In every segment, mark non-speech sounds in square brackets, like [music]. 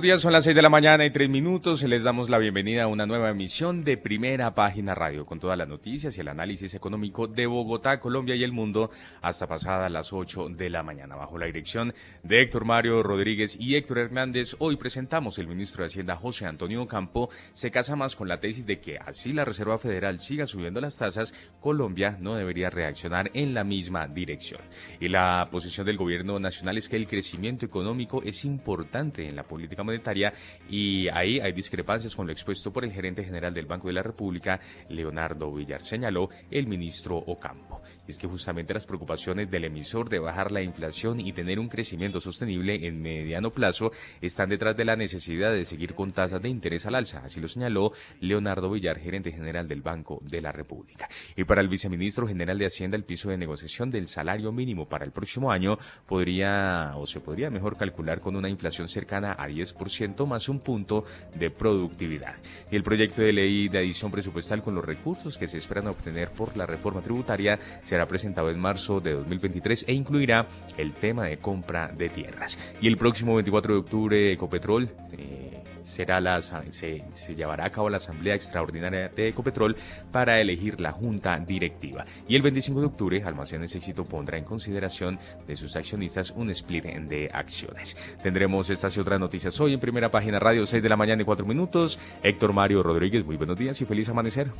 Buenos días, son las 6 de la mañana y 3 minutos. Les damos la bienvenida a una nueva emisión de Primera Página Radio con todas las noticias y el análisis económico de Bogotá, Colombia y el mundo hasta pasadas las 8 de la mañana. Bajo la dirección de Héctor Mario Rodríguez y Héctor Hernández, hoy presentamos el ministro de Hacienda José Antonio Campo se casa más con la tesis de que así la Reserva Federal siga subiendo las tasas, Colombia no debería reaccionar en la misma dirección. Y la posición del gobierno nacional es que el crecimiento económico es importante en la política monetaria y ahí hay discrepancias con lo expuesto por el gerente general del Banco de la República, Leonardo Villar, señaló el ministro Ocampo. Es que justamente las preocupaciones del emisor de bajar la inflación y tener un crecimiento sostenible en mediano plazo están detrás de la necesidad de seguir con tasas de interés al alza, así lo señaló Leonardo Villar, gerente general del Banco de la República. Y para el viceministro general de Hacienda, el piso de negociación del salario mínimo para el próximo año podría o se podría mejor calcular con una inflación cercana a 10 10% más un punto de productividad. El proyecto de ley de adición presupuestal con los recursos que se esperan obtener por la reforma tributaria será presentado en marzo de 2023 e incluirá el tema de compra de tierras. Y el próximo 24 de octubre, Ecopetrol eh, será la, se, se llevará a cabo la Asamblea Extraordinaria de Ecopetrol para elegir la Junta Directiva. Y el 25 de octubre, Almacenes Éxito pondrá en consideración de sus accionistas un split de acciones. Tendremos estas y otras noticias hoy en primera página radio 6 de la mañana y 4 minutos. Héctor Mario Rodríguez, muy buenos días y feliz amanecer.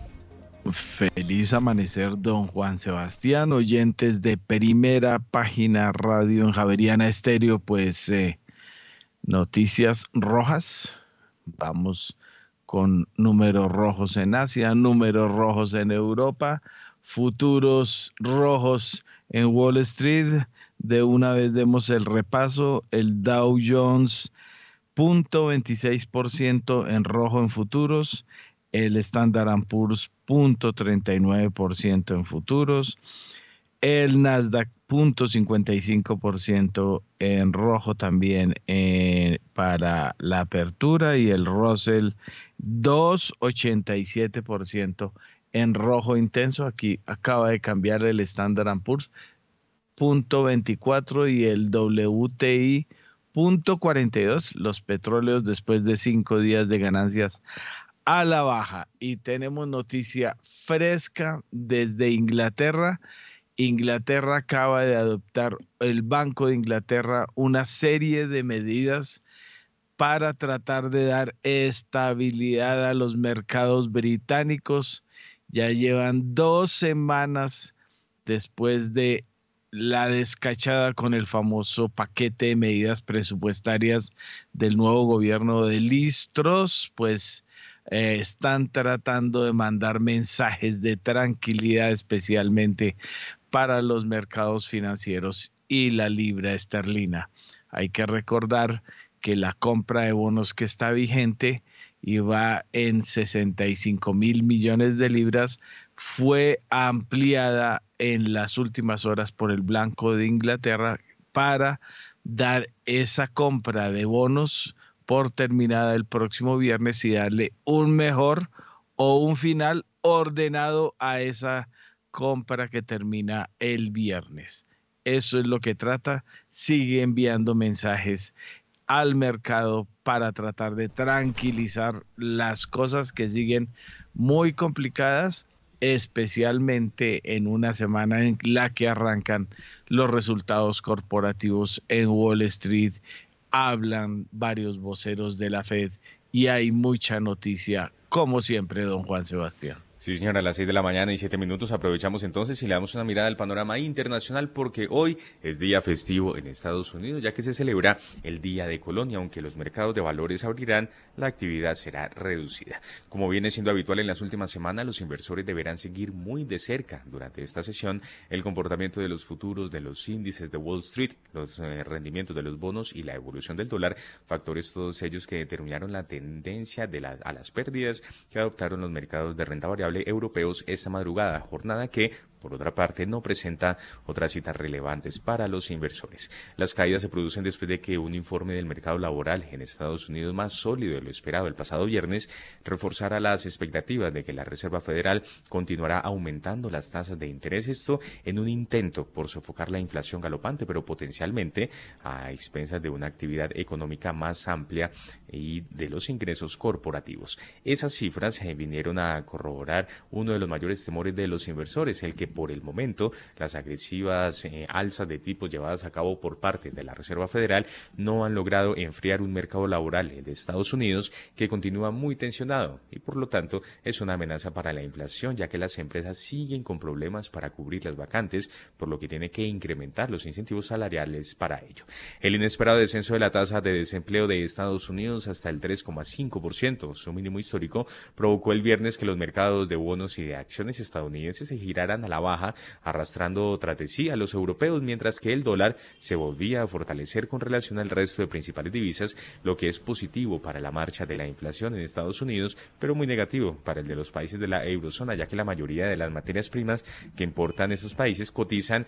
Feliz amanecer, don Juan Sebastián, oyentes de primera página radio en Javeriana Estéreo, pues eh, noticias rojas. Vamos con números rojos en Asia, números rojos en Europa, futuros rojos en Wall Street. De una vez demos el repaso, el Dow Jones 0.26% en rojo en futuros, el Standard Poor's 0.39% en futuros, el Nasdaq 0.55% en rojo también eh, para la apertura y el Russell 2.87% en rojo intenso. Aquí acaba de cambiar el Standard Poor's 0.24 y el WTI Punto 42, los petróleos después de cinco días de ganancias a la baja. Y tenemos noticia fresca desde Inglaterra. Inglaterra acaba de adoptar, el Banco de Inglaterra, una serie de medidas para tratar de dar estabilidad a los mercados británicos. Ya llevan dos semanas después de la descachada con el famoso paquete de medidas presupuestarias del nuevo gobierno de Listros, pues eh, están tratando de mandar mensajes de tranquilidad especialmente para los mercados financieros y la libra esterlina. Hay que recordar que la compra de bonos que está vigente y va en 65 mil millones de libras fue ampliada en las últimas horas por el Blanco de Inglaterra para dar esa compra de bonos por terminada el próximo viernes y darle un mejor o un final ordenado a esa compra que termina el viernes. Eso es lo que trata. Sigue enviando mensajes al mercado para tratar de tranquilizar las cosas que siguen muy complicadas, especialmente en una semana en la que arrancan los resultados corporativos en Wall Street, hablan varios voceros de la Fed y hay mucha noticia, como siempre, don Juan Sebastián. Sí, señora, a las 6 de la mañana y 7 minutos aprovechamos entonces y le damos una mirada al panorama internacional porque hoy es día festivo en Estados Unidos ya que se celebra el Día de Colonia, aunque los mercados de valores abrirán, la actividad será reducida. Como viene siendo habitual en las últimas semanas, los inversores deberán seguir muy de cerca durante esta sesión el comportamiento de los futuros de los índices de Wall Street, los eh, rendimientos de los bonos y la evolución del dólar, factores todos ellos que determinaron la tendencia de a las pérdidas que adoptaron los mercados de renta variable europeos esta madrugada, jornada que por otra parte, no presenta otras citas relevantes para los inversores. Las caídas se producen después de que un informe del mercado laboral en Estados Unidos más sólido de lo esperado el pasado viernes reforzara las expectativas de que la Reserva Federal continuará aumentando las tasas de interés, esto en un intento por sofocar la inflación galopante, pero potencialmente a expensas de una actividad económica más amplia y de los ingresos corporativos. Esas cifras vinieron a corroborar uno de los mayores temores de los inversores, el que por el momento las agresivas eh, alzas de tipos llevadas a cabo por parte de la Reserva Federal no han logrado enfriar un mercado laboral de Estados Unidos que continúa muy tensionado y por lo tanto es una amenaza para la inflación ya que las empresas siguen con problemas para cubrir las vacantes por lo que tiene que incrementar los incentivos salariales para ello. El inesperado descenso de la tasa de desempleo de Estados Unidos hasta el 3,5%, su mínimo histórico, provocó el viernes que los mercados de bonos y de acciones estadounidenses se giraran a la baja, arrastrando tras de sí a los europeos, mientras que el dólar se volvía a fortalecer con relación al resto de principales divisas, lo que es positivo para la marcha de la inflación en Estados Unidos, pero muy negativo para el de los países de la eurozona, ya que la mayoría de las materias primas que importan esos países cotizan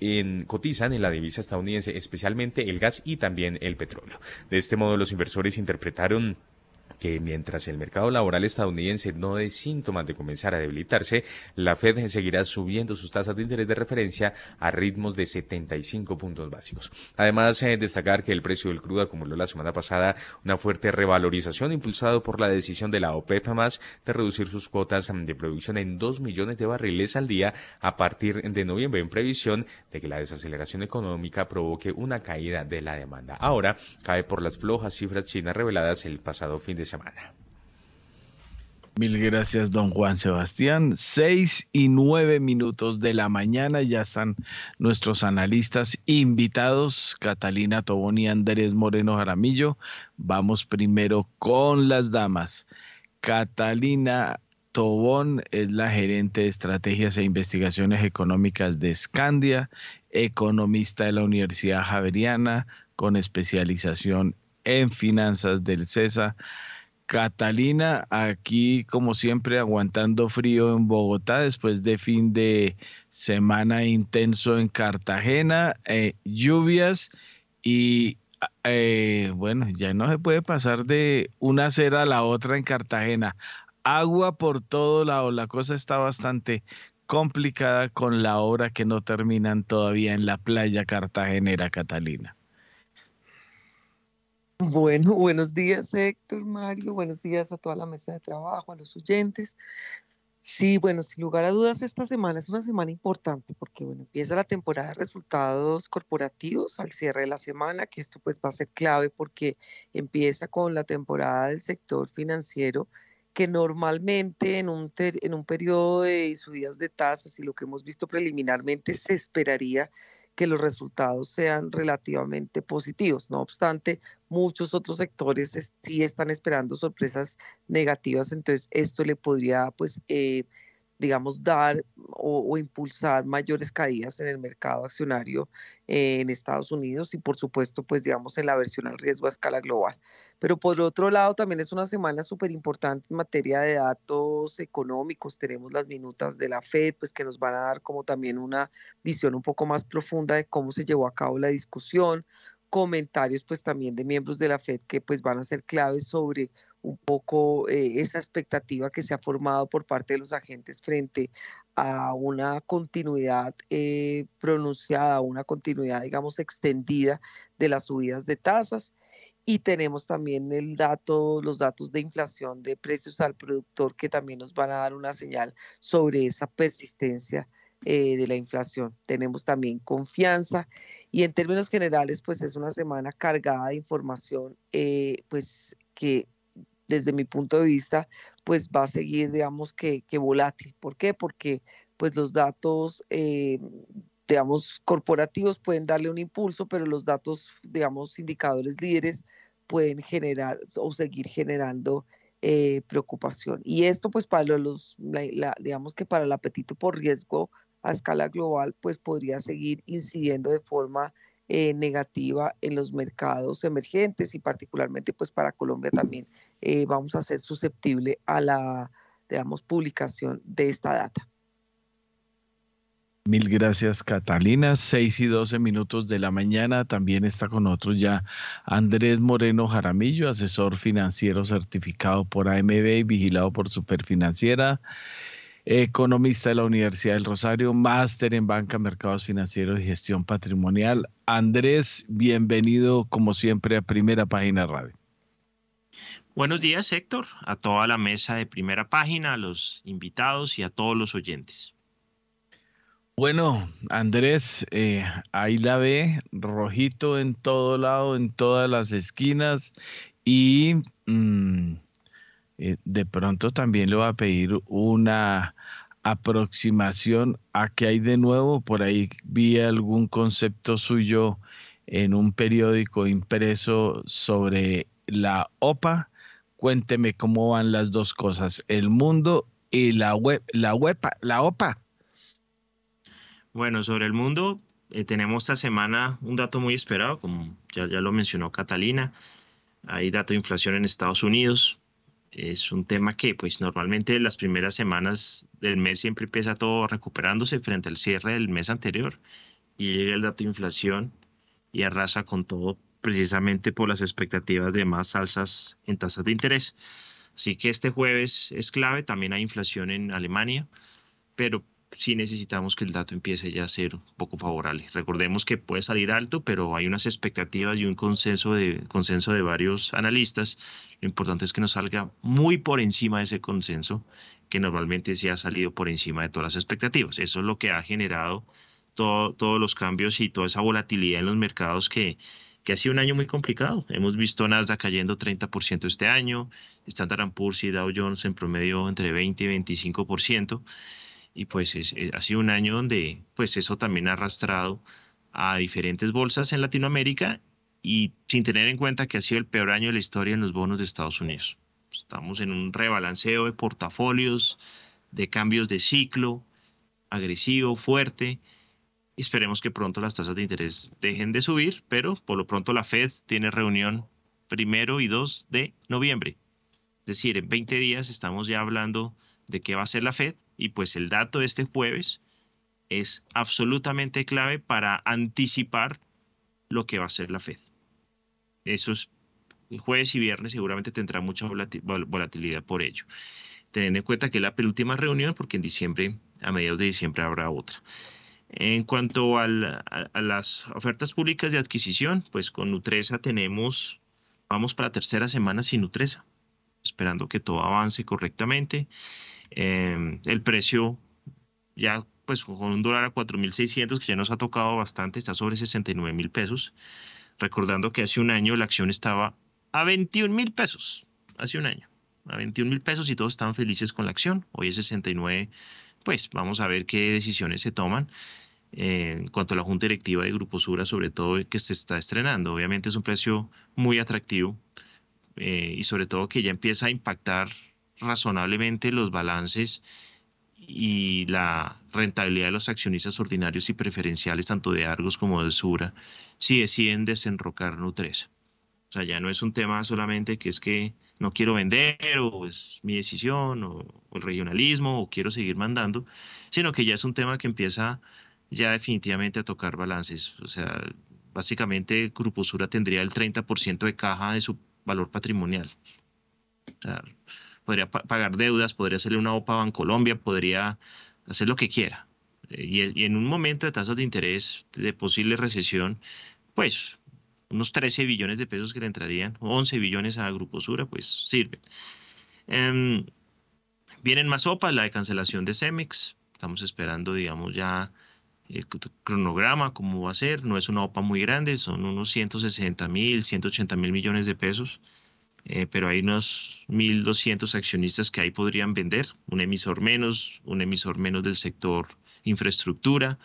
en, cotizan en la divisa estadounidense, especialmente el gas y también el petróleo. De este modo, los inversores interpretaron que mientras el mercado laboral estadounidense no dé síntomas de comenzar a debilitarse, la Fed seguirá subiendo sus tasas de interés de referencia a ritmos de 75 puntos básicos. Además, eh, destacar que el precio del crudo acumuló la semana pasada una fuerte revalorización impulsado por la decisión de la OPEP más de reducir sus cuotas de producción en 2 millones de barriles al día a partir de noviembre en previsión de que la desaceleración económica provoque una caída de la demanda. Ahora cae por las flojas cifras chinas reveladas el pasado fin de semana semana. Mil gracias, don Juan Sebastián. Seis y nueve minutos de la mañana ya están nuestros analistas invitados, Catalina Tobón y Andrés Moreno Jaramillo. Vamos primero con las damas. Catalina Tobón es la gerente de estrategias e investigaciones económicas de Scandia, economista de la Universidad Javeriana con especialización en finanzas del CESA Catalina, aquí como siempre aguantando frío en Bogotá después de fin de semana intenso en Cartagena, eh, lluvias y eh, bueno, ya no se puede pasar de una acera a la otra en Cartagena. Agua por todo lado, la cosa está bastante complicada con la obra que no terminan todavía en la playa cartagenera, Catalina. Bueno, buenos días Héctor, Mario, buenos días a toda la mesa de trabajo, a los oyentes. Sí, bueno, sin lugar a dudas, esta semana es una semana importante porque, bueno, empieza la temporada de resultados corporativos al cierre de la semana, que esto pues va a ser clave porque empieza con la temporada del sector financiero que normalmente en un, en un periodo de subidas de tasas y lo que hemos visto preliminarmente se esperaría que los resultados sean relativamente positivos. No obstante, muchos otros sectores sí están esperando sorpresas negativas, entonces esto le podría pues eh, digamos, dar o, impulsar mayores caídas en el mercado accionario eh, en Estados Unidos y, por supuesto, pues, digamos, en la versión al riesgo a escala global. Pero por otro lado, también es una semana súper importante en materia de datos económicos. Tenemos las minutas de la FED, pues, que nos van a dar como también una visión un poco más profunda de cómo se llevó a cabo la discusión, comentarios, pues, también de miembros de la FED que, pues, van a ser claves sobre un poco eh, esa expectativa que se ha formado por parte de los agentes frente a una continuidad eh, pronunciada, una continuidad, digamos, extendida de las subidas de tasas. Y tenemos también el dato, los datos de inflación de precios al productor que también nos van a dar una señal sobre esa persistencia eh, de la inflación. Tenemos también confianza y en términos generales, pues es una semana cargada de información, eh, pues que desde mi punto de vista, pues va a seguir, digamos, que, volátil. ¿Por qué? Porque pues los datos, eh, digamos, corporativos pueden darle un impulso, pero los datos, digamos, indicadores líderes pueden generar o seguir generando eh, preocupación. Y esto, pues, para los, digamos que para el apetito por riesgo a escala global, pues podría seguir incidiendo de forma eh, negativa en los mercados emergentes y particularmente pues para Colombia también eh, vamos a ser susceptible a la, digamos, publicación de esta data. Mil gracias, Catalina. Seis y doce minutos de la mañana. También está con nosotros ya Andrés Moreno Jaramillo, asesor financiero certificado por AMB y vigilado por Superfinanciera economista de la Universidad del Rosario, máster en banca, mercados financieros y gestión patrimonial. Andrés, bienvenido como siempre a Primera Página Radio. Buenos días, Héctor, a toda la mesa de Primera Página, a los invitados y a todos los oyentes. Bueno, Andrés, eh, ahí la ve, rojito en todo lado, en todas las esquinas y... Mm, eh, de pronto también le va a pedir una aproximación a qué hay de nuevo. Por ahí vi algún concepto suyo en un periódico impreso sobre la OPA. Cuénteme cómo van las dos cosas, el mundo y la web, la la OPA. Bueno, sobre el mundo, eh, tenemos esta semana un dato muy esperado, como ya, ya lo mencionó Catalina. Hay dato de inflación en Estados Unidos, es un tema que pues normalmente las primeras semanas del mes siempre empieza todo recuperándose frente al cierre del mes anterior y llega el dato de inflación y arrasa con todo precisamente por las expectativas de más alzas en tasas de interés. Así que este jueves es clave, también hay inflación en Alemania, pero sí necesitamos que el dato empiece ya a ser un poco favorable. Recordemos que puede salir alto, pero hay unas expectativas y un consenso de, consenso de varios analistas. Lo importante es que nos salga muy por encima de ese consenso, que normalmente sí ha salido por encima de todas las expectativas. Eso es lo que ha generado todos los cambios y toda esa volatilidad en los mercados que, que ha sido un año muy complicado. Hemos visto Nasdaq cayendo 30% este año, Standard Poor's y Dow Jones en promedio entre 20 y 25% y pues ha sido un año donde pues eso también ha arrastrado a diferentes bolsas en Latinoamérica y sin tener en cuenta que ha sido el peor año de la historia en los bonos de Estados Unidos. Estamos en un rebalanceo de portafolios, de cambios de ciclo, agresivo, fuerte. Esperemos que pronto las tasas de interés dejen de subir, pero por lo pronto la Fed tiene reunión primero y 2 de noviembre. Es decir, en 20 días estamos ya hablando de qué va a ser la Fed y pues el dato de este jueves es absolutamente clave para anticipar lo que va a ser la Fed. Esos jueves y viernes seguramente tendrá mucha volatilidad por ello. Teniendo en cuenta que es la penúltima reunión, porque en diciembre, a mediados de diciembre, habrá otra. En cuanto a, las ofertas públicas de adquisición, pues con Nutresa tenemos, vamos para tercera semana sin Nutresa, esperando que todo avance correctamente. Em, el precio ya pues con un dólar a 4.600 que ya nos ha tocado bastante, está sobre 69 mil pesos. Recordando que hace un año la acción estaba a 21 mil pesos, hace un año, a 21 mil pesos y todos estaban felices con la acción. Hoy es 69, pues vamos a ver qué decisiones se toman. Eh, en cuanto a la junta directiva de Grupo Sura, sobre todo que se está estrenando. Obviamente es un precio muy atractivo eh, y sobre todo que ya empieza a impactar razonablemente los balances y la rentabilidad de los accionistas ordinarios y preferenciales, tanto de Argos como de Sura, si deciden desenrocar Nutresa. O sea, ya no es un tema solamente que es que no quiero vender o es mi decisión o, o, el regionalismo o quiero seguir mandando, sino que ya es un tema que empieza ya definitivamente a tocar balances. O sea, básicamente Grupo Sura tendría el 30% de caja de su valor patrimonial podría pagar deudas, podría hacerle una OPA a Bancolombia, podría hacer lo que quiera. Y, y, en un momento de tasas de interés de posible recesión, pues unos 13 billones de pesos que le entrarían, 11 billones a Grupo Sura, pues sirven. Em, vienen más OPA, la de cancelación de Cemex. Estamos esperando, digamos, ya el cronograma, cómo va a ser. No es una OPA muy grande, son unos 160 mil, 180 mil millones de pesos. Eh, pero hay unos 1.200 accionistas que ahí podrían vender, un emisor menos, un emisor menos del sector infraestructura,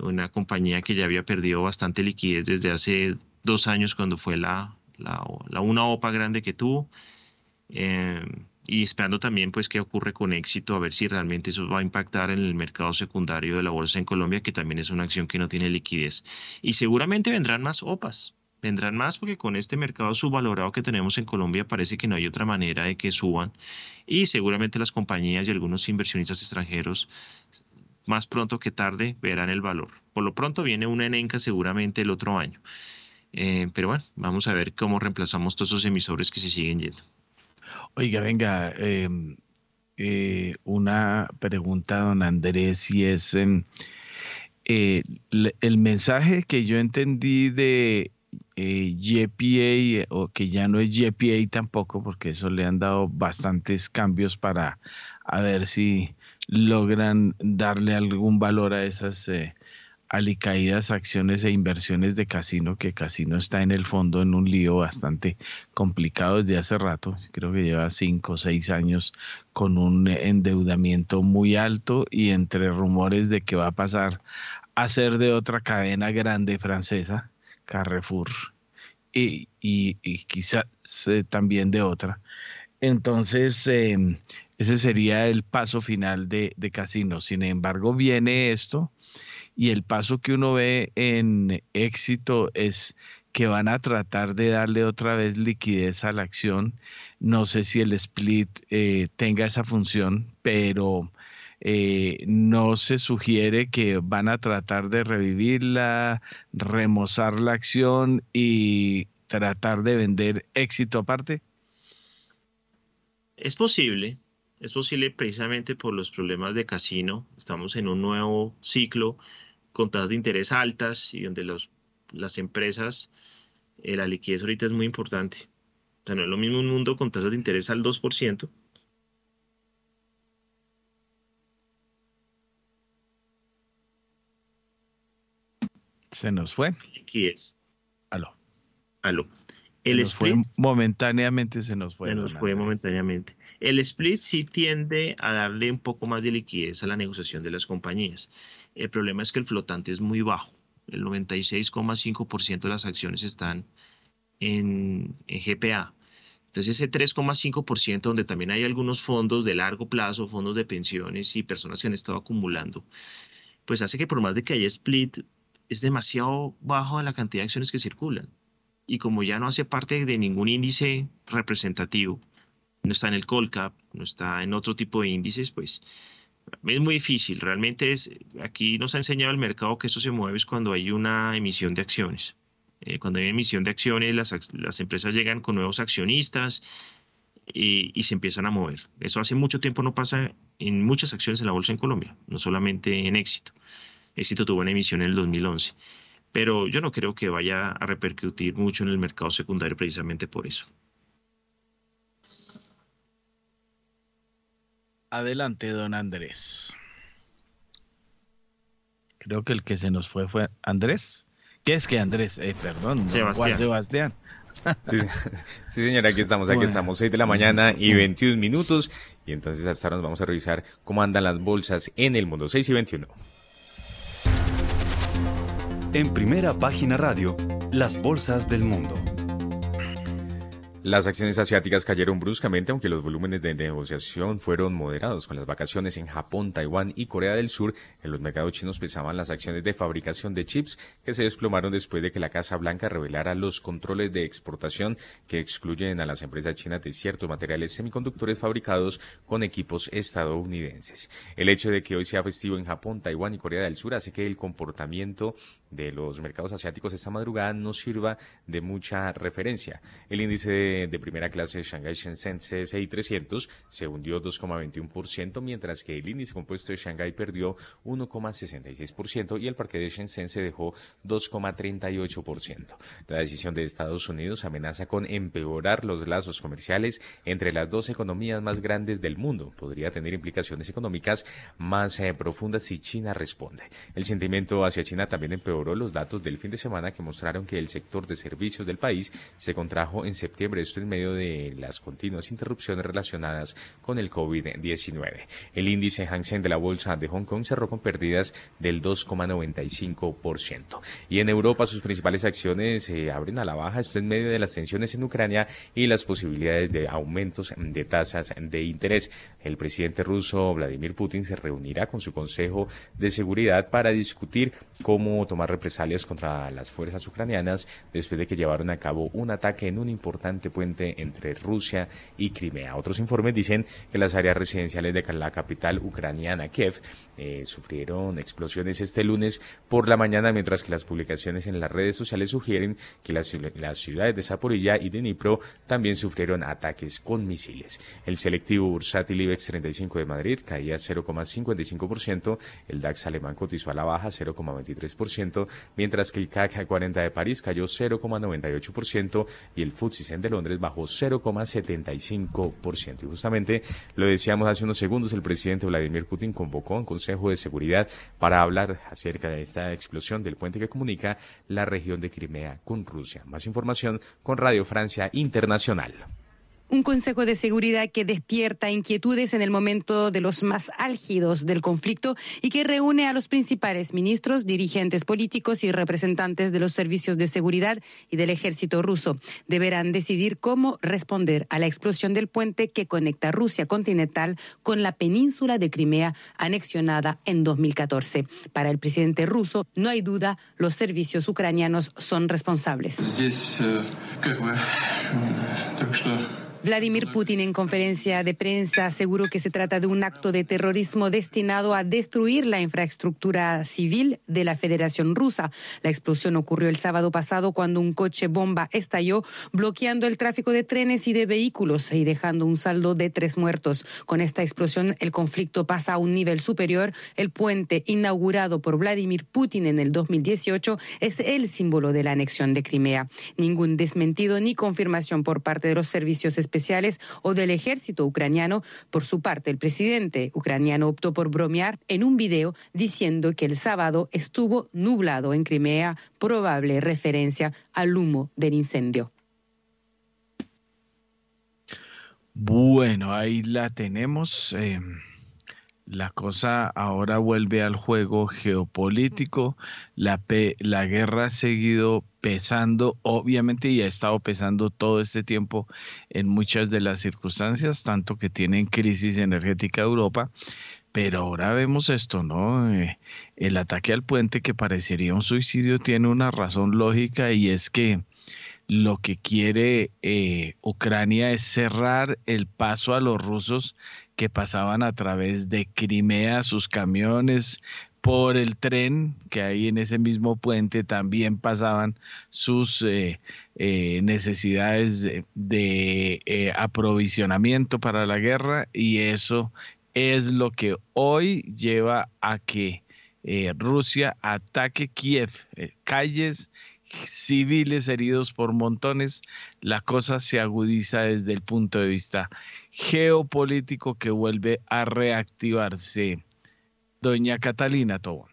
una compañía que ya había perdido bastante liquidez desde hace dos años cuando fue la, la, una OPA grande que tuvo. Eh, y esperando también pues qué ocurre con éxito, a ver si realmente eso va a impactar en el mercado secundario de la bolsa en Colombia, que también es una acción que no tiene liquidez. Y seguramente vendrán más OPAs, vendrán más porque con este mercado subvalorado que tenemos en Colombia parece que no hay otra manera de que suban y seguramente las compañías y algunos inversionistas extranjeros más pronto que tarde verán el valor. Por lo pronto viene una enenca seguramente el otro año. Eh, pero bueno, vamos a ver cómo reemplazamos todos esos emisores que se siguen yendo. Oiga, venga, em, eh, una pregunta, don Andrés, y es em, eh, el mensaje que yo entendí de GPA, o que ya no es GPA tampoco, porque eso le han dado bastantes cambios para a ver si logran darle algún valor a esas alicaídas acciones e inversiones de Casino, que Casino está en el fondo en un lío bastante complicado desde hace rato, creo que lleva cinco o seis años con un endeudamiento muy alto y entre rumores de que va a pasar a ser de otra cadena grande francesa, Carrefour, y, quizás eh, también de otra. Entonces, em, ese sería el paso final de, de Casino. Sin embargo, viene esto y el paso que uno ve en éxito es que van a tratar de darle otra vez liquidez a la acción. No sé si el split eh, tenga esa función, pero eh, no se sugiere que van a tratar de revivirla, remozar la acción y tratar de vender éxito aparte. Es posible, es posible precisamente por los problemas de casino. Estamos en un nuevo ciclo con tasas de interés altas y donde los, las empresas, eh, la liquidez ahorita es muy importante. O sea, no es lo mismo un mundo con tasas de interés al 2%. Se nos fue. Liquidez. Aló. Aló. El split, momentáneamente se nos fue. Se nos fue momentáneamente. El split sí tiende a darle un poco más de liquidez a la negociación de las compañías. El problema es que el flotante es muy bajo. El 96,5% de las acciones están en, GPA. Entonces ese 3,5% donde también hay algunos fondos de largo plazo, fondos de pensiones y personas que han estado acumulando, pues hace que por más de que haya split, es demasiado bajo la cantidad de acciones que circulan. Y como ya no hace parte de ningún índice representativo, no está en el Colcap, no está en otro tipo de índices, pues es muy difícil. Realmente es, aquí nos ha enseñado el mercado que esto se mueve es cuando hay una emisión de acciones. Eh, cuando hay emisión de acciones, las, empresas llegan con nuevos accionistas y, y, se empiezan a mover. Eso hace mucho tiempo no pasa en muchas acciones en la bolsa en Colombia, no solamente en éxito. Éxito tuvo una emisión en el 2011. Pero yo no creo que vaya a repercutir mucho en el mercado secundario precisamente por eso. Adelante, don Andrés. Creo que el que se nos fue fue Andrés. ¿Qué es que Andrés? Eh, perdón, Sebastián. Sebastián. Sí, sí, señora, aquí estamos, aquí estamos, 6 de la mañana y 21 minutos. Y entonces hasta ahora nos vamos a revisar cómo andan las bolsas en el mundo. 6 y 21. En primera página radio, las bolsas del mundo. Las acciones asiáticas cayeron bruscamente, aunque los volúmenes de negociación fueron moderados. Con las vacaciones en Japón, Taiwán y Corea del Sur, en los mercados chinos pesaban las acciones de fabricación de chips que se desplomaron después de que la Casa Blanca revelara los controles de exportación que excluyen a las empresas chinas de ciertos materiales semiconductores fabricados con equipos estadounidenses. El hecho de que hoy sea festivo en Japón, Taiwán y Corea del Sur hace que el comportamiento de los mercados asiáticos esta madrugada no sirva de mucha referencia. El índice de de primera clase de Shanghai Shenzhen CSI 300 se hundió 2,21%, mientras que el índice compuesto de Shanghai perdió 1,66% y el parque de Shenzhen se dejó 2,38%. La decisión de Estados Unidos amenaza con empeorar los lazos comerciales entre las dos economías más grandes del mundo. Podría tener implicaciones económicas más eh, profundas si China responde. El sentimiento hacia China también empeoró los datos del fin de semana que mostraron que el sector de servicios del país se contrajo en septiembre, esto en medio de las continuas interrupciones relacionadas con el COVID-19. El índice Hang Seng de la bolsa de Hong Kong cerró con pérdidas del 2,95%. Y en Europa sus principales acciones se abren a la baja, esto en medio de las tensiones en Ucrania y las posibilidades de aumentos de tasas de interés. El presidente ruso Vladimir Putin se reunirá con su Consejo de Seguridad para discutir cómo tomar represalias contra las fuerzas ucranianas después de que llevaron a cabo un ataque en un importante puente entre Rusia y Crimea. Otros informes dicen que las áreas residenciales de la capital ucraniana, Kiev, eh, sufrieron explosiones este lunes por la mañana, mientras que las publicaciones en las redes sociales sugieren que las, ciudades de Zaporilla y de Dnipro también sufrieron ataques con misiles. El selectivo bursátil IBEX 35 de Madrid caía 0,55%, el DAX alemán cotizó a la baja 0,23%, mientras que el CAC 40 de París cayó 0,98% y el FTSE de Londres bajó 0,75%. Y justamente lo decíamos hace unos segundos, el presidente Vladimir Putin convocó en Consejo de Seguridad para hablar acerca de esta explosión del puente que comunica la región de Crimea con Rusia. Más información con Radio Francia Internacional. Un Consejo de Seguridad que despierta inquietudes en el momento de los más álgidos del conflicto y que reúne a los principales ministros, dirigentes políticos y representantes de los servicios de seguridad y del ejército ruso. Deberán decidir cómo responder a la explosión del puente que conecta Rusia continental con la península de Crimea anexionada en 2014. Para el presidente ruso, no hay duda, los servicios ucranianos son responsables. Vladimir Putin en conferencia de prensa aseguró que se trata de un acto de terrorismo destinado a destruir la infraestructura civil de la Federación Rusa. La explosión ocurrió el sábado pasado cuando un coche bomba estalló bloqueando el tráfico de trenes y de vehículos y dejando un saldo de tres muertos. Con esta explosión el conflicto pasa a un nivel superior. El puente inaugurado por Vladimir Putin en el 2018 es el símbolo de la anexión de Crimea. Ningún desmentido ni confirmación por parte de los servicios especiales o del ejército ucraniano. Por su parte, el presidente ucraniano optó por bromear en un video diciendo que el sábado estuvo nublado en Crimea, probable referencia al humo del incendio. Bueno, ahí la tenemos. Em, la cosa ahora vuelve al juego geopolítico. La guerra ha seguido pesando, obviamente, y ha estado pesando todo este tiempo en muchas de las circunstancias, tanto que tienen crisis energética Europa. Pero ahora vemos esto, ¿no? Eh, el ataque al puente que parecería un suicidio tiene una razón lógica y es que lo que quiere eh, Ucrania es cerrar el paso a los rusos que pasaban a través de Crimea, sus camiones, por el tren que hay en ese mismo puente también pasaban sus eh, eh, necesidades de, eh, aprovisionamiento para la guerra y eso es lo que hoy lleva a que Rusia ataque Kiev, calles civiles heridos por montones, la cosa se agudiza desde el punto de vista geopolítico que vuelve a reactivarse. Doña Catalina Tobón.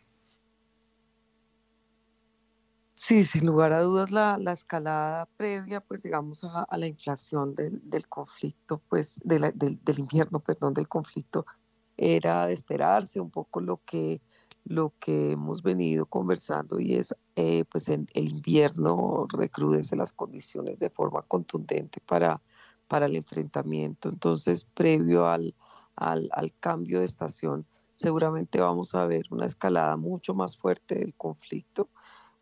Sí, sin lugar a dudas, la, escalada previa, pues digamos, a, la inflación del, conflicto, pues del, del, invierno, perdón, del conflicto, era de esperarse un poco lo que lo que hemos venido conversando y es eh, pues en el invierno recrudece las condiciones de forma contundente para, para el enfrentamiento. Entonces, previo al, al, cambio de estación, seguramente vamos a ver una escalada mucho más fuerte del conflicto.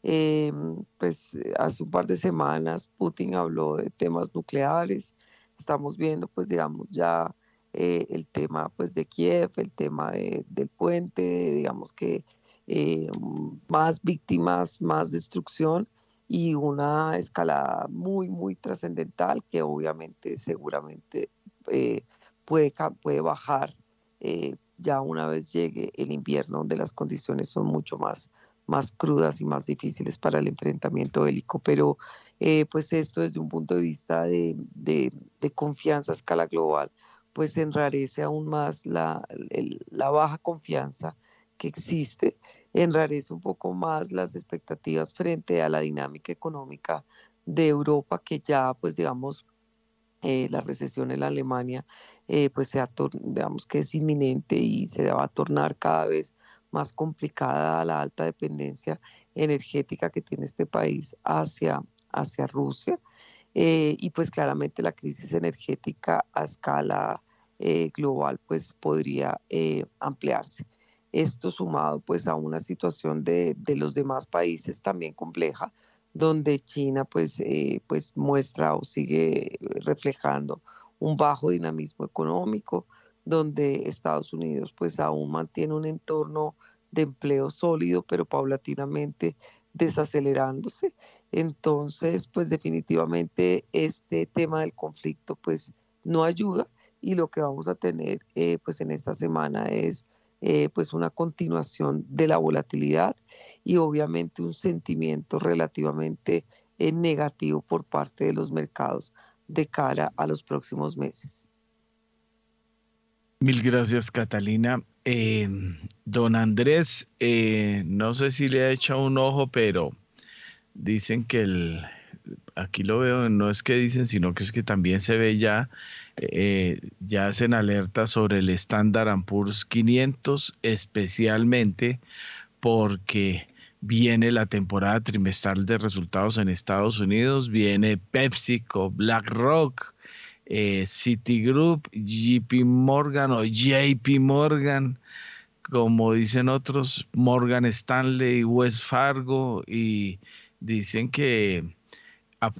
Em, pues hace un par de semanas Putin habló de temas nucleares, estamos viendo pues digamos ya eh, el tema pues de Kiev, el tema del puente, digamos que eh, más víctimas, más destrucción y una escalada muy, muy trascendental que obviamente seguramente eh, puede, puede bajar eh, ya una vez llegue el invierno donde las condiciones son mucho más, más crudas y más difíciles para el enfrentamiento bélico. Pero eh, pues esto desde un punto de vista de, de, confianza a escala global, pues enrarece aún más la, la baja confianza que existe, enrarece un poco más las expectativas frente a la dinámica económica de Europa, que ya, pues digamos, eh, la recesión en la Alemania, eh, pues sea, digamos que es inminente y se va a tornar cada vez más complicada la alta dependencia energética que tiene este país hacia, hacia Rusia. Eh, y pues claramente la crisis energética a escala global pues podría ampliarse. Esto sumado pues a una situación de, los demás países también compleja, donde China pues, eh, pues muestra o sigue reflejando un bajo dinamismo económico, donde Estados Unidos pues aún mantiene un entorno de empleo sólido, pero paulatinamente desacelerándose. Entonces, pues definitivamente este tema del conflicto pues no ayuda y lo que vamos a tener eh, pues en esta semana es eh, pues una continuación de la volatilidad y obviamente un sentimiento relativamente eh, negativo por parte de los mercados de cara a los próximos meses. Mil gracias, Catalina. Eh, don Andrés, no sé si le ha echado un ojo, pero dicen que el, aquí lo veo, no es que dicen, sino que es que también se ve ya eh, ya hacen alerta sobre el Standard Poor's 500, especialmente porque viene la temporada trimestral de resultados en Estados Unidos, viene PepsiCo, BlackRock, eh, Citigroup, JP Morgan o JP Morgan, como dicen otros, Morgan Stanley, West Fargo, y dicen que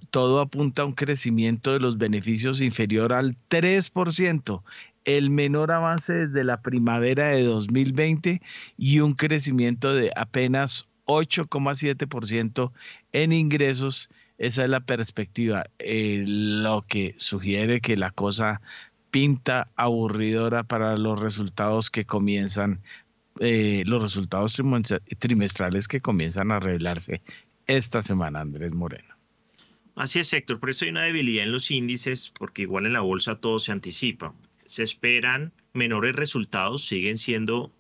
todo apunta a un crecimiento de los beneficios inferior al 3%, el menor avance desde la primavera de 2020 y un crecimiento de apenas 8,7% en ingresos. Esa es la perspectiva, eh, lo que sugiere que la cosa pinta aburridora para los resultados que comienzan, eh, los resultados trimestrales que comienzan a revelarse esta semana, Andrés Moreno. Así es, Héctor. Por eso hay una debilidad en los índices, porque igual en la bolsa todo se anticipa. Se esperan menores resultados, siguen siendo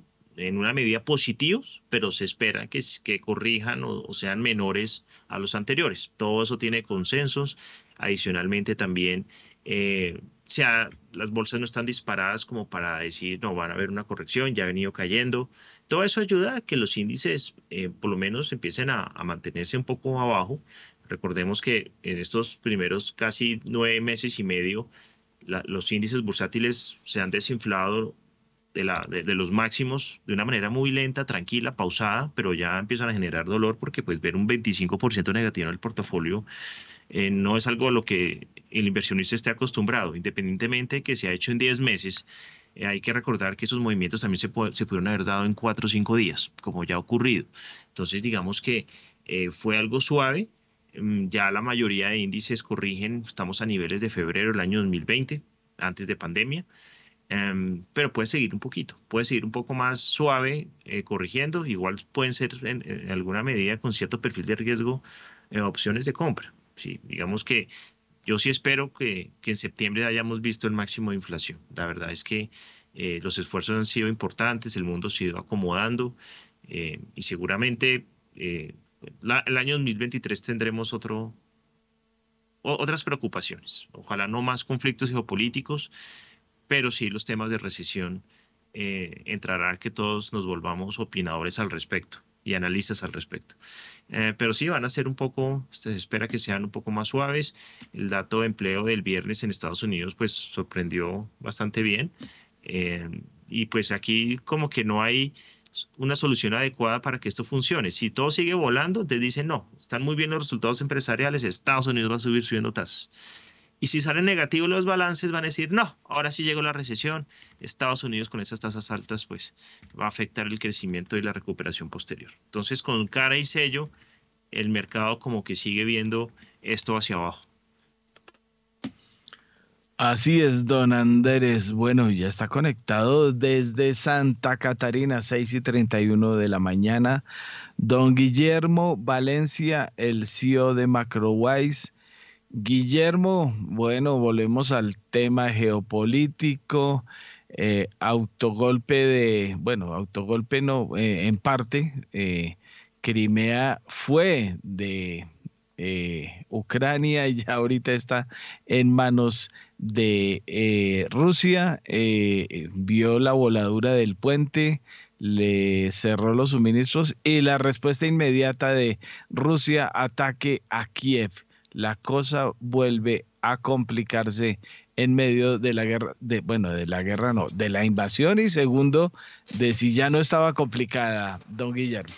en una medida positivos, pero se espera que, que corrijan o, sean menores a los anteriores. Todo eso tiene consensos. Adicionalmente también, eh, sea, las bolsas no están disparadas como para decir, no, van a haber una corrección, ya ha venido cayendo. Todo eso ayuda a que los índices eh, por lo menos empiecen a, a mantenerse un poco abajo Recordemos que en estos primeros casi nueve meses y medio, los índices bursátiles se han desinflado de, los máximos de una manera muy lenta, tranquila, pausada, pero ya empiezan a generar dolor porque pues ver un 25% negativo en el portafolio eh, no es algo a lo que el inversionista esté acostumbrado, independientemente de que se ha hecho en 10 meses. Eh, hay que recordar que esos movimientos también se, se pudieron haber dado en 4 o 5 días, como ya ha ocurrido. Entonces, digamos que eh, fue algo suave, Mm, ya la mayoría de índices corrigen, estamos a niveles de febrero del año 2020, antes de pandemia, em, pero puede seguir un poquito, puede seguir un poco más suave eh, corrigiendo, igual pueden ser en, alguna medida con cierto perfil de riesgo eh, opciones de compra. Sí, digamos que yo sí espero que, que, en septiembre hayamos visto el máximo de inflación. La verdad es que eh, los esfuerzos han sido importantes, el mundo se ha ido acomodando y seguramente el año 2023 tendremos otro, otras preocupaciones. Ojalá no más conflictos geopolíticos, pero sí los temas de recesión eh, entrará que todos nos volvamos opinadores al respecto y analistas al respecto. Eh, pero sí van a ser un poco, se espera que sean un poco más suaves. El dato de empleo del viernes en Estados Unidos pues sorprendió bastante bien. Eh, y pues aquí como que no hay una solución adecuada para que esto funcione. Si todo sigue volando, te dicen, no, están muy bien los resultados empresariales, Estados Unidos va a subir subiendo tasas. Y si salen negativos los balances, van a decir, no, ahora sí llegó la recesión, Estados Unidos con esas tasas altas, pues va a afectar el crecimiento y la recuperación posterior. Entonces, con cara y sello, el mercado como que sigue viendo esto hacia abajo. Así es, don Andrés. Bueno, ya está conectado desde Santa Catarina, 6 y 31 de la mañana. Don Guillermo Valencia, el CEO de Macrowise. Guillermo, bueno, volvemos al tema geopolítico, eh, autogolpe de, bueno, autogolpe no, eh, en parte, eh, Crimea fue de Ucrania y ya ahorita está en manos de Rusia, vio la voladura del puente, le cerró los suministros y la respuesta inmediata de Rusia ataque a Kiev. La cosa vuelve a complicarse en medio de la guerra, de, bueno, de la guerra no, de la invasión y segundo, de si ya no estaba complicada, don Guillermo.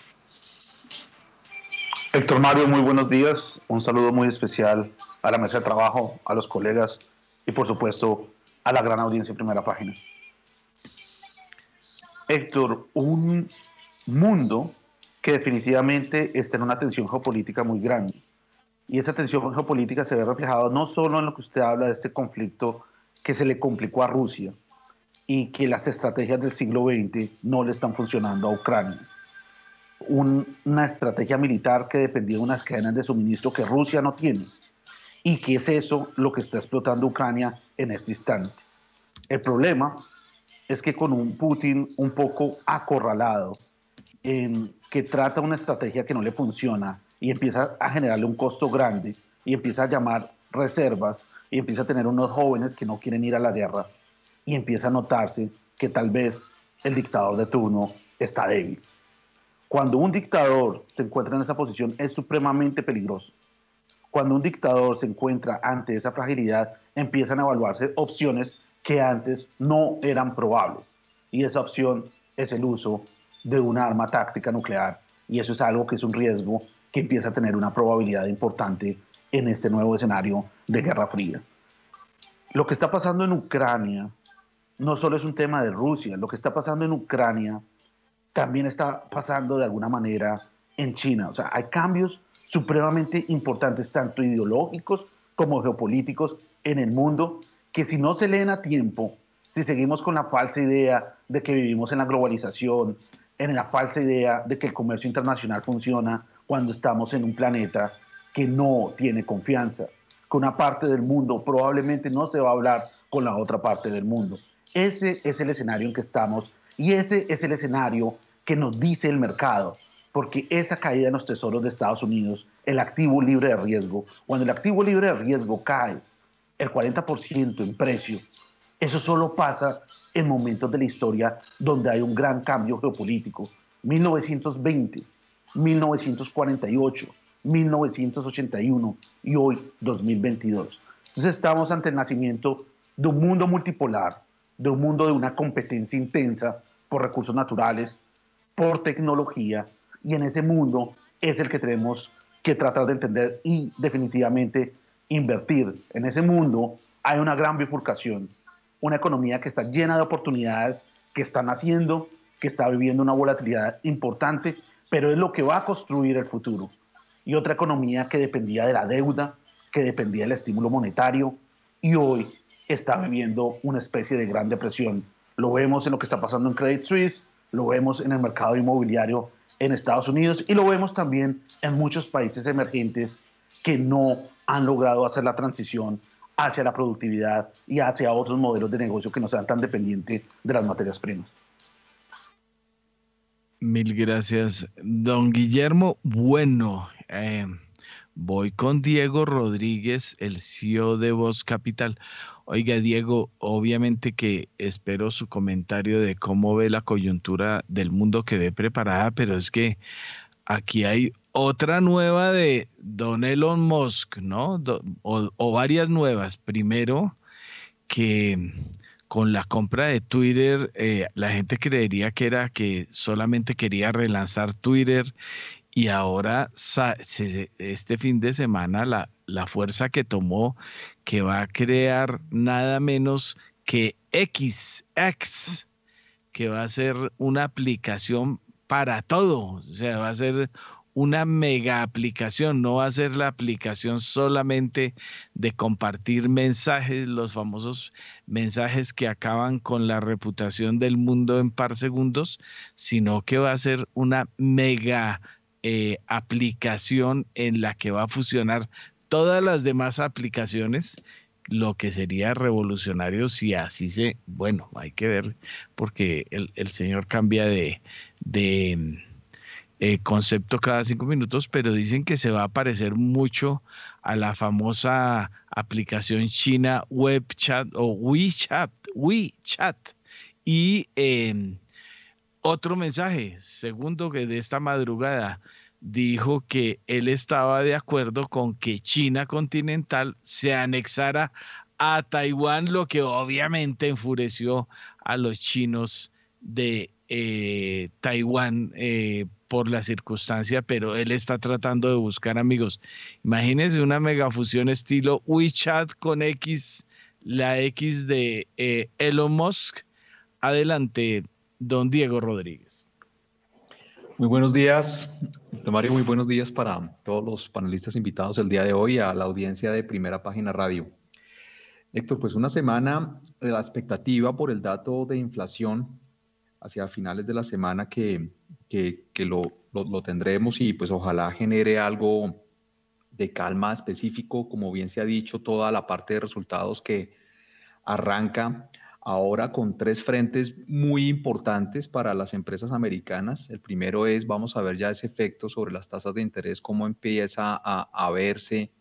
Héctor Mario, muy buenos días. Un saludo muy especial a la mesa de trabajo, a los colegas y por supuesto a la gran audiencia en primera página. Héctor, un mundo que definitivamente está en una tensión geopolítica muy grande. Y esa tensión geopolítica se ve reflejada no solo en lo que usted habla de este conflicto que se le complicó a Rusia y que las estrategias del siglo XX no le están funcionando a Ucrania. una estrategia militar que dependía de unas cadenas de suministro que Rusia no tiene y que es eso lo que está explotando Ucrania en este instante. El problema es que con un Putin un poco acorralado, en que trata una estrategia que no le funciona y empieza a generarle un costo grande y empieza a llamar reservas y empieza a tener unos jóvenes que no quieren ir a la guerra y empieza a notarse que tal vez el dictador de turno está débil. Cuando un dictador se encuentra en esa posición es supremamente peligroso. Cuando un dictador se encuentra ante esa fragilidad, empiezan a evaluarse opciones que antes no eran probables. Y esa opción es el uso de una arma táctica nuclear. Y eso es algo que es un riesgo que empieza a tener una probabilidad importante en este nuevo escenario de Guerra Fría. Lo que está pasando en Ucrania no solo es un tema de Rusia, lo que está pasando en Ucrania también está pasando de alguna manera en China. O sea, hay cambios supremamente importantes, tanto ideológicos como geopolíticos en el mundo que si no se leen a tiempo, si seguimos con la falsa idea de que vivimos en la globalización, en la falsa idea de que el comercio internacional funciona cuando estamos en un planeta que no tiene confianza, que una parte del mundo probablemente no se va a hablar con la otra parte del mundo. Ese es el escenario en que estamos y ese es el escenario que nos dice el mercado, porque esa caída en los tesoros de Estados Unidos, el activo libre de riesgo, cuando el activo libre de riesgo cae el 40% en precio, eso solo pasa en momentos de la historia donde hay un gran cambio geopolítico. 1920, 1948, 1981 y hoy 2022. Entonces estamos ante el nacimiento de un mundo multipolar, de un mundo de una competencia intensa por recursos naturales, por tecnología, y en ese mundo es el que tenemos que tratar de entender y definitivamente invertir en ese mundo, hay una gran bifurcación, una economía que está llena de oportunidades, que está naciendo, que está viviendo una volatilidad importante, pero es lo que va a construir el futuro. Y otra economía que dependía de la deuda, que dependía del estímulo monetario, y hoy está viviendo una especie de gran depresión. Lo vemos en lo que está pasando en Credit Suisse, lo vemos en el mercado inmobiliario en Estados Unidos y lo vemos también en muchos países emergentes que no han logrado hacer la transición hacia la productividad y hacia otros modelos de negocio que no sean tan dependientes de las materias primas. Mil gracias, don Guillermo. Bueno, eh, voy con Diego Rodríguez, el CEO de Voz Capital. Oiga, Diego, obviamente que espero su comentario de cómo ve la coyuntura del mundo que ve preparada, pero es que aquí hay otra nueva de Don Elon Musk, ¿no? o, varias nuevas. Primero, que con la compra de Twitter, eh, la gente creería que era que solamente quería relanzar Twitter y ahora este fin de semana la, la fuerza que tomó que va a crear nada menos que XX, que va a ser una aplicación para todo, o sea, va a ser una mega aplicación, no va a ser la aplicación solamente de compartir mensajes, los famosos mensajes que acaban con la reputación del mundo en par segundos, sino que va a ser una mega eh, aplicación en la que va a fusionar todas las demás aplicaciones lo que sería revolucionario si así se, bueno, hay que ver, porque el, señor cambia de, eh, concepto cada cinco minutos, pero dicen que se va a parecer mucho a la famosa aplicación china WebChat o WeChat, WeChat. Y em, otro mensaje, segundo que de esta madrugada, dijo que él estaba de acuerdo con que China continental se anexara a Taiwán, lo que obviamente enfureció a los chinos de eh, Taiwán eh, por la circunstancia, pero él está tratando de buscar amigos. Imagínense una megafusión estilo WeChat con X, la X de eh, Elon Musk. Adelante, don Diego Rodríguez. Muy buenos días, Mario. Muy buenos días para todos los panelistas invitados el día de hoy a la audiencia de Primera Página Radio. Héctor, pues una semana, la expectativa por el dato de inflación hacia finales de la semana que, que, lo, lo, tendremos y pues ojalá genere algo de calma específico, como bien se ha dicho, toda la parte de resultados que arranca ahora con tres frentes muy importantes para las empresas americanas. El primero es, vamos a ver ya ese efecto sobre las tasas de interés, cómo empieza a, verse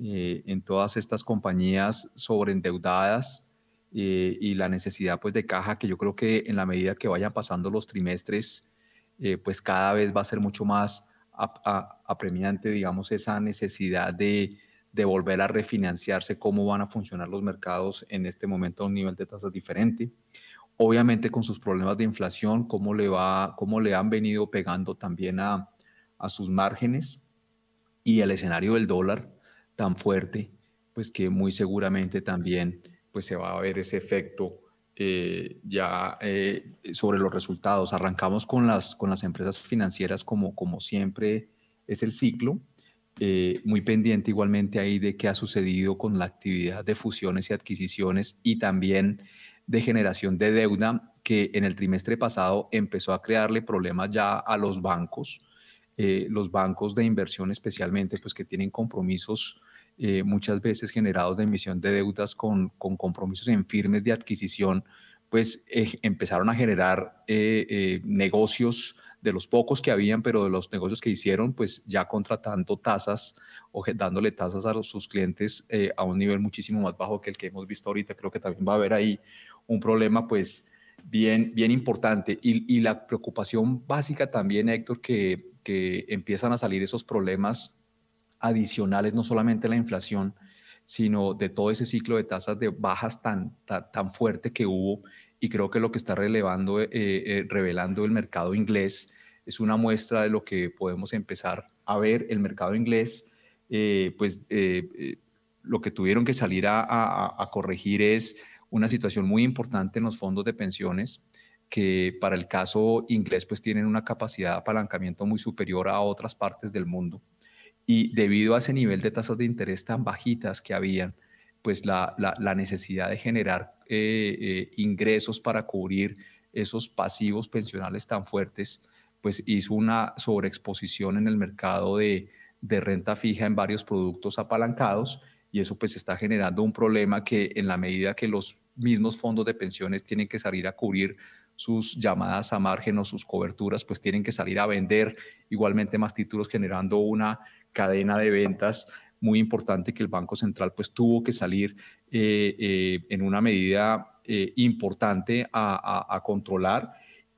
eh, en todas estas compañías sobreendeudadas eh, y la necesidad pues de caja que yo creo que en la medida que vayan pasando los trimestres, eh, pues cada vez va a ser mucho más apremiante, digamos, esa necesidad de de volver a refinanciarse, cómo van a funcionar los mercados en este momento a un nivel de tasas diferente. Obviamente con sus problemas de inflación, cómo le, va, cómo le han venido pegando también a, sus márgenes y el escenario del dólar tan fuerte, pues que muy seguramente también pues se va a ver ese efecto eh, ya eh, sobre los resultados. Arrancamos con las, con las empresas financieras como, como siempre es el ciclo eh, muy pendiente igualmente ahí de qué ha sucedido con la actividad de fusiones y adquisiciones y también de generación de deuda que en el trimestre pasado empezó a crearle problemas ya a los bancos, los bancos de inversión especialmente, pues que tienen compromisos eh, muchas veces generados de emisión de deudas con, con compromisos en firmes de adquisición, pues empezaron a generar negocios de los pocos que habían, pero de los negocios que hicieron, pues ya contratando tasas o dándole tasas a sus clientes eh, a un nivel muchísimo más bajo que el que hemos visto ahorita. Creo que también va a haber ahí un problema, pues bien, bien importante. Y, la preocupación básica también, Héctor, que, que empiezan a salir esos problemas adicionales, no solamente la inflación, sino de todo ese ciclo de tasas de bajas tan, tan fuerte que hubo y creo que lo que está relevando, eh, eh, revelando el mercado inglés es una muestra de lo que podemos empezar a ver. El mercado inglés, eh, pues lo que tuvieron que salir a, corregir es una situación muy importante en los fondos de pensiones que para el caso inglés pues tienen una capacidad de apalancamiento muy superior a otras partes del mundo. Y debido a ese nivel de tasas de interés tan bajitas que habían, pues la, la, necesidad de generar eh, eh, ingresos para cubrir esos pasivos pensionales tan fuertes, pues hizo una sobreexposición en el mercado de, de renta fija en varios productos apalancados y eso pues está generando un problema que en la medida que los mismos fondos de pensiones tienen que salir a cubrir sus llamadas a margen o sus coberturas, pues tienen que salir a vender igualmente más títulos generando una cadena de ventas muy importante que el Banco Central pues tuvo que salir eh, eh, en una medida eh, importante a, controlar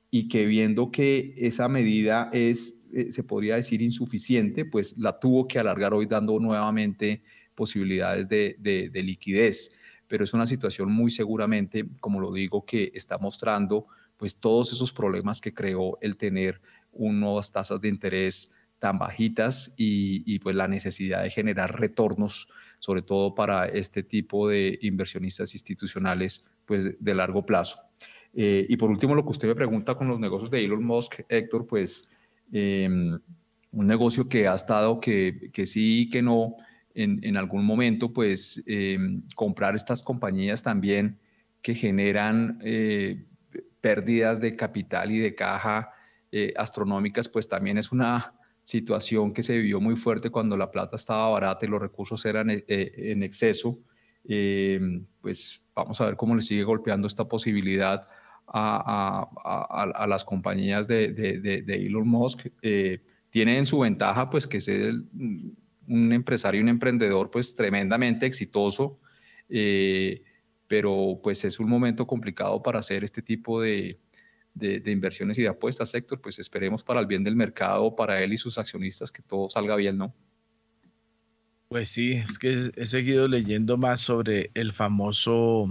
y que viendo que esa medida es, se podría decir, insuficiente, pues la tuvo que alargar hoy dando nuevamente posibilidades de, de liquidez. Pero es una situación muy seguramente, como lo digo, que está mostrando pues todos esos problemas que creó el tener unas tasas de interés tan bajitas y, pues la necesidad de generar retornos, sobre todo para este tipo de inversionistas institucionales, pues de largo plazo. Eh, y por último, lo que usted me pregunta con los negocios de Elon Musk, Héctor, pues em, un negocio que ha estado que, que sí y que no, en, en, algún momento, pues eh, comprar estas compañías también que generan eh, pérdidas de capital y de caja eh, astronómicas, pues también es una situación que se vivió muy fuerte cuando la plata estaba barata y los recursos eran en exceso. pues vamos a ver cómo le sigue golpeando esta posibilidad a, a, a, las compañías de, de, de Elon Musk tiene en su ventaja pues que es un empresario, un emprendedor pues tremendamente exitoso, eh, pero pues es un momento complicado para hacer este tipo de, de, inversiones y de apuestas, Héctor, pues esperemos para el bien del mercado, para él y sus accionistas que todo salga bien, ¿no? Pues sí, es que he seguido leyendo más sobre el famoso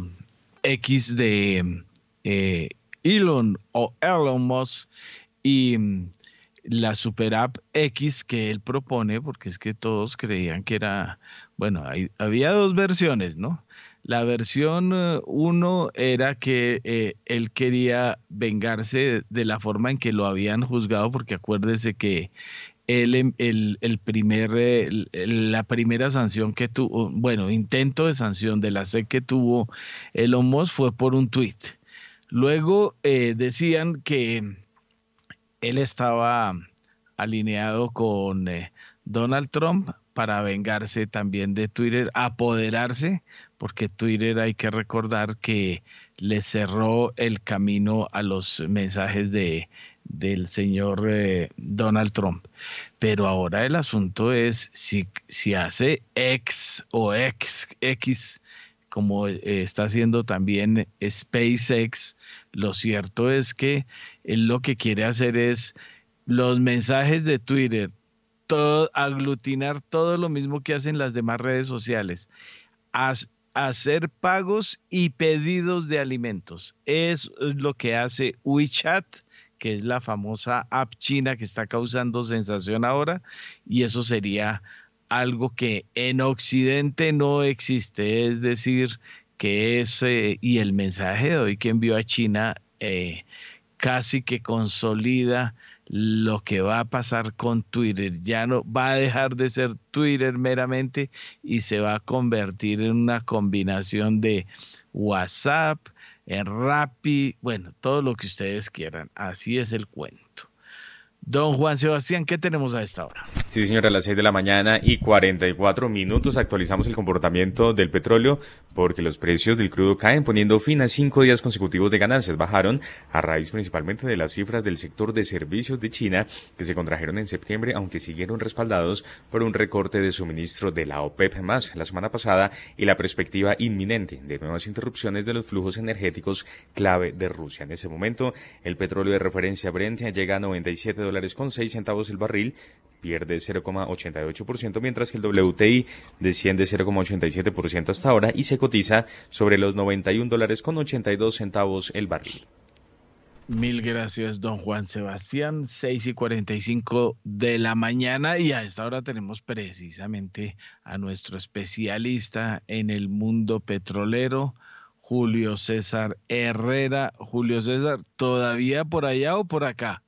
X de eh, Elon o Elon Musk y la super app X que él propone, porque es que todos creían que era, bueno, había dos versiones, ¿no? La versión eh, uno era que eh, él quería vengarse de la forma en que lo habían juzgado, porque acuérdese que él, em, el, el primer, la primera sanción que tuvo, bueno, intento de sanción de la SEC que tuvo el Musk fue por un tweet. Luego eh, decían que él estaba alineado con eh, Donald Trump para vengarse también de Twitter, apoderarse, porque Twitter hay que recordar que le cerró el camino a los mensajes de, del señor eh, Donald Trump. Pero ahora el asunto es si, si hace X o X, X como eh, está haciendo también SpaceX, lo cierto es que él lo que quiere hacer es los mensajes de Twitter, aglutinar todo lo mismo que hacen las demás redes sociales, hacer pagos y pedidos de alimentos. Es lo que hace WeChat, que es la famosa app china que está causando sensación ahora, y eso sería algo que en Occidente no existe, es decir, que es, y el mensaje de hoy que envió a China eh, casi que consolida lo que va a pasar con Twitter. Ya no va a dejar de ser Twitter meramente y se va a convertir en una combinación de WhatsApp, en Rappi, bueno, todo lo que ustedes quieran. Así es el cuento. Don Juan Sebastián, ¿qué tenemos a esta hora? Sí, señora, a las 6 de la mañana y 44 minutos actualizamos el comportamiento del petróleo porque los precios del crudo caen poniendo fin a cinco días consecutivos de ganancias. Bajaron a raíz principalmente de las cifras del sector de servicios de China que se contrajeron en septiembre, aunque siguieron respaldados por un recorte de suministro de la OPEP más la semana pasada y la perspectiva inminente de nuevas interrupciones de los flujos energéticos clave de Rusia. En ese momento, el petróleo de referencia Brent llega a 97 dólares con 6 centavos el barril, pierde 0,88%, mientras que el WTI desciende 0,87% hasta ahora y se cotiza sobre los 91 dólares con 82 centavos el barril. Mil gracias, don Juan Sebastián. 6 y 45 de la mañana y a esta hora tenemos precisamente a nuestro especialista en el mundo petrolero, Julio César Herrera. Julio César, ¿todavía por allá o por acá?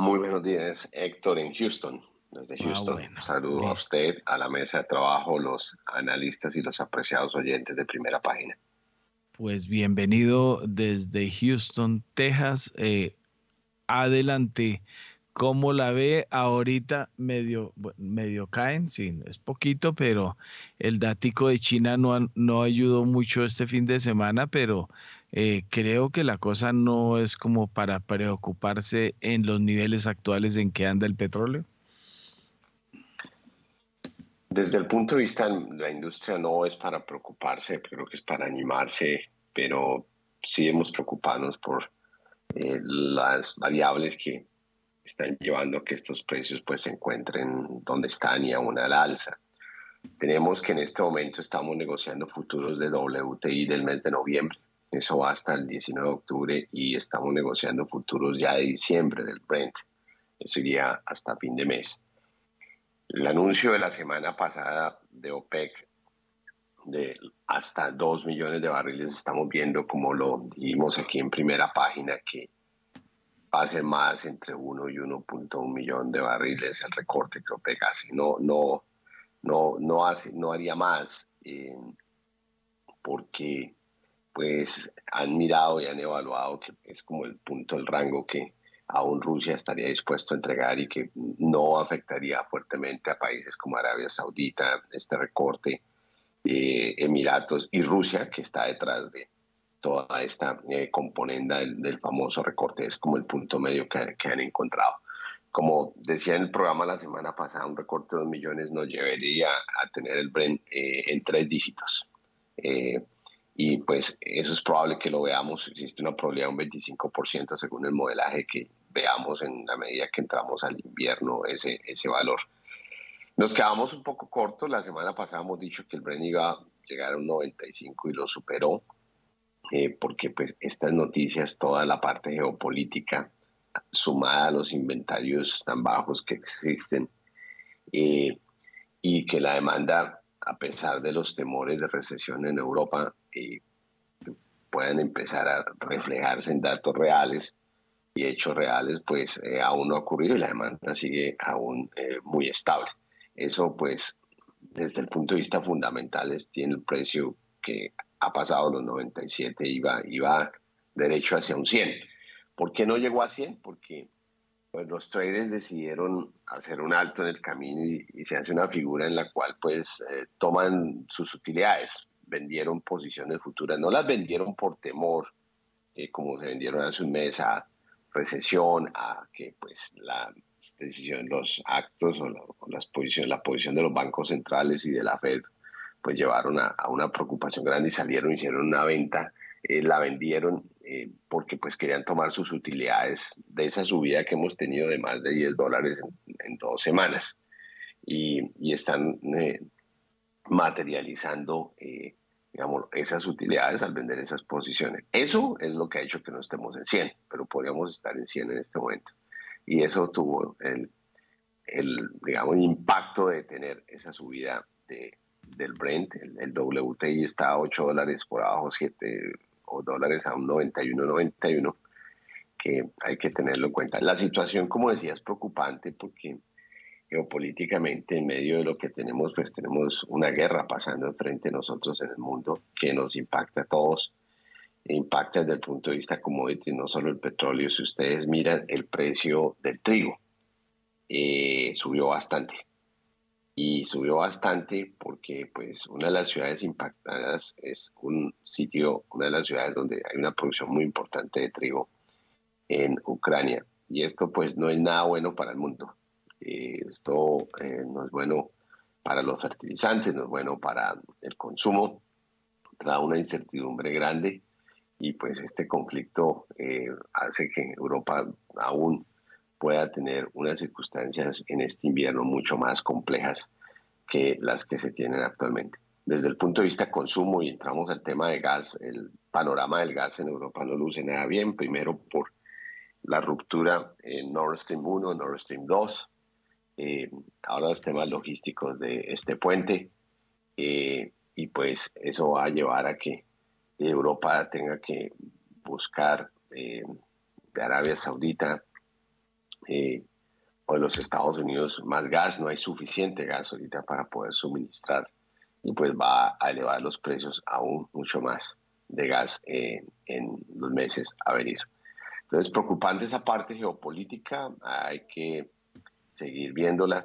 Muy buenos días, Héctor, en Houston, desde ah, Houston. Saludo a usted, a la mesa de trabajo, los analistas y los apreciados oyentes de primera página. Pues bienvenido desde Houston, Texas. Eh, adelante, ¿cómo la ve ahorita? Medio, medio caen, sí, es poquito, pero el dático de China no, no ayudó mucho este fin de semana, pero eh, creo que la cosa no es como para preocuparse en los niveles actuales en que anda el petróleo. Desde el punto de vista de la industria no es para preocuparse, creo que es para animarse, pero sí hemos preocuparnos por eh, las variables que están llevando a que estos precios pues se encuentren donde están y aún al alza. Tenemos que en este momento estamos negociando futuros de WTI del mes de noviembre eso va hasta el 19 de octubre y estamos negociando futuros ya de diciembre del Brent. Eso iría hasta fin de mes. El anuncio de la semana pasada de OPEC de hasta 2 millones de barriles, estamos viendo como lo dijimos aquí en primera página, que va a ser más entre 1 y 1.1 millón de barriles el recorte que OPEC hace. No, no, no, no, hace, no haría más eh, porque pues han mirado y han evaluado que es como el punto, el rango que aún Rusia estaría dispuesto a entregar y que no afectaría fuertemente a países como Arabia Saudita, este recorte, eh, Emiratos y Rusia, que está detrás de toda esta eh, componenda del, famoso recorte. Es como el punto medio que, han encontrado. Como decía en el programa la semana pasada, un recorte de dos millones nos llevaría a tener el Brent eh, en tres dígitos. Y pues eso es probable que lo veamos. Existe una probabilidad de un 25% según el modelaje que veamos en la medida que entramos al invierno ese, ese valor. Nos quedamos un poco cortos. La semana pasada hemos dicho que el Brent iba a llegar a un 95 y lo superó, eh, porque pues estas noticias, toda la parte geopolítica, sumada a los inventarios tan bajos que existen, eh, y que la demanda, a pesar de los temores de recesión en Europa, eh, puedan empezar a reflejarse en datos reales, y hechos reales, pues eh, aún no ha ocurrido y la demanda sigue aún eh, muy estable. Eso, pues, desde el punto de vista fundamental, tiene el precio que ha pasado los 97 y va, va derecho hacia un 100. ¿Por qué no llegó a 100? Porque pues, los traders decidieron hacer un alto en el camino y, se hace una figura en la cual pues eh, toman sus utilidades, vendieron posiciones futuras, no las vendieron por temor, como se vendieron hace un mes a recesión, a que pues la decisión, los actos o, las posiciones, la posición de los bancos centrales y de la Fed pues llevaron a, una preocupación grande y salieron, hicieron una venta, eh, la vendieron eh, porque pues querían tomar sus utilidades de esa subida que hemos tenido de más de 10 dólares en, dos semanas y, y están eh, materializando digamos, esas utilidades al vender esas posiciones. Eso es lo que ha hecho que no estemos en 100, pero podríamos estar en 100 en este momento. Y eso tuvo el, el digamos, impacto de tener esa subida de, del Brent. El, WTI está a 8 dólares por abajo, 7 o dólares a un 91, 91, que hay que tenerlo en cuenta. La situación, como decía, es preocupante porque geopolíticamente en medio de lo que tenemos, pues tenemos una guerra pasando frente a nosotros en el mundo que nos impacta a todos, impacta desde el punto de vista commodity, no solo el petróleo, si ustedes miran el precio del trigo, eh, subió bastante. Y subió bastante porque pues una de las ciudades impactadas es un sitio, una de las ciudades donde hay una producción muy importante de trigo en Ucrania. Y esto pues no es nada bueno para el mundo eh, esto eh, no es bueno para los fertilizantes, no es bueno para el consumo, trae una incertidumbre grande y pues este conflicto eh, hace que Europa aún pueda tener unas circunstancias en este invierno mucho más complejas que las que se tienen actualmente. Desde el punto de vista consumo, y entramos al tema de gas, el panorama del gas en Europa no luce nada bien, primero por la ruptura en Nord Stream 1, Nord Stream 2, eh, ahora los temas logísticos de este puente eh, y pues eso va a llevar a que Europa tenga que buscar eh, de Arabia Saudita o de los Estados Unidos más gas, no hay suficiente gas ahorita para poder suministrar y pues va a elevar los precios aún mucho más de gas en los meses a venir. Entonces, preocupante esa parte geopolítica, hay que seguir viéndola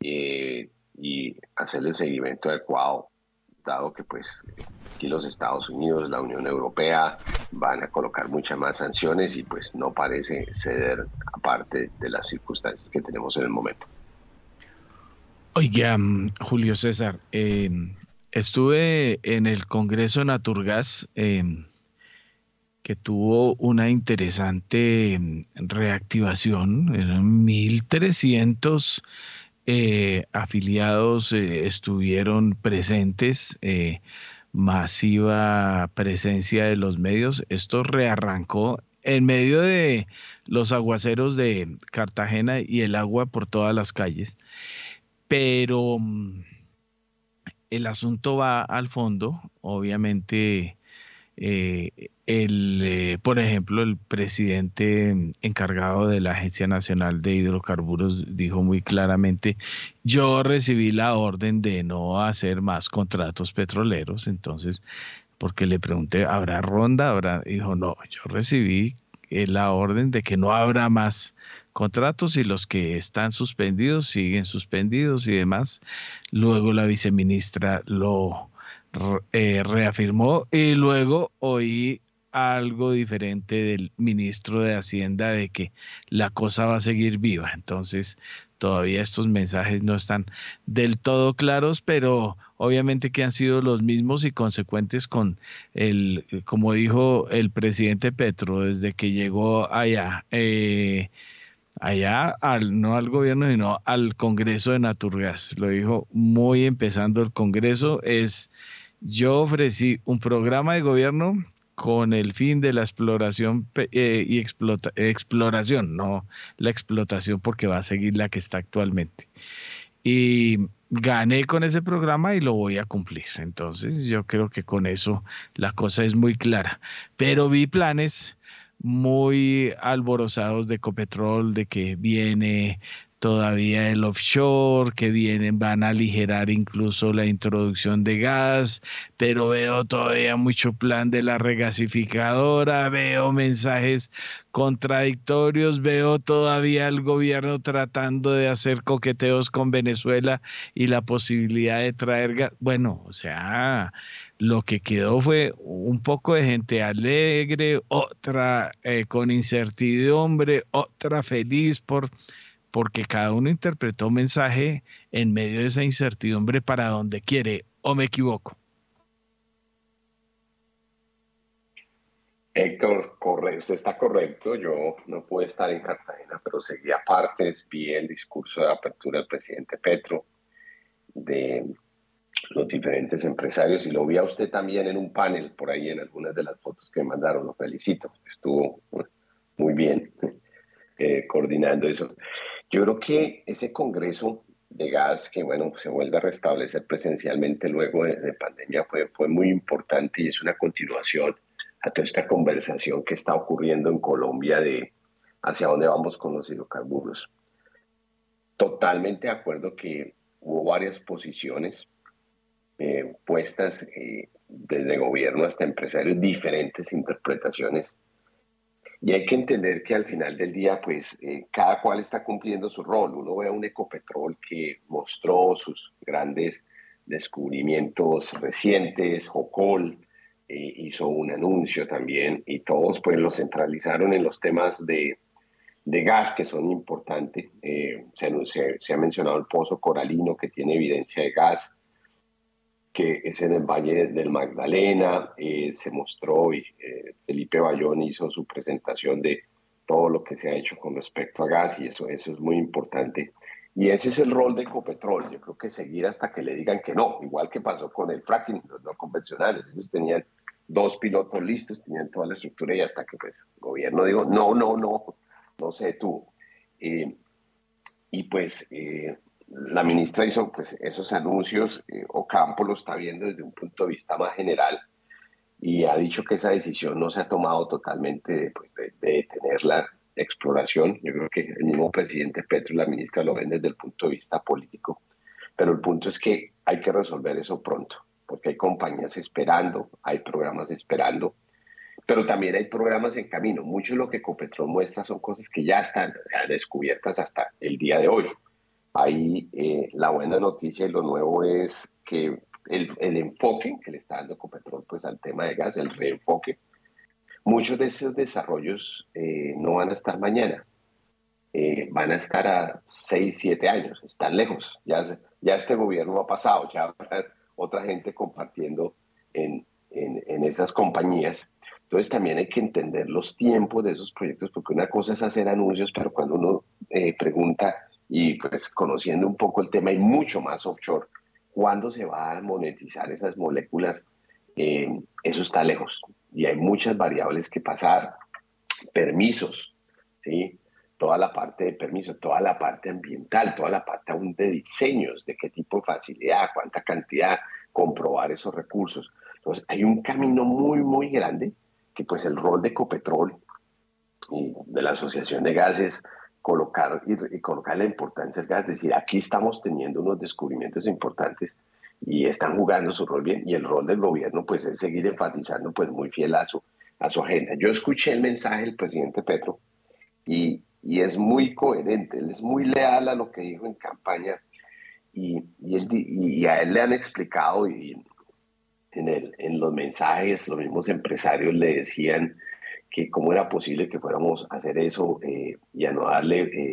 eh, y hacerle el seguimiento adecuado, dado que pues aquí los Estados Unidos, la Unión Europea van a colocar muchas más sanciones y pues no parece ceder aparte de las circunstancias que tenemos en el momento. Oiga, mm, Julio César, eh, estuve en el Congreso Naturgas. Eh, que tuvo una interesante mm, reactivación. Eran 1.300 eh, afiliados eh, estuvieron presentes, eh, masiva presencia de los medios. Esto rearrancó en medio de los aguaceros de Cartagena y el agua por todas las calles. Pero mm, el asunto va al fondo, obviamente el, eh, por ejemplo, el presidente encargado de la Agencia Nacional de Hidrocarburos dijo muy claramente, yo recibí la orden de no hacer más contratos petroleros, entonces, porque le pregunté, ¿habrá ronda? ¿Habrá? Dijo, no, yo recibí eh, la orden de que no habrá más contratos y los que están suspendidos siguen suspendidos y demás. Luego la viceministra lo eh, reafirmó y luego oí algo diferente del ministro de Hacienda de que la cosa va a seguir viva. Entonces, todavía estos mensajes no están del todo claros, pero obviamente que han sido los mismos y consecuentes con el, como dijo el presidente Petro desde que llegó allá. Eh, allá, al, no al gobierno, sino al Congreso de Naturgas. Lo dijo muy empezando el Congreso, es yo ofrecí un programa de gobierno con el fin de la exploración eh, y explota, exploración, no la explotación porque va a seguir la que está actualmente. Y gané con ese programa y lo voy a cumplir. Entonces yo creo que con eso la cosa es muy clara. Pero vi planes muy alborozados de Copetrol, de que viene todavía el offshore, que vienen, van a aligerar incluso la introducción de gas, pero veo todavía mucho plan de la regasificadora, veo mensajes contradictorios, veo todavía al gobierno tratando de hacer coqueteos con Venezuela y la posibilidad de traer gas. Bueno, o sea, lo que quedó fue un poco de gente alegre, otra eh, con incertidumbre, otra feliz por porque cada uno interpretó un mensaje en medio de esa incertidumbre para donde quiere, o me equivoco. Héctor, usted está correcto. Yo no pude estar en Cartagena, pero seguía partes, vi el discurso de apertura del presidente Petro, de los diferentes empresarios, y lo vi a usted también en un panel por ahí en algunas de las fotos que mandaron. Lo felicito, estuvo muy bien eh, coordinando eso. Yo creo que ese Congreso de gas que, bueno, se vuelve a restablecer presencialmente luego de, pandemia fue, fue muy importante y es una continuación a toda esta conversación que está ocurriendo en Colombia de hacia dónde vamos con los hidrocarburos. Totalmente de acuerdo que hubo varias posiciones eh, puestas eh, desde gobierno hasta empresarios, diferentes interpretaciones y hay que entender que al final del día, pues eh, cada cual está cumpliendo su rol. Uno ve a un Ecopetrol que mostró sus grandes descubrimientos recientes, Jocol eh, hizo un anuncio también y todos pues lo centralizaron en los temas de, de gas que son importantes. Eh, se, se, ha mencionado el pozo coralino que tiene evidencia de gas que es en el Valle del Magdalena, eh, se mostró y eh, Felipe Bayón hizo su presentación de todo lo que se ha hecho con respecto a gas y eso, eso es muy importante. Y ese es el rol de Ecopetrol. Yo creo que seguir hasta que le digan que no, igual que pasó con el fracking, los no convencionales. Ellos tenían dos pilotos listos, tenían toda la estructura y hasta que pues, el gobierno dijo, no, no, no, no se detuvo. Eh, y pues la ministra hizo pues, esos anuncios, eh, Ocampo lo está viendo desde un punto de vista más general y ha dicho que esa decisión no se ha tomado totalmente pues, de, detener la exploración. Yo creo que el mismo presidente Petro y la ministra lo ven desde el punto de vista político, pero el punto es que hay que resolver eso pronto, porque hay compañías esperando, hay programas esperando, pero también hay programas en camino. Mucho de lo que Copetrol muestra son cosas que ya están descubiertas hasta el día de hoy. Ahí eh, la buena noticia y lo nuevo es que el, el, enfoque que le está dando Copetrol pues, al tema de gas, el reenfoque, muchos de esos desarrollos eh, no van a estar mañana, eh, van a estar a 6, 7 años, están lejos. Ya, ya este gobierno ha pasado, ya habrá otra gente compartiendo en, en, en esas compañías. Entonces también hay que entender los tiempos de esos proyectos, porque una cosa es hacer anuncios, pero cuando uno pregunta y pues conociendo un poco el tema y mucho más offshore, ¿cuándo se va a monetizar esas moléculas? Eh, eso está lejos y hay muchas variables que pasar, permisos, ¿sí? toda la parte de permisos, toda la parte ambiental, toda la parte aún de diseños, de qué tipo de facilidad, cuánta cantidad, comprobar esos recursos. Entonces, hay un camino muy, muy grande que pues el rol de Copetrol y de la Asociación de Gases colocar y, colocar la importancia del gas, es decir, aquí estamos teniendo unos descubrimientos importantes y están jugando su rol bien y el rol del gobierno pues es seguir enfatizando pues muy fiel a su, a su agenda. Yo escuché el mensaje del presidente Petro y, y es muy coherente, él es muy leal a lo que dijo en campaña y, y, a él le han explicado y en, el, en los mensajes los mismos empresarios le decían que cómo era posible que fuéramos a hacer eso eh, y a no darle eh,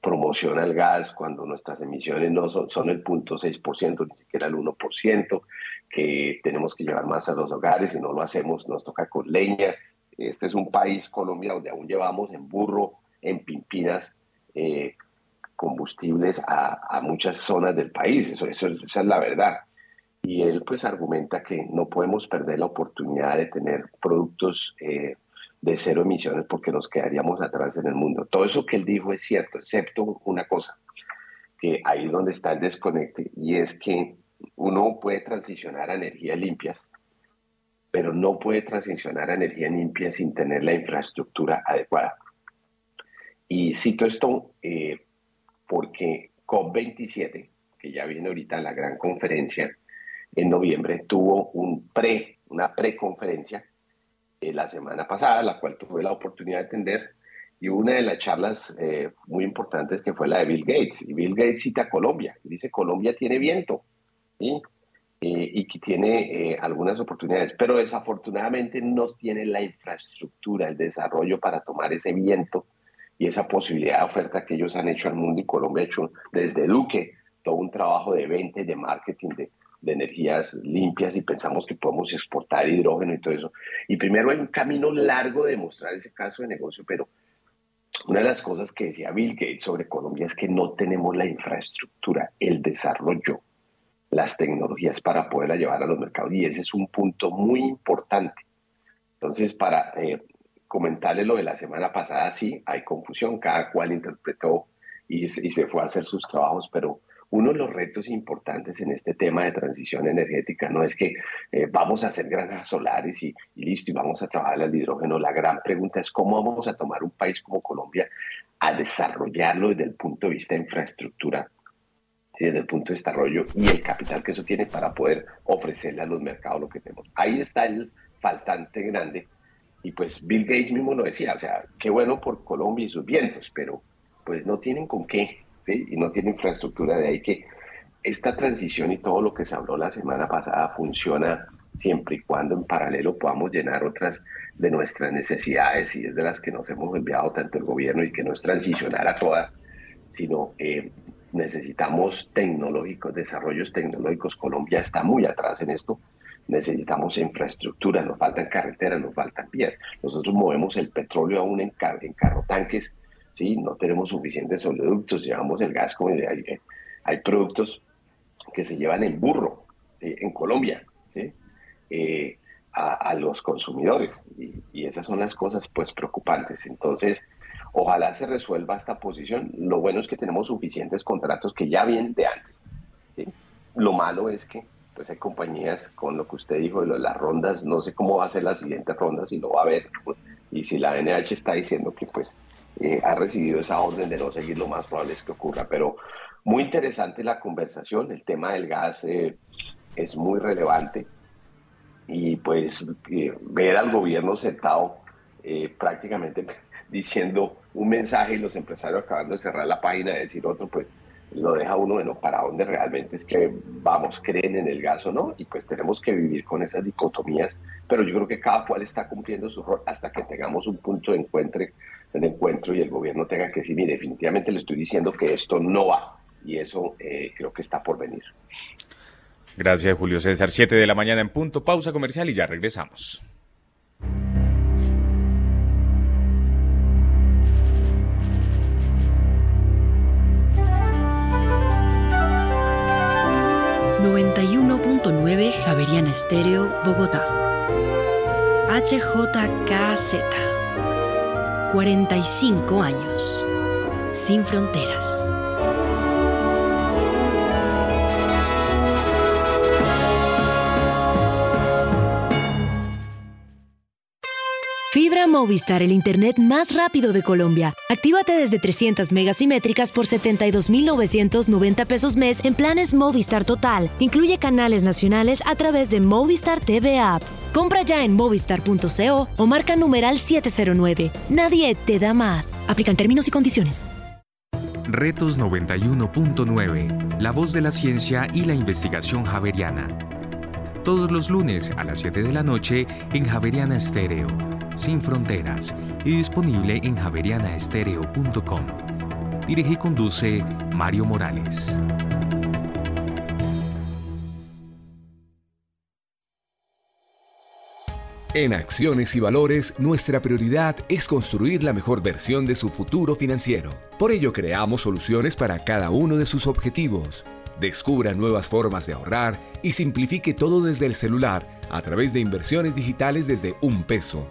promoción al gas cuando nuestras emisiones no son, son el 0.6%, ni siquiera el 1%, que tenemos que llevar más a los hogares y no lo hacemos, nos toca con leña. Este es un país, Colombia, donde aún llevamos en burro, en pimpinas, eh, combustibles a, muchas zonas del país. Eso, eso, esa es la verdad. Y él pues argumenta que no podemos perder la oportunidad de tener productos de cero emisiones porque nos quedaríamos atrás en el mundo. Todo eso que él dijo es cierto, excepto una cosa, que ahí es donde está el desconecte, y es que uno puede transicionar a energías limpias, pero no puede transicionar a energía limpia sin tener la infraestructura adecuada. Y cito esto eh, porque COP27, que ya viene ahorita la gran conferencia en noviembre, tuvo un pre, una preconferencia eh, la semana pasada, la cual tuve la oportunidad de atender, y una de las charlas eh, muy importantes que fue la de Bill Gates. Y Bill Gates cita Colombia, dice Colombia tiene viento eh, y que tiene algunas oportunidades, pero desafortunadamente no tiene la infraestructura, el desarrollo para tomar ese viento y esa posibilidad de oferta que ellos han hecho al mundo y Colombia ha hecho desde Duque todo un trabajo de venta y de marketing de de energías limpias y pensamos que podemos exportar hidrógeno y todo eso. Y primero hay un camino largo de mostrar ese caso de negocio, pero una de las cosas que decía Bill Gates sobre Colombia es que no tenemos la infraestructura, el desarrollo, las tecnologías para poderla llevar a los mercados. Y ese es un punto muy importante. Entonces, para eh, lo de la semana pasada, sí, hay confusión, cada cual interpretó y, y se fue a hacer sus trabajos, pero uno de los retos importantes en este tema de transición energética no es que eh, vamos a hacer granjas solares y, listo, y vamos a trabajar el hidrógeno. La gran pregunta es cómo vamos a tomar un país como Colombia a desarrollarlo desde el punto de vista de infraestructura, desde el punto de desarrollo y el capital que eso tiene para poder ofrecerle a los mercados lo que tenemos. Ahí está el faltante grande. Y pues Bill Gates mismo lo decía, o sea, qué bueno por Colombia y sus vientos, pero pues no tienen con qué y no tiene infraestructura. De ahí que esta transición y todo lo que se habló la semana pasada funciona siempre y cuando en paralelo podamos llenar otras de nuestras necesidades y es de las que nos hemos enviado tanto el gobierno y que no es transicionar a todas, sino eh, necesitamos tecnológicos, desarrollos tecnológicos. Colombia está muy atrás en esto. Necesitamos infraestructura, nos faltan carreteras, nos faltan vías. Nosotros movemos el petróleo aún en, car en carro tanques ¿sí? No tenemos suficientes oleoductos, llevamos el gas como hay, hay productos que se llevan en burro en Colombia eh, a, los consumidores y, esas son las cosas pues preocupantes. Entonces, ojalá se resuelva esta posición. Lo bueno es que tenemos suficientes contratos que ya vienen de antes. Lo malo es que pues hay compañías con lo que usted dijo de las rondas, no sé cómo va a ser la siguiente ronda, si lo va a ver, y si la NH está diciendo que pues eh, ha recibido esa orden de no seguir, lo más probable es que ocurra. Pero muy interesante la conversación, el tema del gas eh, es muy relevante y pues eh, ver al gobierno sentado prácticamente [laughs] diciendo un mensaje y los empresarios acabando de cerrar la página y decir otro, pues lo deja uno, bueno, para dónde realmente es que vamos, creen en el gas o no, y pues tenemos que vivir con esas dicotomías, pero yo creo que cada cual está cumpliendo su rol hasta que tengamos un punto de encuentro, de encuentro y el gobierno tenga que decir, mire, definitivamente le estoy diciendo que esto no va, y eso eh, creo que está por venir. Gracias, Julio César. Siete de la mañana en punto, pausa comercial y ya regresamos. 91.9 Javeriana Estéreo, Bogotá. HJKZ. 45 años. Sin fronteras. Movistar, el internet más rápido de Colombia. Actívate desde 300 megas simétricas por 72,990 pesos mes en planes Movistar Total. Incluye canales nacionales a través de Movistar TV App. Compra ya en movistar.co o marca numeral 709. Nadie te da más. Aplican términos y condiciones. Retos 91.9. La voz de la ciencia y la investigación javeriana. Todos los lunes a las 7 de la noche en Javeriana Estéreo sin fronteras y disponible en javerianaestereo.com. Dirige y conduce Mario Morales. En Acciones y Valores, nuestra prioridad es construir la mejor versión de su futuro financiero. Por ello, creamos soluciones para cada uno de sus objetivos. Descubra nuevas formas de ahorrar y simplifique todo desde el celular a través de inversiones digitales desde un peso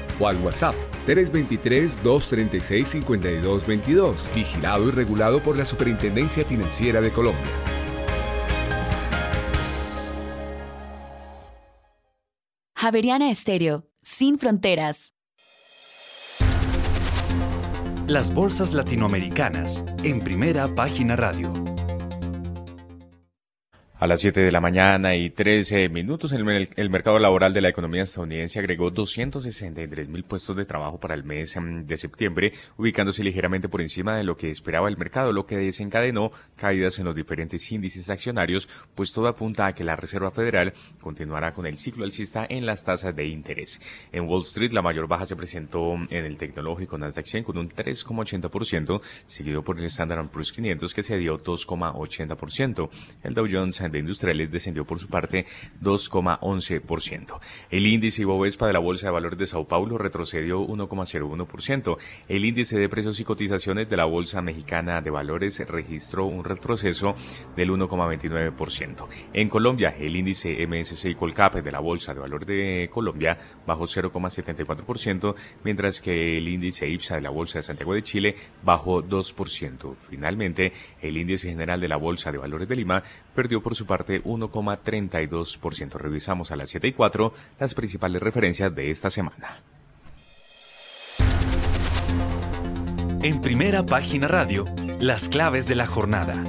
o al WhatsApp 323-236-5222, vigilado y regulado por la Superintendencia Financiera de Colombia. Javeriana Estéreo, sin fronteras. Las bolsas latinoamericanas, en primera página radio. A las 7 de la mañana y 13 minutos, el, el, mercado laboral de la economía estadounidense agregó 263 mil puestos de trabajo para el mes mm, de septiembre, ubicándose ligeramente por encima de lo que esperaba el mercado, lo que desencadenó caídas en los diferentes índices accionarios, pues todo apunta a que la Reserva Federal continuará con el ciclo alcista en las tasas de interés. En Wall Street, la mayor baja se presentó en el tecnológico Nasdaq 100 con un 3,80%, seguido por el Standard Poor's 500 que se dio 2,80%. El Dow Jones de industriales descendió por su parte 2,11%. El índice Ibovespa de la Bolsa de Valores de Sao Paulo retrocedió 1,01%. El índice de precios y cotizaciones de la Bolsa Mexicana de Valores registró un retroceso del 1,29%. En Colombia, el índice MSCI Colcap de la Bolsa de Valores de Colombia bajó 0,74%, mientras que el índice IPSA de la Bolsa de Santiago de Chile bajó 2%. Finalmente, el índice general de la Bolsa de Valores de Lima perdió por su parte 1,32%. Revisamos a las 7 y 4 las principales referencias de esta semana. En primera página radio, las claves de la jornada.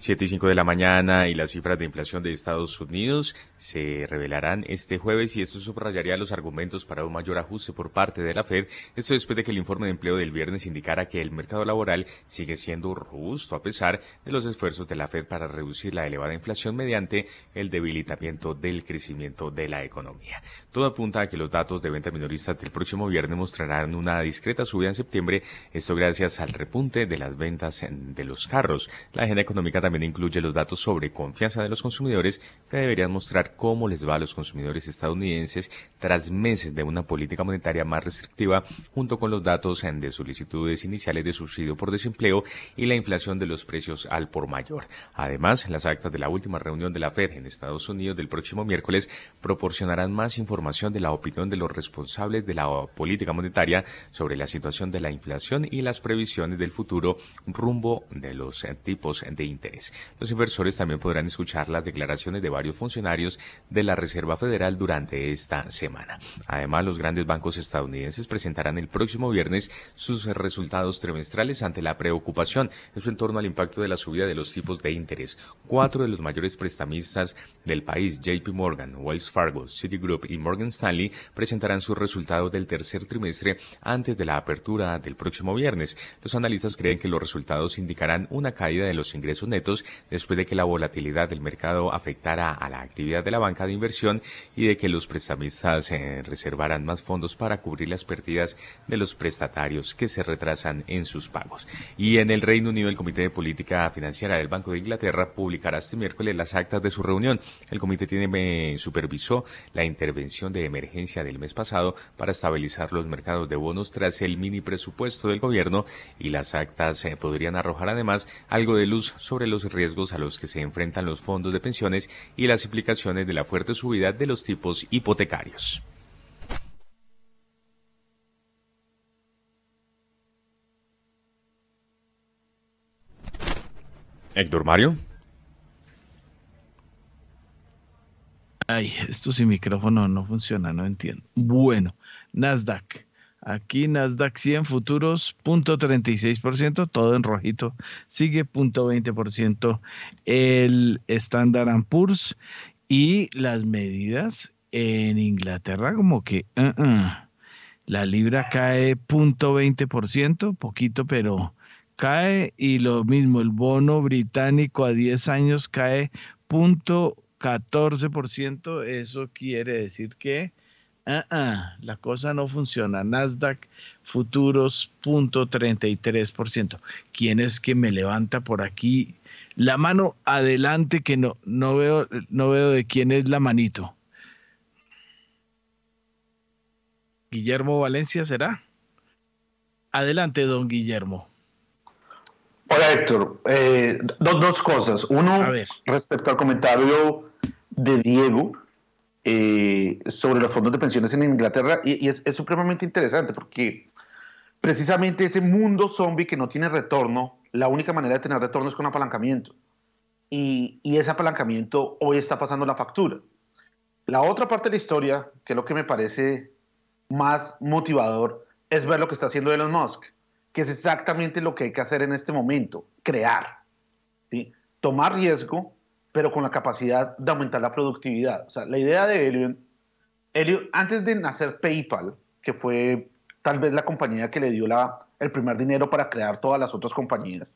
7 y 5 de la mañana y las cifras de inflación de Estados Unidos se revelarán este jueves y esto subrayaría los argumentos para un mayor ajuste por parte de la Fed. Esto después de que el informe de empleo del viernes indicara que el mercado laboral sigue siendo robusto a pesar de los esfuerzos de la Fed para reducir la elevada inflación mediante el debilitamiento del crecimiento de la economía. Todo apunta a que los datos de venta minorista del próximo viernes mostrarán una discreta subida en septiembre, esto gracias al repunte de las ventas de los carros. La agenda económica también incluye los datos sobre confianza de los consumidores que deberían mostrar cómo les va a los consumidores estadounidenses tras meses de una política monetaria más restrictiva, junto con los datos de solicitudes iniciales de subsidio por desempleo y la inflación de los precios al por mayor. Además, las actas de la última reunión de la Fed en Estados Unidos del próximo miércoles proporcionarán más información de la opinión de los responsables de la política monetaria sobre la situación de la inflación y las previsiones del futuro rumbo de los tipos de interés. Los inversores también podrán escuchar las declaraciones de varios funcionarios de la Reserva Federal durante esta semana. Además, los grandes bancos estadounidenses presentarán el próximo viernes sus resultados trimestrales ante la preocupación en torno al impacto de la subida de los tipos de interés. Cuatro de los mayores prestamistas del país, JP Morgan, Wells Fargo, Citigroup y Morgan Stanley, presentarán sus resultados del tercer trimestre antes de la apertura del próximo viernes. Los analistas creen que los resultados indicarán una caída de los ingresos netos después de que la volatilidad del mercado afectara a la actividad de la banca de inversión y de que los prestamistas eh, reservaran más fondos para cubrir las pérdidas de los prestatarios que se retrasan en sus pagos. Y en el Reino Unido, el Comité de Política Financiera del Banco de Inglaterra publicará este miércoles las actas de su reunión. El comité tiene, supervisó la intervención de emergencia del mes pasado para estabilizar los mercados de bonos tras el mini presupuesto del gobierno y las actas eh, podrían arrojar además algo de luz sobre los riesgos a los que se enfrentan los fondos de pensiones y las implicaciones de la fuerte subida de los tipos hipotecarios. Héctor Mario. Ay, esto sin micrófono no funciona, no entiendo. Bueno, Nasdaq. Aquí Nasdaq 100 futuros, 0.36%, todo en rojito, sigue 0.20% el Standard Poor's y las medidas en Inglaterra como que uh-uh. la libra cae 0.20%, poquito, pero cae y lo mismo, el bono británico a 10 años cae 0.14%, eso quiere decir que uh la cosa no funciona. Nasdaq futuros 0.33%. ¿Quién es que me levanta por aquí la mano adelante que no, no, veo, no veo de quién es la manito? Guillermo Valencia será. Adelante, don Guillermo. Hola Héctor, eh, dos cosas. Uno, respecto al comentario de Diego eh, sobre los fondos de pensiones en Inglaterra, y, es, supremamente interesante porque precisamente ese mundo zombie que no tiene retorno, la única manera de tener retorno es con apalancamiento. Y, y ese apalancamiento hoy está pasando la factura. La otra parte de la historia, que es lo que me parece más motivador, es ver lo que está haciendo Elon Musk que es exactamente lo que hay que hacer en este momento, crear, ¿sí? tomar riesgo, pero con la capacidad de aumentar la productividad. O sea, la idea de Elliot, Elliot antes de nacer PayPal, que fue tal vez la compañía que le dio la, el primer dinero para crear todas las otras compañías,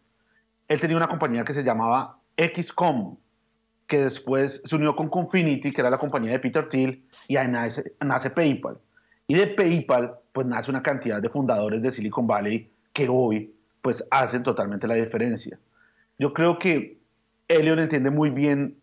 él tenía una compañía que se llamaba XCOM, que después se unió con Confinity, que era la compañía de Peter Thiel, y ahí nace, nace PayPal. Y de PayPal, pues nace una cantidad de fundadores de Silicon Valley que hoy pues hacen totalmente la diferencia. Yo creo que Elliot entiende muy bien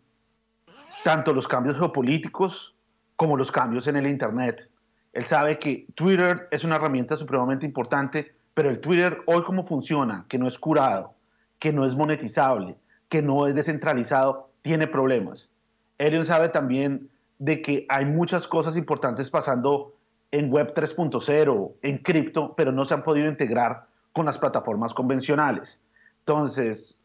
tanto los cambios geopolíticos como los cambios en el Internet. Él sabe que Twitter es una herramienta supremamente importante, pero el Twitter hoy como funciona, que no es curado, que no es monetizable, que no es descentralizado, tiene problemas. Elliot sabe también de que hay muchas cosas importantes pasando en Web 3.0, en cripto, pero no se han podido integrar con las plataformas convencionales. Entonces,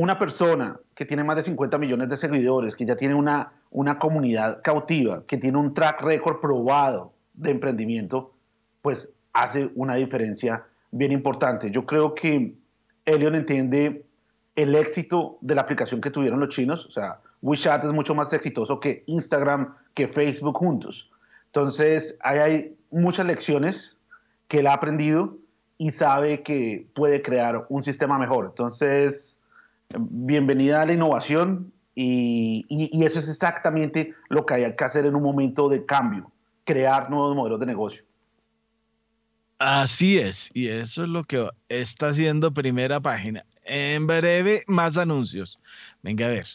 una persona que tiene más de 50 millones de seguidores, que ya tiene una, una comunidad cautiva, que tiene un track record probado de emprendimiento, pues hace una diferencia bien importante. Yo creo que Elion entiende el éxito de la aplicación que tuvieron los chinos, o sea, WeChat es mucho más exitoso que Instagram, que Facebook juntos. Entonces, ahí hay muchas lecciones que él ha aprendido y sabe que puede crear un sistema mejor. Entonces, bienvenida a la innovación y, eso es exactamente lo que hay que hacer en un momento de cambio, crear nuevos modelos de negocio. Así es, y eso es lo que está haciendo primera página. En breve, más anuncios. Venga a ver.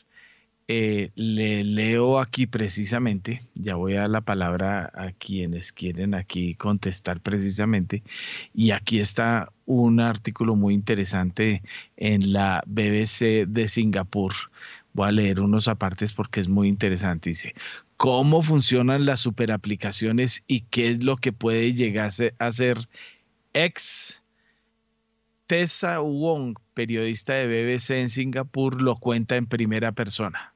Eh, le leo aquí precisamente, ya voy a la palabra a quienes quieren aquí contestar precisamente, y aquí está un artículo muy interesante en la BBC de Singapur. Voy a leer unos apartes porque es muy interesante. Dice, ¿cómo funcionan las superaplicaciones y qué es lo que puede llegar a ser ex Tessa Wong, periodista de BBC en Singapur, lo cuenta en primera persona.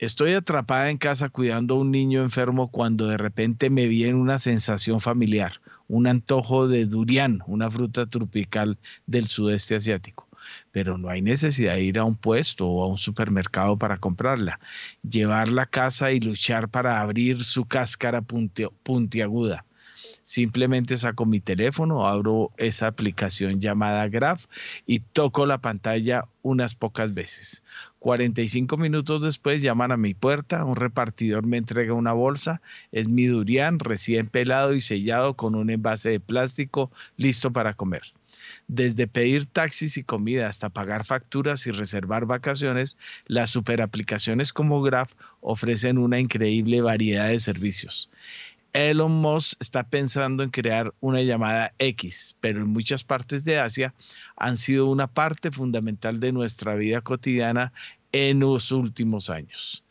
Estoy atrapada en casa cuidando a un niño enfermo cuando de repente me viene una sensación familiar, un antojo de durian, una fruta tropical del sudeste asiático. Pero no hay necesidad de ir a un puesto o a un supermercado para comprarla. Llevarla a casa y luchar para abrir su cáscara puntiaguda. Simplemente saco mi teléfono, abro esa aplicación llamada Graph y toco la pantalla unas pocas veces. 45 minutos después llaman a mi puerta, un repartidor me entrega una bolsa, es mi durian recién pelado y sellado con un envase de plástico listo para comer. Desde pedir taxis y comida hasta pagar facturas y reservar vacaciones, las superaplicaciones como Graph ofrecen una increíble variedad de servicios. Elon Musk está pensando en crear una llamada X, pero en muchas partes de Asia han sido una parte fundamental de nuestra vida cotidiana en los últimos años.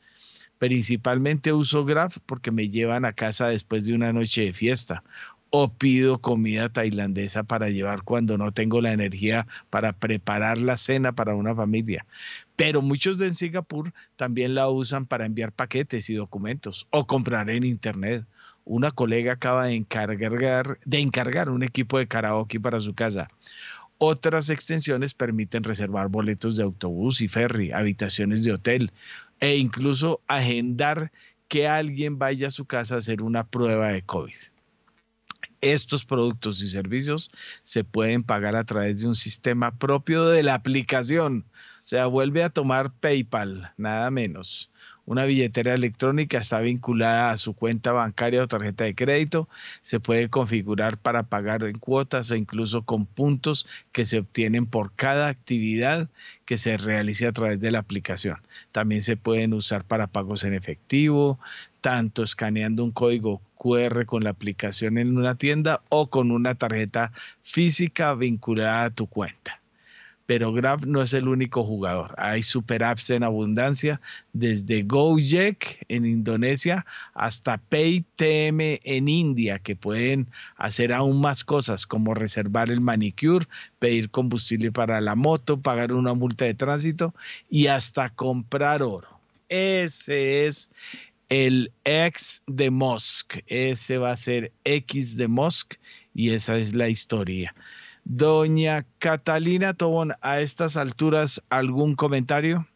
Principalmente uso Graph porque me llevan a casa después de una noche de fiesta o pido comida tailandesa para llevar cuando no tengo la energía para preparar la cena para una familia. Pero muchos de Singapur también la usan para enviar paquetes y documentos o comprar en internet. Una colega acaba de encargar, de encargar un equipo de karaoke para su casa. Otras extensiones permiten reservar boletos de autobús y ferry, habitaciones de hotel e incluso agendar que alguien vaya a su casa a hacer una prueba de COVID. Estos productos y servicios se pueden pagar a través de un sistema propio de la aplicación. O sea, vuelve a tomar PayPal, nada menos. Una billetera electrónica está vinculada a su cuenta bancaria o tarjeta de crédito. Se puede configurar para pagar en cuotas o incluso con puntos que se obtienen por cada actividad que se realice a través de la aplicación. También se pueden usar para pagos en efectivo, tanto escaneando un código QR con la aplicación en una tienda o con una tarjeta física vinculada a tu cuenta pero Grab no es el único jugador. Hay super apps en abundancia, desde Gojek en Indonesia hasta Paytm en India, que pueden hacer aún más cosas como reservar el manicure, pedir combustible para la moto, pagar una multa de tránsito y hasta comprar oro. Ese es el ex de Musk. Ese va a ser X de Musk y esa es la historia. Doña Catalina Tobón, a estas alturas, ¿algún comentario?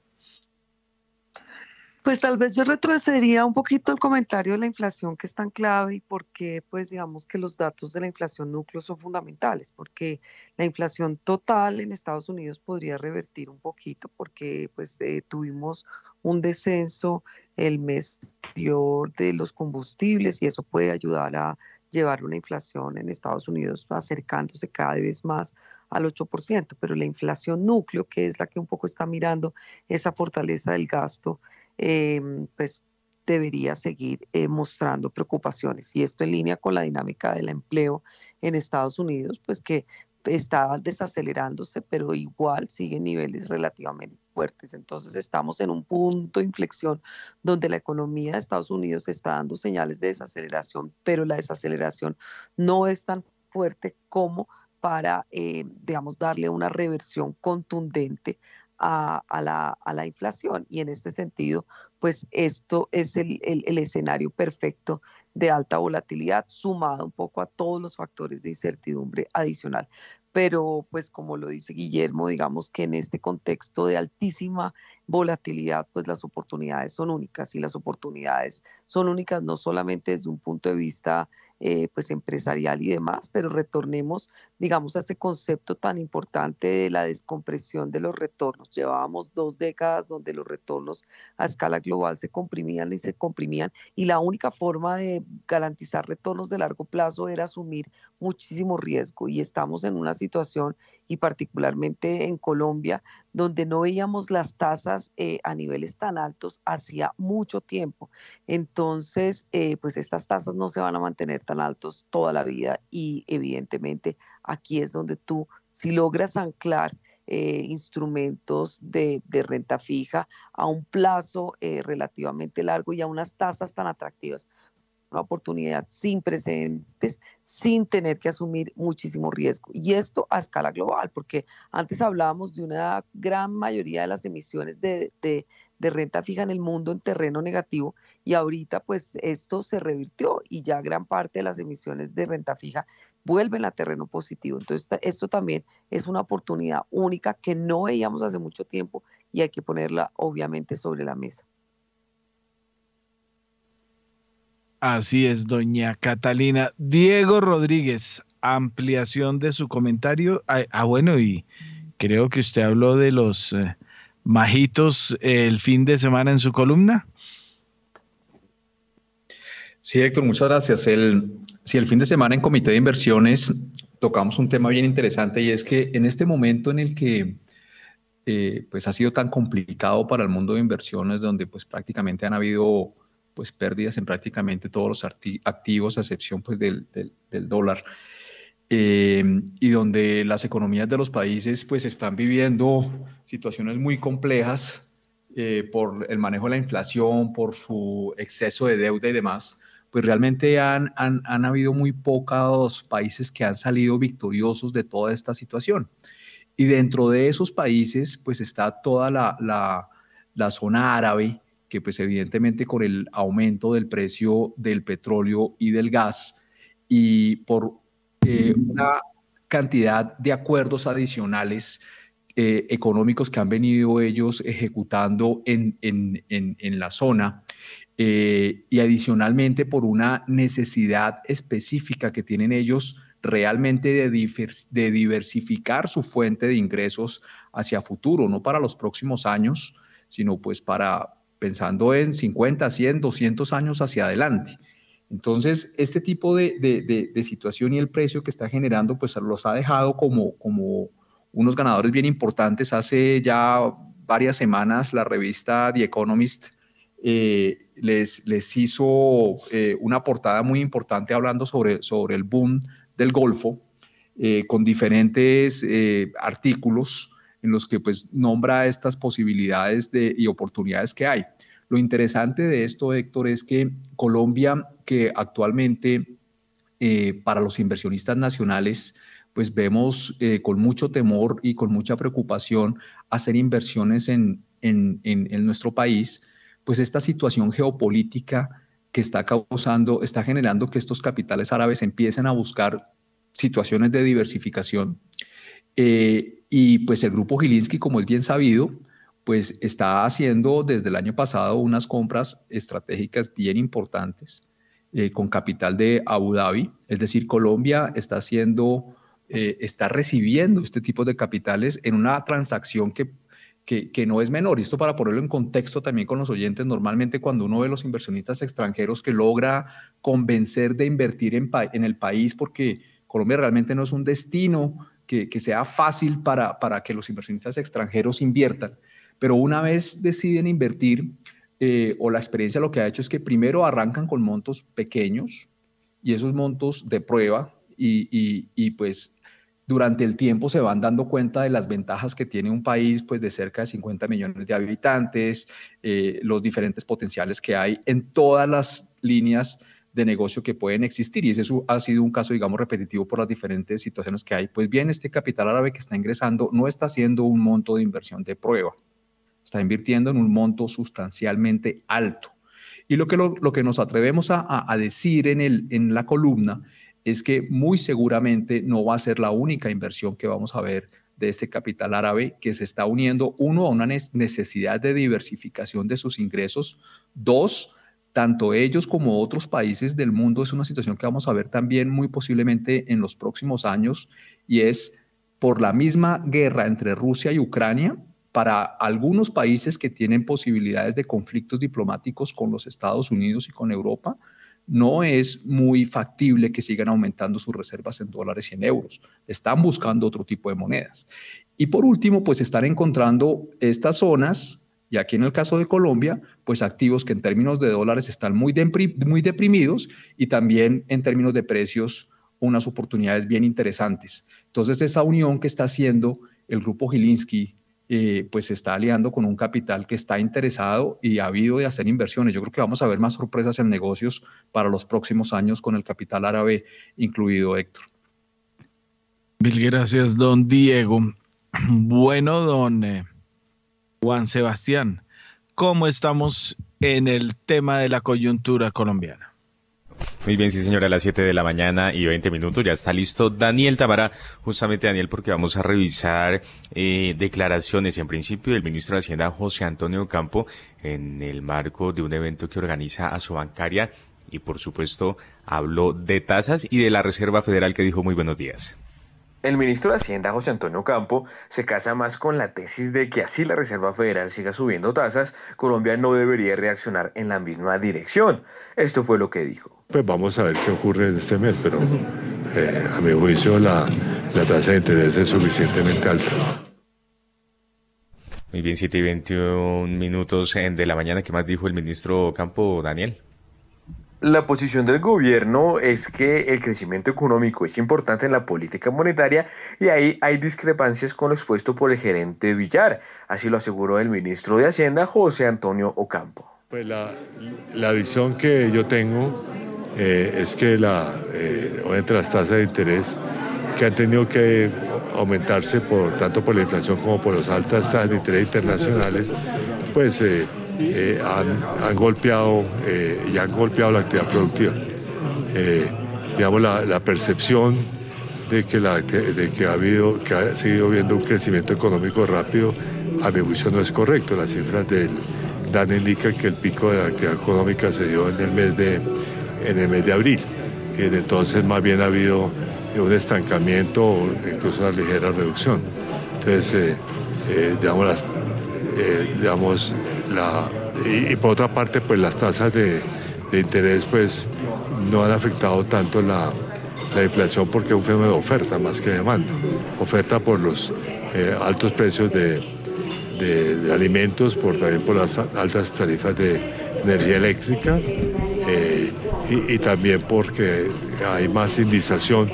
Pues tal vez yo retrocedería un poquito el comentario de la inflación que es tan clave y porque pues digamos que los datos de la inflación núcleo son fundamentales, porque la inflación total en Estados Unidos podría revertir un poquito porque pues eh, tuvimos un descenso el mes anterior de los combustibles y eso puede ayudar a llevar una inflación en Estados Unidos acercándose cada vez más al 8%, pero la inflación núcleo, que es la que un poco está mirando esa fortaleza del gasto, em, pues debería seguir eh, mostrando preocupaciones. Y esto en línea con la dinámica del empleo en Estados Unidos, pues que está desacelerándose, pero igual sigue en niveles relativamente fuertes. Entonces estamos en un punto de inflexión donde la economía de Estados Unidos está dando señales de desaceleración, pero la desaceleración no es tan fuerte como para, eh, digamos, darle una reversión contundente a, la, inflación. Y en este sentido, pues esto es el, el, el, escenario perfecto de alta volatilidad, sumado un poco a todos los factores de incertidumbre adicional pero pues como lo dice Guillermo, digamos que en este contexto de altísima volatilidad, pues las oportunidades son únicas y las oportunidades son únicas no solamente desde un punto de vista eh, pues empresarial y demás, pero retornemos, digamos, a ese concepto tan importante de la descompresión de los retornos. Llevábamos dos décadas donde los retornos a escala global se comprimían y se comprimían y la única forma de garantizar retornos de largo plazo era asumir muchísimo riesgo y estamos en una situación y particularmente en Colombia donde no veíamos las tasas eh, a niveles tan altos hacía mucho tiempo. Entonces, eh, pues estas tasas no se van a mantener tan altos toda la vida y evidentemente aquí es donde tú, si logras anclar eh, instrumentos de, de, renta fija a un plazo relativamente largo y a unas tasas tan atractivas una oportunidad sin precedentes, sin tener que asumir muchísimo riesgo. Y esto a escala global, porque antes hablábamos de una gran mayoría de las emisiones de, de, renta fija en el mundo en terreno negativo y ahorita pues esto se revirtió y ya gran parte de las emisiones de renta fija vuelven a terreno positivo. Entonces esto también es una oportunidad única que no veíamos hace mucho tiempo y hay que ponerla obviamente sobre la mesa. Así es, doña Catalina. Diego Rodríguez, ampliación de su comentario. Ah, ah bueno, y creo que usted habló de los eh, majitos el fin de semana en su columna. Sí, Héctor, muchas gracias. El, sí, el fin de semana en Comité de Inversiones tocamos un tema bien interesante y es que en este momento en el que eh, pues ha sido tan complicado para el mundo de inversiones, donde pues prácticamente han habido pues pérdidas en prácticamente todos los activos, a excepción pues del, del, dólar. Eh, y donde las economías de los países pues están viviendo situaciones muy complejas eh, por el manejo de la inflación, por su exceso de deuda y demás, pues realmente han, han, han habido muy pocos países que han salido victoriosos de toda esta situación. Y dentro de esos países pues está toda la, la, la zona árabe, que pues evidentemente con el aumento del precio del petróleo y del gas y por eh, una cantidad de acuerdos adicionales eh, económicos que han venido ellos ejecutando en, en, en, la zona eh, y adicionalmente por una necesidad específica que tienen ellos realmente de, de diversificar su fuente de ingresos hacia futuro, no para los próximos años, sino pues para, pensando en 50, 100, 200 años hacia adelante. Entonces, este tipo de, situación y el precio que está generando, pues los ha dejado como, como unos ganadores bien importantes. Hace ya varias semanas la revista The Economist eh, les, les hizo eh, una portada muy importante hablando sobre, sobre el boom del Golfo, eh, con diferentes artículos en los que pues nombra estas posibilidades de, y oportunidades que hay. Lo interesante de esto, Héctor, es que Colombia, que actualmente eh, para los inversionistas nacionales, pues vemos eh, con mucho temor y con mucha preocupación hacer inversiones en, en, en, nuestro país, pues esta situación geopolítica que está causando, está generando que estos capitales árabes empiecen a buscar situaciones de diversificación. Eh, y pues el grupo Gilinski, como es bien sabido, pues está haciendo desde el año pasado unas compras estratégicas bien importantes eh, con capital de Abu Dhabi. Es decir, Colombia está haciendo, eh, está recibiendo este tipo de capitales en una transacción que, que, no es menor. Y esto para ponerlo en contexto también con los oyentes, normalmente cuando uno ve los inversionistas extranjeros que logra convencer de invertir en, en el país porque Colombia realmente no es un destino que, sea fácil para, para, que los inversionistas extranjeros inviertan. Pero una vez deciden invertir, eh, o la experiencia lo que ha hecho es que primero arrancan con montos pequeños y esos montos de prueba y, y, pues durante el tiempo se van dando cuenta de las ventajas que tiene un país pues de cerca de 50 millones de habitantes, eh, los diferentes potenciales que hay en todas las líneas de negocio que pueden existir y ese ha sido un caso, digamos, repetitivo por las diferentes situaciones que hay. Pues bien, este capital árabe que está ingresando no está haciendo un monto de inversión de prueba, está invirtiendo en un monto sustancialmente alto. Y lo que, lo, que nos atrevemos a, a, decir en, el, en la columna es que muy seguramente no va a ser la única inversión que vamos a ver de este capital árabe que se está uniendo, uno, a una necesidad de diversificación de sus ingresos, dos, tanto ellos como otros países del mundo, es una situación que vamos a ver también muy posiblemente en los próximos años, y es por la misma guerra entre Rusia y Ucrania, para algunos países que tienen posibilidades de conflictos diplomáticos con los Estados Unidos y con Europa, no es muy factible que sigan aumentando sus reservas en dólares y en euros. Están buscando otro tipo de monedas. Y por último, pues están encontrando estas zonas y aquí en el caso de Colombia, pues activos que en términos de dólares están muy, muy deprimidos y también en términos de precios unas oportunidades bien interesantes. Entonces esa unión que está haciendo el grupo Gilinski, eh, pues se está aliando con un capital que está interesado y ha habido de hacer inversiones. Yo creo que vamos a ver más sorpresas en negocios para los próximos años con el capital árabe incluido, Héctor. Mil gracias, don Diego. [clears throat] Bueno, don eh, Juan Sebastián, ¿cómo estamos en el tema de la coyuntura colombiana? Muy bien, sí señora, a las 7 de la mañana y 20 minutos ya está listo Daniel Tamara, justamente Daniel, porque vamos a revisar eh, declaraciones en principio del ministro de Hacienda José Antonio Campo en el marco de un evento que organiza a su bancaria y por supuesto habló de tasas y de la Reserva Federal que dijo muy buenos días. El ministro de Hacienda, José Antonio Campo, se casa más con la tesis de que así la Reserva Federal siga subiendo tasas, Colombia no debería reaccionar en la misma dirección. Esto fue lo que dijo. Pues vamos a ver qué ocurre en este mes, pero eh, a mi juicio la, la tasa de interés es suficientemente alta. Muy bien, 7 y 21 minutos de la mañana. ¿Qué más dijo el ministro Campo, Daniel? La posición del gobierno es que el crecimiento económico es importante en la política monetaria y ahí hay discrepancias con lo expuesto por el gerente Villar. Así lo aseguró el ministro de Hacienda, José Antonio Ocampo. Pues la, visión que yo tengo eh, es que la, eh, las tasas de interés que han tenido que aumentarse por tanto por la inflación como por las altas tasas de interés internacionales, pues eh, eh, han, golpeado eh, y han golpeado la actividad productiva. Eh, digamos, la, percepción de que, la, de que ha habido, que ha seguido habiendo un crecimiento económico rápido, a mi juicio no es correcto. Las cifras del DAN indican que el pico de la actividad económica se dio en el mes de, en el mes de abril. Y entonces más bien ha habido un estancamiento o incluso una ligera reducción. Entonces, digamos, las, digamos, y, por otra parte, pues las tasas de, interés pues no han afectado tanto la, inflación porque es un fenómeno de oferta más que demanda. Oferta por los eh, altos precios de, alimentos, por, también por las altas tarifas de energía eléctrica eh, y, y, también porque hay más indización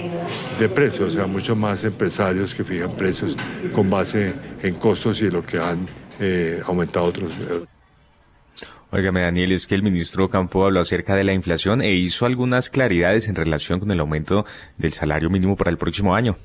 de precios, o sea, muchos más empresarios que fijan precios con base en costos y lo que han eh, aumentado otros. Daniel, es que el ministro Campo habló acerca de la inflación e hizo algunas claridades en relación con el aumento del salario mínimo para el próximo año.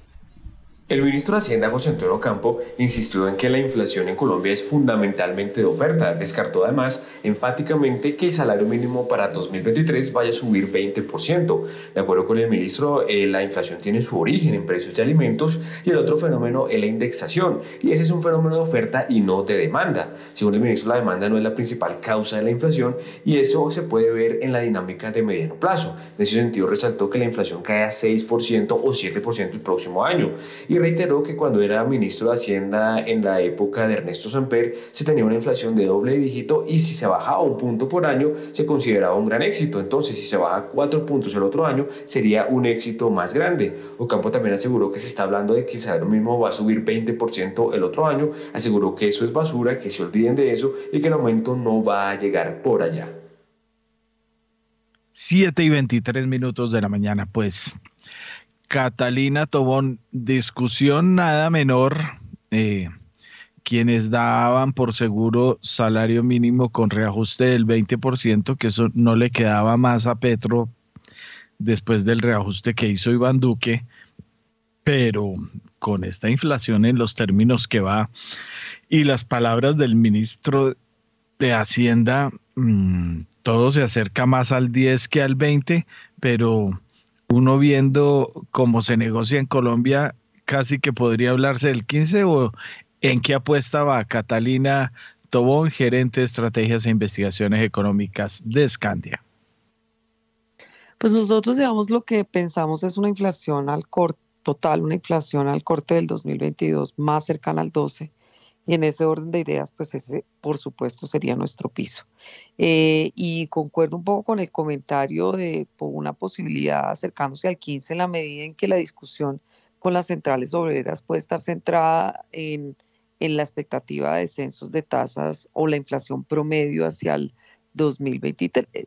El ministro de Hacienda, José Antonio Campo, insistió en que la inflación en Colombia es fundamentalmente de oferta. Descartó además enfáticamente que el salario mínimo para 2023 vaya a subir 20%. De acuerdo con el ministro, eh, la inflación tiene su origen en precios de alimentos y el otro fenómeno es la indexación. Y ese es un fenómeno de oferta y no de demanda. Según el ministro, la demanda no es la principal causa de la inflación y eso se puede ver en la dinámica de mediano plazo. En ese sentido, resaltó que la inflación cae a 6% o 7% el próximo año reiteró que cuando era ministro de Hacienda en la época de Ernesto Samper se tenía una inflación de doble dígito y si se bajaba un punto por año se consideraba un gran éxito. Entonces, si se baja cuatro puntos el otro año, sería un éxito más grande. Ocampo también aseguró que se está hablando de que el salario mínimo va a subir 20% el otro año. Aseguró que eso es basura, que se olviden de eso y que el aumento no va a llegar por allá. 7 y 23 minutos de la mañana, pues Catalina Tobón, discusión nada menor. Eh, quienes daban por seguro salario mínimo con reajuste del 20%, que eso no le quedaba más a Petro después del reajuste que hizo Iván Duque, pero con esta inflación en los términos que va y las palabras del ministro de Hacienda, mm, todo se acerca más al 10 que al 20, pero uno viendo cómo se negocia en Colombia, casi que podría hablarse del 15 o en qué apuesta va Catalina Tobón, gerente de estrategias e investigaciones económicas de Scandia. Pues nosotros, digamos, lo que pensamos es una inflación al corte total, una inflación al corte del 2022 más cercana al 12 y en ese orden de ideas, pues ese, por supuesto, sería nuestro piso. Eh, y concuerdo un poco con el comentario de una posibilidad acercándose al 15 en la medida en que la discusión con las centrales obreras puede estar centrada en, en la expectativa de descensos de tasas o la inflación promedio hacia el 2023 eh,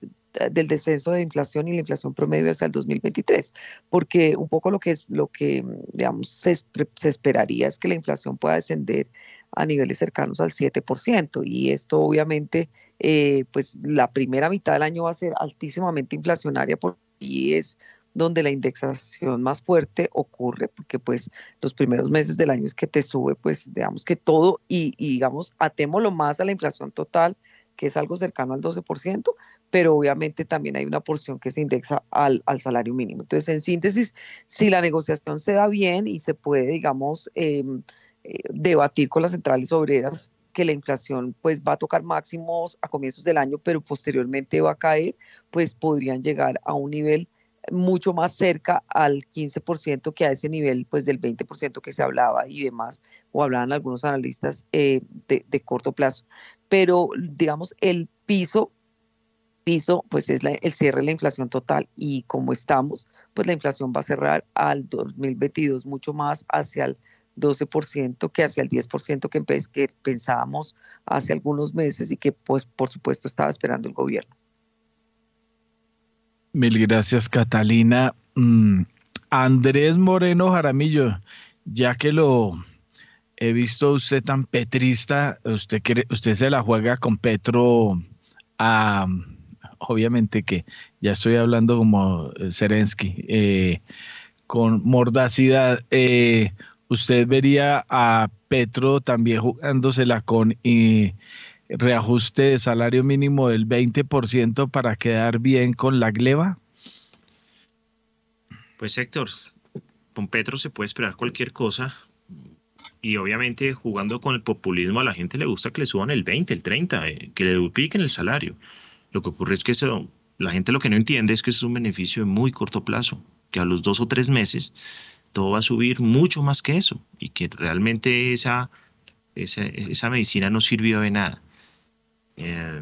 del descenso de inflación y la inflación promedio hacia el 2023, porque un poco lo que es lo que digamos se, se esperaría es que la inflación pueda descender a niveles cercanos al 7%. Y esto obviamente, eh, pues la primera mitad del año va a ser altísimamente inflacionaria y es donde la indexación más fuerte ocurre, porque pues los primeros meses del año es que te sube, pues digamos que todo y, y digamos, atémoslo más a la inflación total, que es algo cercano al 12%, pero obviamente también hay una porción que se indexa al, al salario mínimo. Entonces, en síntesis, si la negociación se da bien y se puede, digamos, eh, eh, debatir con las centrales obreras que la inflación pues va a tocar máximos a comienzos del año, pero posteriormente va a caer, pues podrían llegar a un nivel mucho más cerca al 15% que a ese nivel pues del 20% que se hablaba y demás, o hablaban algunos analistas eh, de, de, corto plazo. Pero digamos, el piso, piso pues es el cierre de la inflación total y como estamos, pues la inflación va a cerrar al 2022 mucho más hacia el 12% que hacia el 10% que, que pensábamos hace algunos meses y que pues por supuesto estaba esperando el gobierno. Mil gracias, Catalina. Mm, Andrés Moreno Jaramillo, ya que lo he visto usted tan petrista, usted, usted se la juega con Petro, obviamente que ya estoy hablando como Serensky, eh, con mordacidad. Eh, ¿Usted vería a Petro también jugándosela con y reajuste de salario mínimo del 20% para quedar bien con la gleba? Pues Héctor, con Petro se puede esperar cualquier cosa y obviamente jugando con el populismo a la gente le gusta que le suban el 20, el 30, eh, que le dupliquen el salario. Lo que ocurre es que eso, la gente lo que no entiende es que es un beneficio de muy corto plazo, que a los dos o tres meses todo va a subir mucho más que eso y que realmente esa, esa, medicina no sirvió de nada. Eh,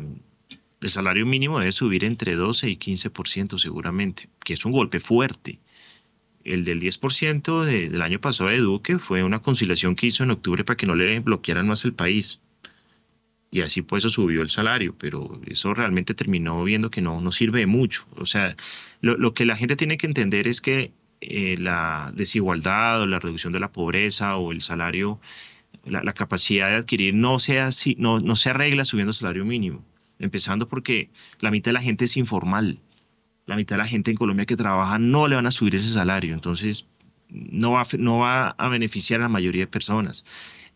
el salario mínimo debe subir entre 12 y 15% seguramente, que es un golpe fuerte. El del 10% del año pasado de Duque fue una conciliación que hizo en octubre para que no le bloquearan más el país. Y así pues eso subió el salario, pero eso realmente terminó viendo que no, no sirve de mucho. O sea, lo, lo que la gente tiene que entender es que eh, la desigualdad o la reducción de la pobreza o el salario, la, capacidad de adquirir no, sea, no, no se arregla subiendo el salario mínimo. Empezando porque la mitad de la gente es informal. La mitad de la gente en Colombia que trabaja no le van a subir ese salario. Entonces, no va, no va a beneficiar a la mayoría de personas.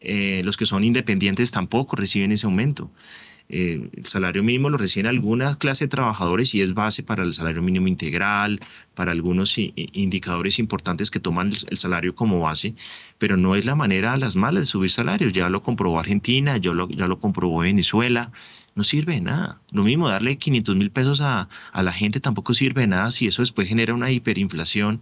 Eh, los que son independientes tampoco reciben ese aumento. Eh, el salario mínimo lo reciben algunas clases de trabajadores y es base para el salario mínimo integral, para algunos indicadores importantes que toman el salario como base, pero no es la manera a las malas de subir salarios. Ya lo comprobó Argentina, ya lo, ya lo comprobó Venezuela, no sirve de nada. Lo mismo, darle 500 mil pesos a, a, la gente tampoco sirve de nada si eso después genera una hiperinflación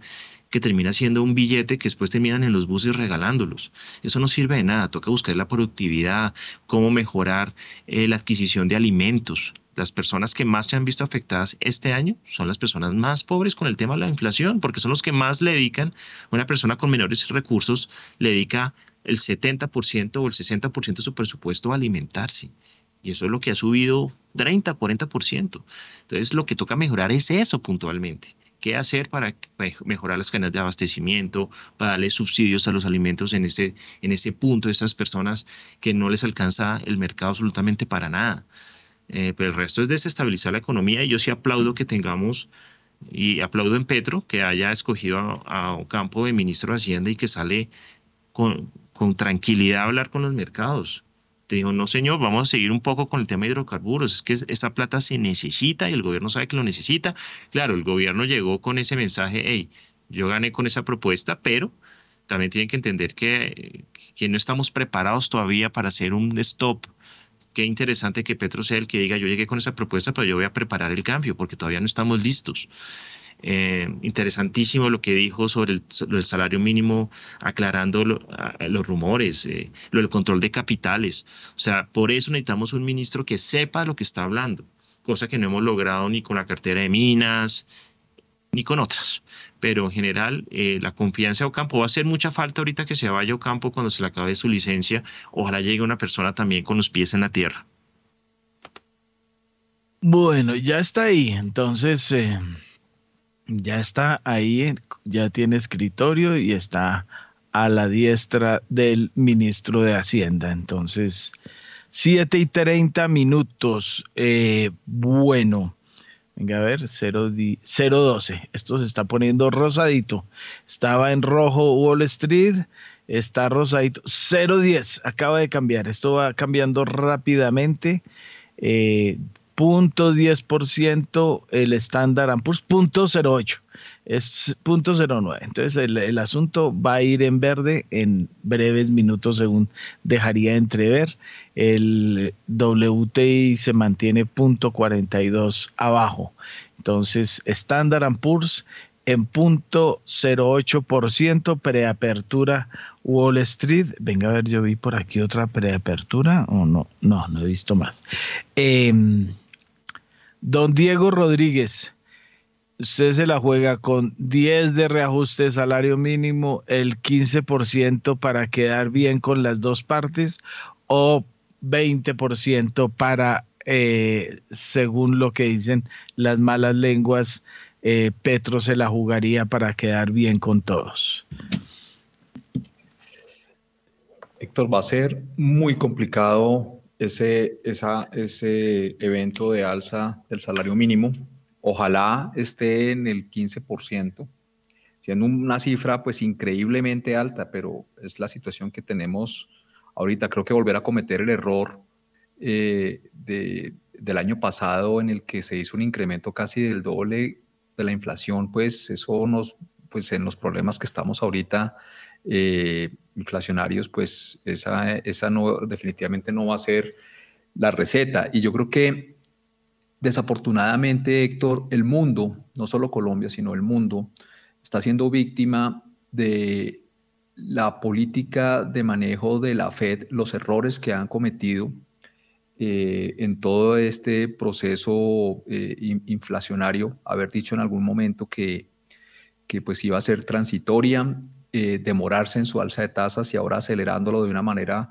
que termina siendo un billete que después terminan en los buses regalándolos. Eso no sirve de nada. Toca buscar la productividad, cómo mejorar eh, la adquisición de alimentos. Las personas que más se han visto afectadas este año son las personas más pobres con el tema de la inflación, porque son los que más le dedican, una persona con menores recursos le dedica el 70% o el 60% de su presupuesto a alimentarse. Y eso es lo que ha subido 30, 40%. Entonces, lo que toca mejorar es eso puntualmente. ¿Qué hacer para mejorar las cadenas de abastecimiento, para darle subsidios a los alimentos en ese, en ese punto estas personas que no les alcanza el mercado absolutamente para nada? Eh, pero el resto es desestabilizar la economía y yo sí aplaudo que tengamos y aplaudo en Petro que haya escogido a, un campo de ministro de Hacienda y que sale con, con tranquilidad a hablar con los mercados te dijo, no señor, vamos a seguir un poco con el tema de hidrocarburos, es que esa plata se necesita y el gobierno sabe que lo necesita. Claro, el gobierno llegó con ese mensaje, hey, yo gané con esa propuesta, pero también tienen que entender que, que no estamos preparados todavía para hacer un stop. Qué interesante que Petro sea el que diga, yo llegué con esa propuesta, pero yo voy a preparar el cambio, porque todavía no estamos listos. Eh, interesantísimo lo que dijo sobre el, salario mínimo, aclarando los rumores, eh, lo del control de capitales. O sea, por eso necesitamos un ministro que sepa lo que está hablando, cosa que no hemos logrado ni con la cartera de minas, ni con otras. Pero en general, eh, la confianza de Ocampo va a hacer mucha falta ahorita que se vaya Ocampo cuando se le acabe su licencia. Ojalá llegue una persona también con los pies en la tierra. Bueno, ya está ahí. Entonces, ya está ahí, ya tiene escritorio y está a la diestra del ministro de Hacienda. Entonces, 7 y 30 minutos. Eh, bueno, venga a ver, 012. Esto se está poniendo rosadito. Estaba en rojo Wall Street, está rosadito. 010, acaba de cambiar. Esto va cambiando rápidamente. Eh, punto 10% el estándar Poor's, punto 08. es punto 09. Entonces el, asunto va a ir en verde en breves minutos según dejaría entrever. El WTI se mantiene punto 42 abajo. Entonces Standard Poor's en punto 08% preapertura Wall Street. Venga a ver, yo vi por aquí otra preapertura o no, no, no he visto más. Em, don Diego Rodríguez, usted se la juega con 10 de reajuste de salario mínimo, el 15% para quedar bien con las dos partes o 20% para, eh, según lo que dicen las malas lenguas, eh, Petro se la jugaría para quedar bien con todos. Héctor, va a ser muy complicado ese, ese evento de alza del salario mínimo. Ojalá esté en el 15%, siendo una cifra pues increíblemente alta, pero es la situación que tenemos ahorita. Creo que volver a cometer el error eh, del año pasado en el que se hizo un incremento casi del doble de la inflación, pues eso nos, pues en los problemas que estamos ahorita eh, inflacionarios, pues esa, esa no, definitivamente no va a ser la receta. Y yo creo que desafortunadamente, Héctor, el mundo, no solo Colombia, sino el mundo, está siendo víctima de la política de manejo de la Fed, los errores que han cometido eh, en todo este proceso eh, inflacionario, haber dicho en algún momento que, que pues iba a ser transitoria, eh, demorarse en su alza de tasas y ahora acelerándolo de una manera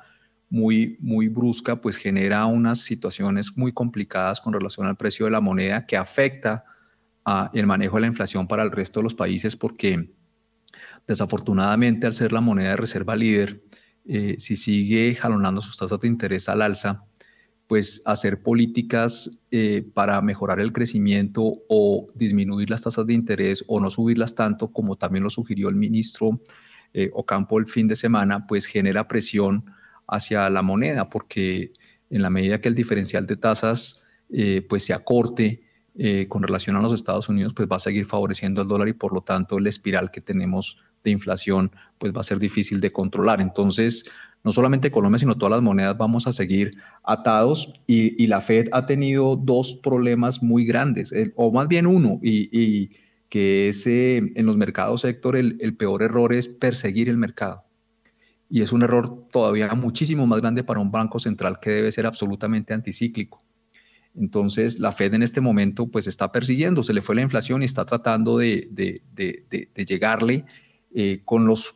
muy, muy brusca, pues genera unas situaciones muy complicadas con relación al precio de la moneda que afecta a el manejo de la inflación para el resto de los países porque desafortunadamente al ser la moneda de reserva líder, si sigue jalonando sus tasas de interés al alza, pues hacer políticas eh, para mejorar el crecimiento o disminuir las tasas de interés o no subirlas tanto como también lo sugirió el ministro eh, Ocampo el fin de semana, pues genera presión hacia la moneda porque en la medida que el diferencial de tasas eh, pues se acorte con relación a los Estados Unidos, pues va a seguir favoreciendo al dólar y por lo tanto la espiral que tenemos de inflación pues va a ser difícil de controlar. Entonces, no solamente Colombia, sino todas las monedas vamos a seguir atados y, la Fed ha tenido dos problemas muy grandes, o más bien uno, y, que es eh, en los mercados, sector el, peor error es perseguir el mercado. Y es un error todavía muchísimo más grande para un banco central que debe ser absolutamente anticíclico. Entonces, la Fed en este momento pues está persiguiendo, se le fue la inflación y está tratando de, de, de llegarle eh, con, los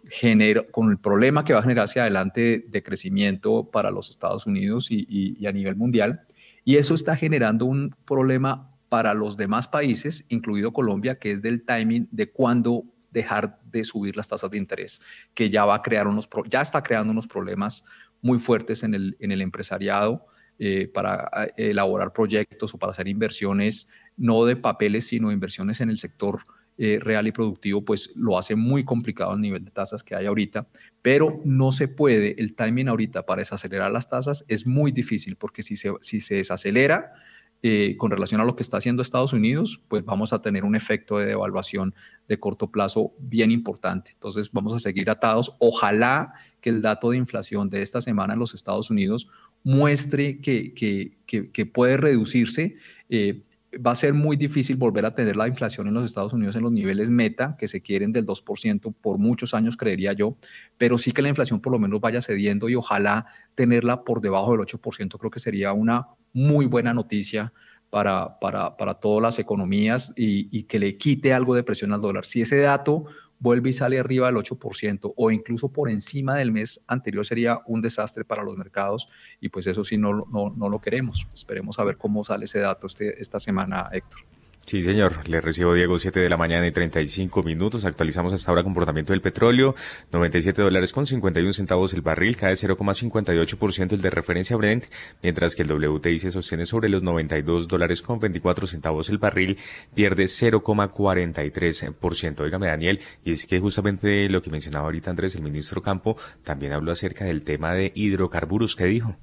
con el problema que va a generar hacia adelante de crecimiento para los Estados Unidos y, a nivel mundial. Y eso está generando un problema para los demás países, incluido Colombia, que es del timing de cuándo dejar de subir las tasas de interés, que ya va a crear unos, ya está creando unos problemas muy fuertes en el, en el empresariado eh, para eh, elaborar proyectos o para hacer inversiones, no de papeles, sino inversiones en el sector eh, real y productivo, pues lo hace muy complicado el nivel de tasas que hay ahorita, pero no se puede, el timing ahorita para desacelerar las tasas es muy difícil porque si se, si se desacelera eh, con relación a lo que está haciendo Estados Unidos, pues vamos a tener un efecto de devaluación de corto plazo bien importante. Entonces vamos a seguir atados. Ojalá que el dato de inflación de esta semana en los Estados Unidos muestre que, que, que, puede reducirse. Eh, va a ser muy difícil volver a tener la inflación en los Estados Unidos en los niveles meta que se quieren del 2% por muchos años, creería yo, pero sí que la inflación por lo menos vaya cediendo y ojalá tenerla por debajo del 8%, creo que sería una muy buena noticia para, para, para todas las economías y, y que le quite algo de presión al dólar. Si ese dato vuelve y sale arriba del 8% o incluso por encima del mes anterior sería un desastre para los mercados y pues eso sí no, no, no lo queremos. Esperemos a ver cómo sale ese dato este, esta semana, Héctor. Sí, señor. Le recibo Diego, 7 de la mañana y 35 minutos. Actualizamos hasta ahora comportamiento del petróleo. 97 dólares con 51 centavos el barril, cae 0,58% el de referencia Brent, mientras que el WTI se sostiene sobre los 92 dólares con 24 centavos el barril, pierde 0,43%. Óigame, Daniel, y es que justamente lo que mencionaba ahorita Andrés, el ministro Campo, también habló acerca del tema de hidrocarburos. ¿Qué dijo?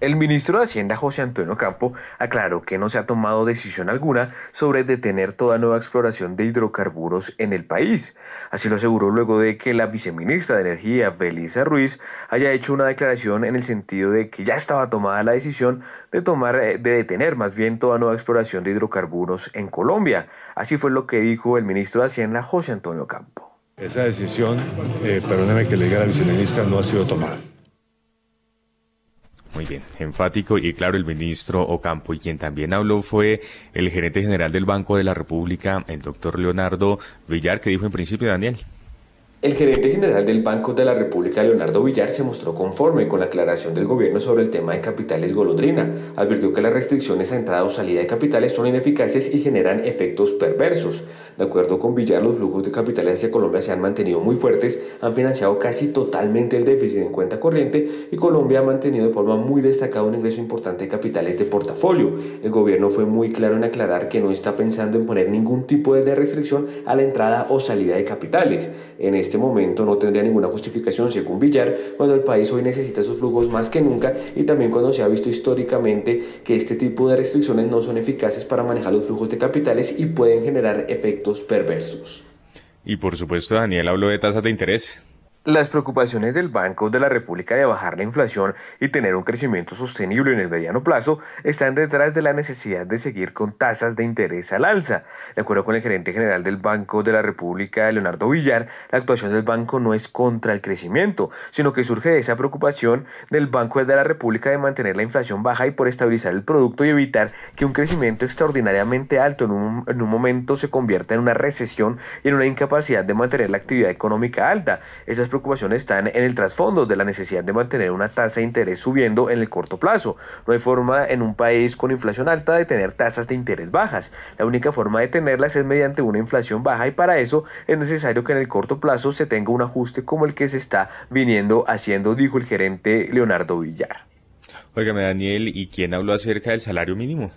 El ministro de Hacienda José Antonio Campo aclaró que no se ha tomado decisión alguna sobre detener toda nueva exploración de hidrocarburos en el país. Así lo aseguró luego de que la viceministra de Energía, Belisa Ruiz, haya hecho una declaración en el sentido de que ya estaba tomada la decisión de tomar eh, de detener más bien toda nueva exploración de hidrocarburos en Colombia. Así fue lo que dijo el ministro de Hacienda José Antonio Campo. Esa decisión, eh, perdóneme que le diga a la viceministra, no ha sido tomada. Muy bien, enfático y claro el ministro Ocampo y quien también habló fue el gerente general del Banco de la República, el doctor Leonardo Villar, que dijo en principio Daniel. El gerente general del Banco de la República, Leonardo Villar, se mostró conforme con la aclaración del gobierno sobre el tema de capitales golondrina. Advirtió que las restricciones a entrada o salida de capitales son ineficaces y generan efectos perversos. De acuerdo con Villar, los flujos de capitales hacia Colombia se han mantenido muy fuertes, han financiado casi totalmente el déficit en cuenta corriente y Colombia ha mantenido de forma muy destacada un ingreso importante de capitales de portafolio. El gobierno fue muy claro en aclarar que no está pensando en poner ningún tipo de restricción a la entrada o salida de capitales. En este momento no tendría ninguna justificación, según Villar, cuando el país hoy necesita sus flujos más que nunca y también cuando se ha visto históricamente que este tipo de restricciones no son eficaces para manejar los flujos de capitales y pueden generar efectos perversos. Y por supuesto, Daniel habló de tasas de interés. Las preocupaciones del Banco de la República de bajar la inflación y tener un crecimiento sostenible en el mediano plazo están detrás de la necesidad de seguir con tasas de interés al alza. De acuerdo con el gerente general del Banco de la República, Leonardo Villar, la actuación del banco no es contra el crecimiento, sino que surge de esa preocupación del Banco de la República de mantener la inflación baja y por estabilizar el producto y evitar que un crecimiento extraordinariamente alto en un, en un momento se convierta en una recesión y en una incapacidad de mantener la actividad económica alta. Esas preocupaciones están en el trasfondo de la necesidad de mantener una tasa de interés subiendo en el corto plazo. No hay forma en un país con inflación alta de tener tasas de interés bajas. La única forma de tenerlas es mediante una inflación baja y para eso es necesario que en el corto plazo se tenga un ajuste como el que se está viniendo haciendo, dijo el gerente Leonardo Villar. Óigame, Daniel, ¿y quién habló acerca del salario mínimo?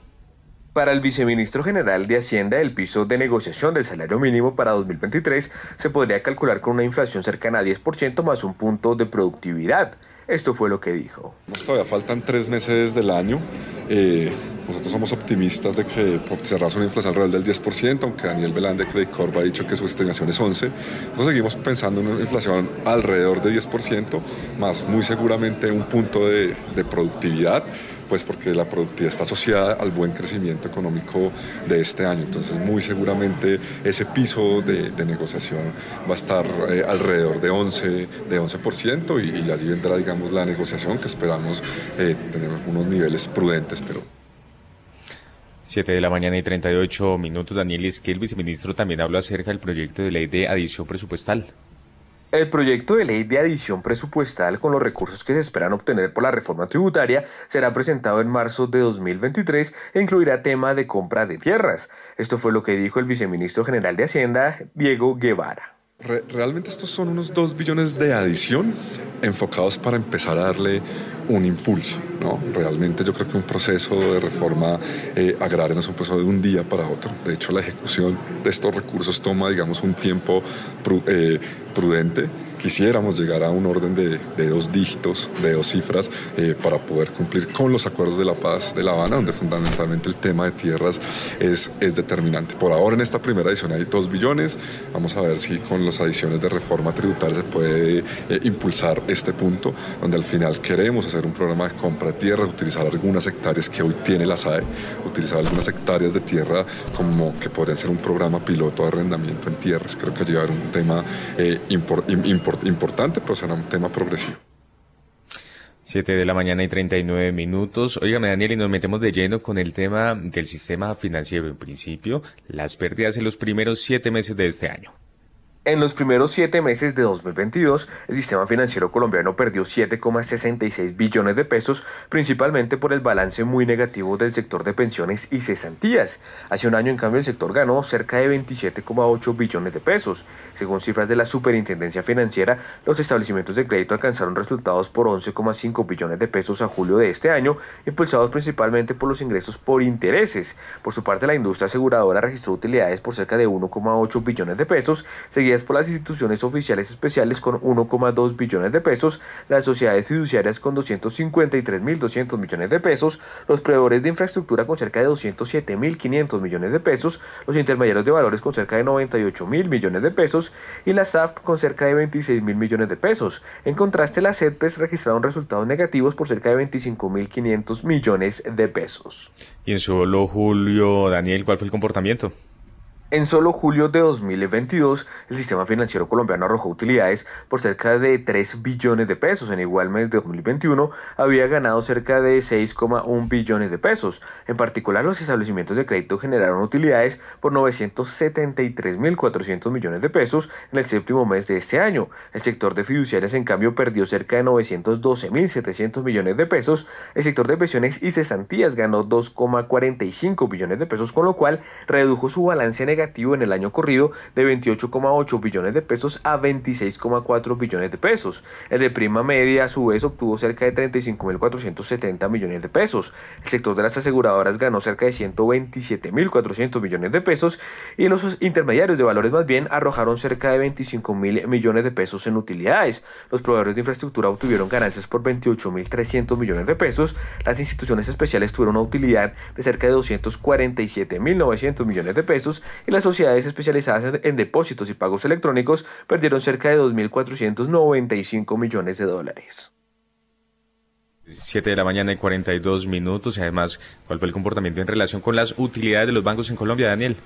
Para el viceministro general de Hacienda, el piso de negociación del salario mínimo para 2023 se podría calcular con una inflación cercana a 10% más un punto de productividad. Esto fue lo que dijo. Todavía faltan tres meses del año. Eh, nosotros somos optimistas de que cerramos una inflación alrededor del 10%, aunque Daniel Belán de Credit Corp ha dicho que su estimación es 11%. Nosotros seguimos pensando en una inflación alrededor de 10%, más muy seguramente un punto de productividad pues porque la productividad está asociada al buen crecimiento económico de este año. Entonces, muy seguramente ese piso de, negociación va a estar eh, alrededor de 11%, de 11% y, y, allí vendrá, digamos, la negociación que esperamos eh, tener unos niveles prudentes, pero... 7 de la mañana y 38 minutos. Daniel Esquel, viceministro, también habló acerca del proyecto de ley de adición presupuestal. El proyecto de ley de adición presupuestal con los recursos que se esperan obtener por la reforma tributaria será presentado en marzo de 2023 e incluirá tema de compra de tierras. Esto fue lo que dijo el viceministro general de Hacienda, Diego Guevara. realmente estos son unos 2 billones de adición enfocados para empezar a darle un impulso. ¿no? Realmente yo creo que un proceso de reforma eh, agraria no es un proceso de un día para otro. De hecho, la ejecución de estos recursos toma, digamos, un tiempo eh, prudente quisiéramos llegar a un orden de, dos dígitos, de dos cifras, eh, para poder cumplir con los acuerdos de la paz de La Habana, donde fundamentalmente el tema de tierras es, es determinante. Por ahora en esta primera edición hay dos billones, vamos a ver si con las adiciones de reforma tributaria se puede eh, impulsar este punto, donde al final queremos hacer un programa de compra de tierras, utilizar algunas hectáreas que hoy tiene la SAE, utilizar algunas hectáreas de tierra como que podrían ser un programa piloto de arrendamiento en tierras. Creo que llevar un tema eh, importante importante, pero será un tema progresivo. 7 de la mañana y 39 minutos. Óigame, Daniel, y nos metemos de lleno con el tema del sistema financiero. En principio, las pérdidas en los primeros siete meses de este año. En los primeros siete meses de 2022, el sistema financiero colombiano perdió 7,66 billones de pesos, principalmente por el balance muy negativo del sector de pensiones y cesantías. Hace un año, en cambio, el sector ganó cerca de 27,8 billones de pesos. Según cifras de la Superintendencia Financiera, los establecimientos de crédito alcanzaron resultados por 11,5 billones de pesos a julio de este año, impulsados principalmente por los ingresos por intereses. Por su parte, la industria aseguradora registró utilidades por cerca de 1,8 billones de pesos, seguida por las instituciones oficiales especiales con 1,2 billones de pesos, las sociedades fiduciarias con 253.200 millones de pesos, los proveedores de infraestructura con cerca de 207.500 millones de pesos, los intermediarios de valores con cerca de 98.000 millones de pesos y la SAF con cerca de 26.000 millones de pesos. En contraste, las CETPES registraron resultados negativos por cerca de 25.500 millones de pesos. Y en solo julio, Daniel, ¿cuál fue el comportamiento? En solo julio de 2022, el sistema financiero colombiano arrojó utilidades por cerca de 3 billones de pesos. En igual mes de 2021 había ganado cerca de 6,1 billones de pesos. En particular, los establecimientos de crédito generaron utilidades por 973.400 millones de pesos en el séptimo mes de este año. El sector de fiduciarias, en cambio, perdió cerca de 912.700 millones de pesos. El sector de pensiones y cesantías ganó 2,45 billones de pesos, con lo cual redujo su balance negativo en el año corrido de 28,8 billones de pesos a 26,4 billones de pesos. El de prima media a su vez obtuvo cerca de 35.470 millones de pesos. El sector de las aseguradoras ganó cerca de 127.400 millones de pesos y los intermediarios de valores más bien arrojaron cerca de 25.000 millones de pesos en utilidades. Los proveedores de infraestructura obtuvieron ganancias por 28.300 millones de pesos. Las instituciones especiales tuvieron una utilidad de cerca de 247.900 millones de pesos y las sociedades especializadas en depósitos y pagos electrónicos perdieron cerca de 2.495 millones de dólares. 7 de la mañana y 42 minutos. Y además, ¿cuál fue el comportamiento en relación con las utilidades de los bancos en Colombia, Daniel?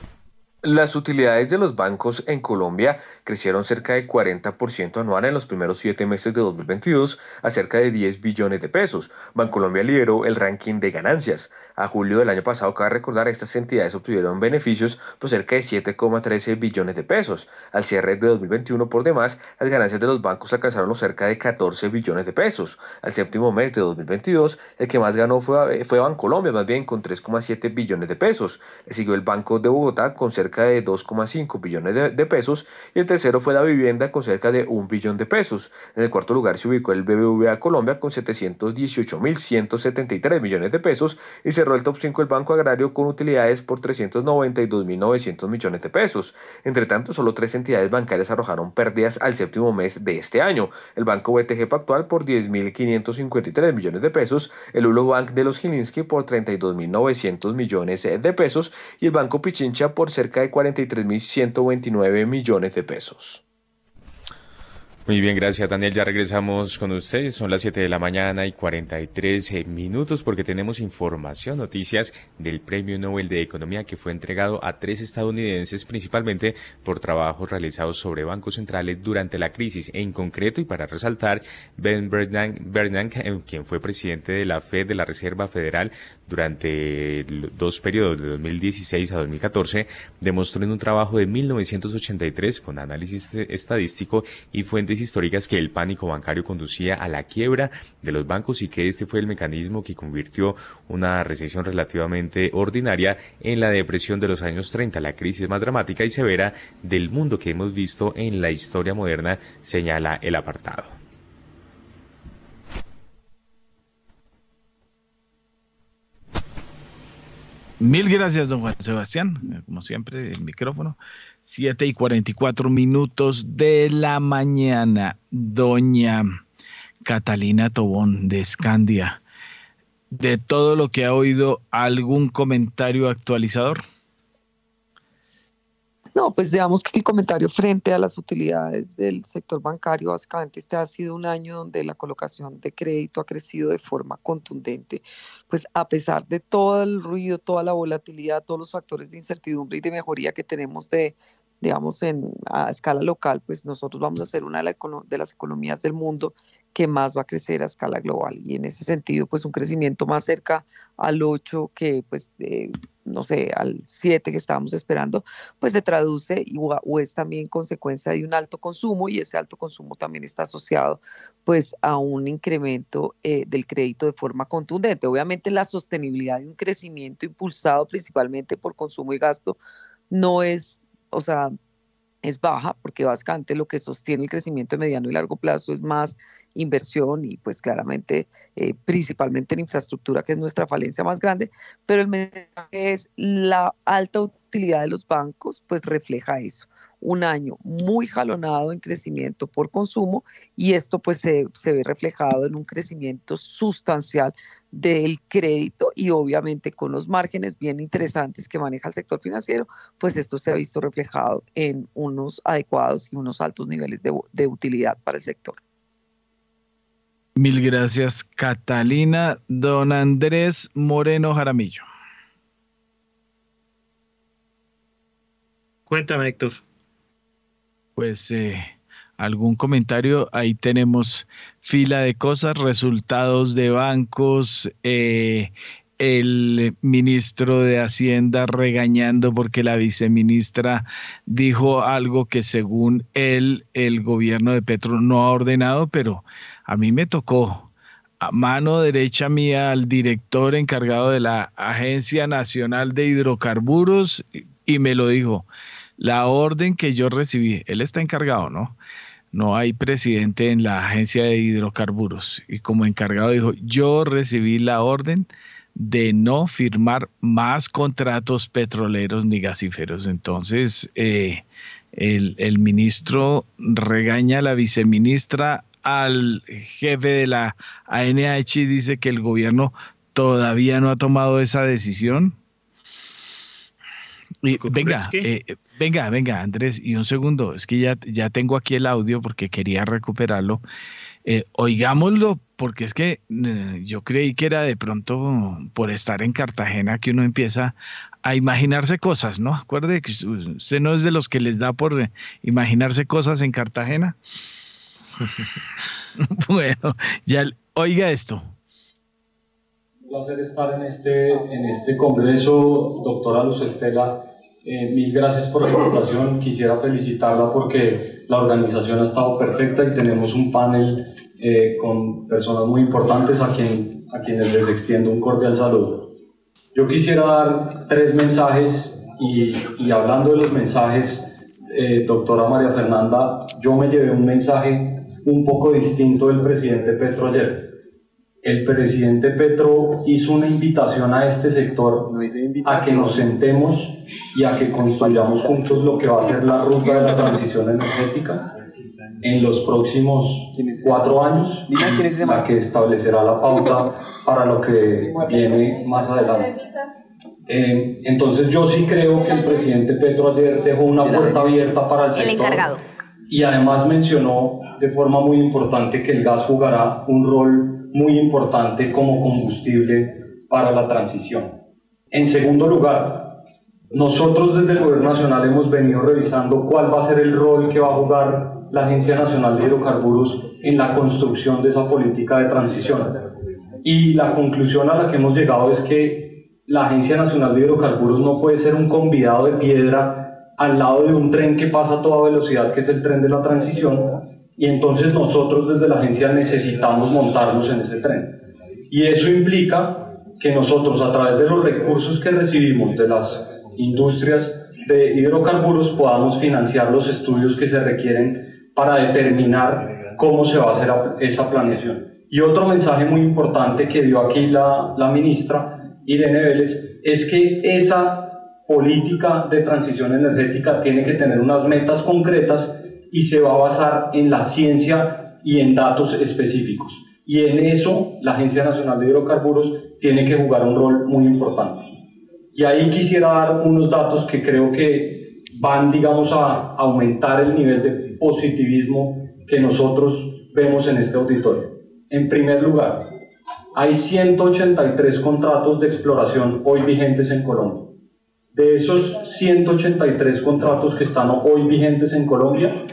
Las utilidades de los bancos en Colombia crecieron cerca de 40% anual en los primeros siete meses de 2022 a cerca de 10 billones de pesos. Bancolombia lideró el ranking de ganancias. A julio del año pasado, cabe recordar, estas entidades obtuvieron beneficios por cerca de 7,13 billones de pesos. Al cierre de 2021, por demás, las ganancias de los bancos alcanzaron los cerca de 14 billones de pesos. Al séptimo mes de 2022, el que más ganó fue, fue Bancolombia, más bien con 3,7 billones de pesos. Le siguió el Banco de Bogotá con cerca de 2,5 billones de, pesos y el tercero fue la vivienda con cerca de 1 billón de pesos. En el cuarto lugar se ubicó el BBVA Colombia con 718.173 millones de pesos y se el top 5 el Banco Agrario con utilidades por 392.900 millones de pesos. Entre tanto, solo tres entidades bancarias arrojaron pérdidas al séptimo mes de este año. El Banco BTG Pactual por 10.553 millones de pesos, el Ulo Bank de los Gilinski por 32.900 millones de pesos y el Banco Pichincha por cerca de 43.129 millones de pesos. Muy bien, gracias Daniel. Ya regresamos con ustedes. Son las 7 de la mañana y 43 eh, minutos porque tenemos información, noticias del Premio Nobel de Economía que fue entregado a tres estadounidenses principalmente por trabajos realizados sobre bancos centrales durante la crisis. En concreto, y para resaltar, Ben Bernanke, eh, quien fue presidente de la Fed de la Reserva Federal durante dos periodos de 2016 a 2014, demostró en un trabajo de 1983 con análisis estadístico y fuentes históricas que el pánico bancario conducía a la quiebra de los bancos y que este fue el mecanismo que convirtió una recesión relativamente ordinaria en la depresión de los años 30, la crisis más dramática y severa del mundo que hemos visto en la historia moderna, señala el apartado. Mil gracias, don Juan Sebastián. Como siempre, el micrófono. 7 y 44 minutos de la mañana. Doña Catalina Tobón de Escandia. De todo lo que ha oído, ¿algún comentario actualizador? No, pues digamos que el comentario frente a las utilidades del sector bancario, básicamente este ha sido un año donde la colocación de crédito ha crecido de forma contundente, pues a pesar de todo el ruido, toda la volatilidad, todos los factores de incertidumbre y de mejoría que tenemos de digamos, en, a escala local, pues nosotros vamos a ser una de, las economías del mundo que más va a crecer a escala global. Y en ese sentido, pues un crecimiento más cerca al 8 que, pues, no sé, al 7 que estábamos esperando, pues se traduce o, es también consecuencia de un alto consumo y ese alto consumo también está asociado, pues, a un incremento eh, del crédito de forma contundente. Obviamente la sostenibilidad de un crecimiento impulsado principalmente por consumo y gasto no es o sea, es baja porque básicamente lo que sostiene el crecimiento de mediano y largo plazo es más inversión y pues claramente eh, principalmente en infraestructura que es nuestra falencia más grande, pero el mensaje es la alta utilidad de los bancos pues refleja eso. Un año muy jalonado en crecimiento por consumo y esto pues se, se ve reflejado en un crecimiento sustancial del crédito y obviamente con los márgenes bien interesantes que maneja el sector financiero, pues esto se ha visto reflejado en unos adecuados y unos altos niveles de, de utilidad para el sector. Mil gracias, Catalina. Don Andrés Moreno Jaramillo. Cuéntame, Héctor. Pues eh, algún comentario. Ahí tenemos fila de cosas, resultados de bancos, eh, el ministro de Hacienda regañando porque la viceministra dijo algo que según él el gobierno de Petro no ha ordenado, pero a mí me tocó a mano derecha mía al director encargado de la Agencia Nacional de Hidrocarburos y me lo dijo. La orden que yo recibí, él está encargado, ¿no? no hay presidente en la agencia de hidrocarburos. Y como encargado dijo, yo recibí la orden de no firmar más contratos petroleros ni gasíferos. Entonces, eh, el, el, ministro regaña a la viceministra, al jefe de la ANH y dice que el gobierno todavía no ha tomado esa decisión. Venga, eh, venga, venga, Andrés, y un segundo, es que ya, ya tengo aquí el audio porque quería recuperarlo. Eh, oigámoslo, porque es que eh, yo creí que era de pronto por estar en Cartagena que uno empieza a imaginarse cosas, ¿no? Acuerde que usted no es de los que les da por imaginarse cosas en Cartagena. [laughs] [laughs] bueno, ya oiga esto. Un placer estar en este, en este congreso, doctora Luz Estela. Eh, mil gracias por la invitación. Quisiera felicitarla porque la organización ha estado perfecta y tenemos un panel eh, con personas muy importantes a, quien, a quienes les extiendo un cordial saludo. Yo quisiera dar tres mensajes y, y hablando de los mensajes, eh, doctora María Fernanda, yo me llevé un mensaje un poco distinto del presidente Petro ayer el presidente Petro hizo una invitación a este sector a que nos sentemos y a que construyamos juntos lo que va a ser la ruta de la transición energética en los próximos cuatro años, la que establecerá la pauta para lo que viene más adelante. Eh, entonces yo sí creo que el presidente Petro ayer dejó una puerta abierta para el sector. El encargado. Y además mencionó de forma muy importante que el gas jugará un rol muy importante como combustible para la transición. En segundo lugar, nosotros desde el Gobierno Nacional hemos venido revisando cuál va a ser el rol que va a jugar la Agencia Nacional de Hidrocarburos en la construcción de esa política de transición. Y la conclusión a la que hemos llegado es que la Agencia Nacional de Hidrocarburos no puede ser un convidado de piedra al lado de un tren que pasa a toda velocidad, que es el tren de la transición, y entonces nosotros desde la agencia necesitamos montarnos en ese tren. Y eso implica que nosotros a través de los recursos que recibimos de las industrias de hidrocarburos podamos financiar los estudios que se requieren para determinar cómo se va a hacer esa planeación. Y otro mensaje muy importante que dio aquí la, la ministra Irene Vélez es que esa política de transición energética tiene que tener unas metas concretas y se va a basar en la ciencia y en datos específicos. Y en eso la Agencia Nacional de Hidrocarburos tiene que jugar un rol muy importante. Y ahí quisiera dar unos datos que creo que van, digamos, a aumentar el nivel de positivismo que nosotros vemos en este auditorio. En primer lugar, hay 183 contratos de exploración hoy vigentes en Colombia. De esos 183 contratos que están hoy vigentes en Colombia,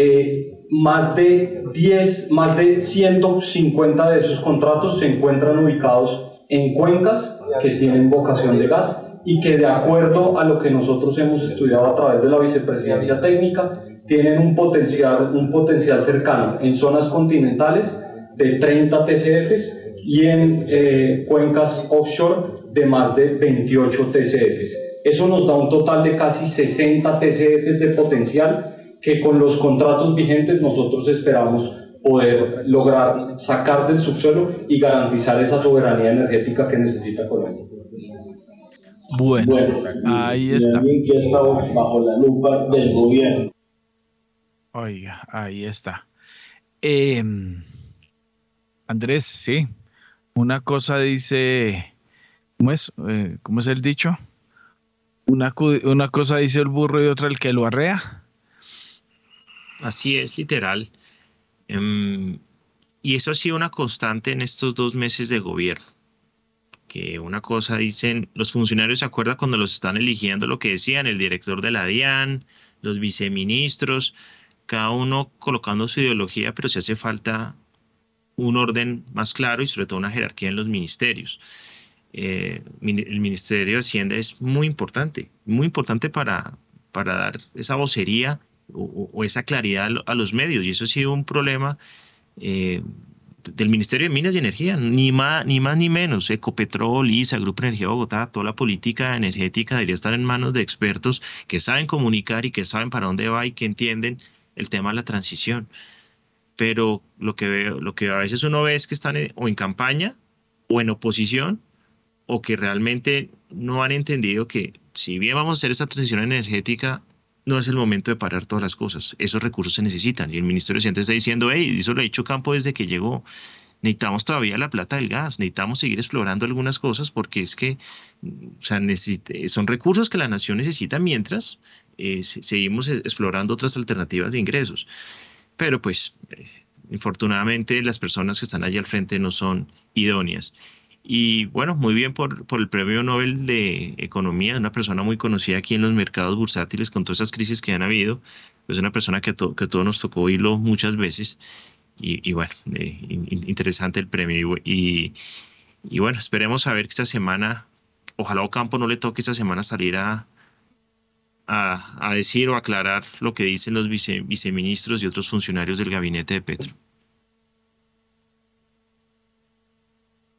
eh, más de 10, más de 150 de esos contratos se encuentran ubicados en cuencas que tienen vocación de gas y que de acuerdo a lo que nosotros hemos estudiado a través de la vicepresidencia técnica, tienen un potencial, un potencial cercano en zonas continentales de 30 TCFs y en eh, cuencas offshore de más de 28 TCFs. Eso nos da un total de casi 60 TCFs de potencial que con los contratos vigentes nosotros esperamos poder lograr sacar del subsuelo y garantizar esa soberanía energética que necesita Colombia. Bueno, ahí está. Que está bajo la lupa del gobierno. Oiga, ahí está. Em, Andrés, sí. Una cosa dice, ¿cómo es? Eh, ¿Cómo es el dicho? Una, una cosa dice el burro y otra el que lo arrea. Así es, literal. Em, y eso ha sido una constante en estos dos meses de gobierno que una cosa dicen, los funcionarios se acuerdan cuando los están eligiendo lo que decían, el director de la DIAN, los viceministros, cada uno colocando su ideología, pero si hace falta un orden más claro y sobre todo una jerarquía en los ministerios. Eh, el Ministerio de Hacienda es muy importante, muy importante para, para dar esa vocería o, esa claridad a los medios y eso ha sido un problema eh, del Ministerio de Minas y Energía, ni más ni, más, ni menos. Ecopetrol, ISA, Grupo Energía Bogotá, toda la política energética debería estar en manos de expertos que saben comunicar y que saben para dónde va y que entienden el tema de la transición. Pero lo que, veo, lo que a veces uno ve es que están o en campaña o en oposición o que realmente no han entendido que si bien vamos a hacer esa transición energética, no es el momento de parar todas las cosas. Esos recursos se necesitan. Y el Ministerio de Ciencia está diciendo, hey, eso lo ha dicho Campo desde que llegó. Necesitamos todavía la plata del gas, necesitamos seguir explorando algunas cosas porque es que o sea, son recursos que la nación necesita mientras eh, seguimos explorando otras alternativas de ingresos. Pero pues, eh, infortunadamente, las personas que están allí al frente no son idóneas. Y bueno, muy bien por, por, el Premio Nobel de Economía, una persona muy conocida aquí en los mercados bursátiles con todas esas crisis que han habido, pues una persona que, que todo nos tocó oírlo muchas veces. Y, bueno, eh, interesante el premio. Y, bueno, esperemos a ver que esta semana, ojalá Ocampo no le toque esta semana salir a, a, decir o aclarar lo que dicen los vice, viceministros y otros funcionarios del gabinete de Petro.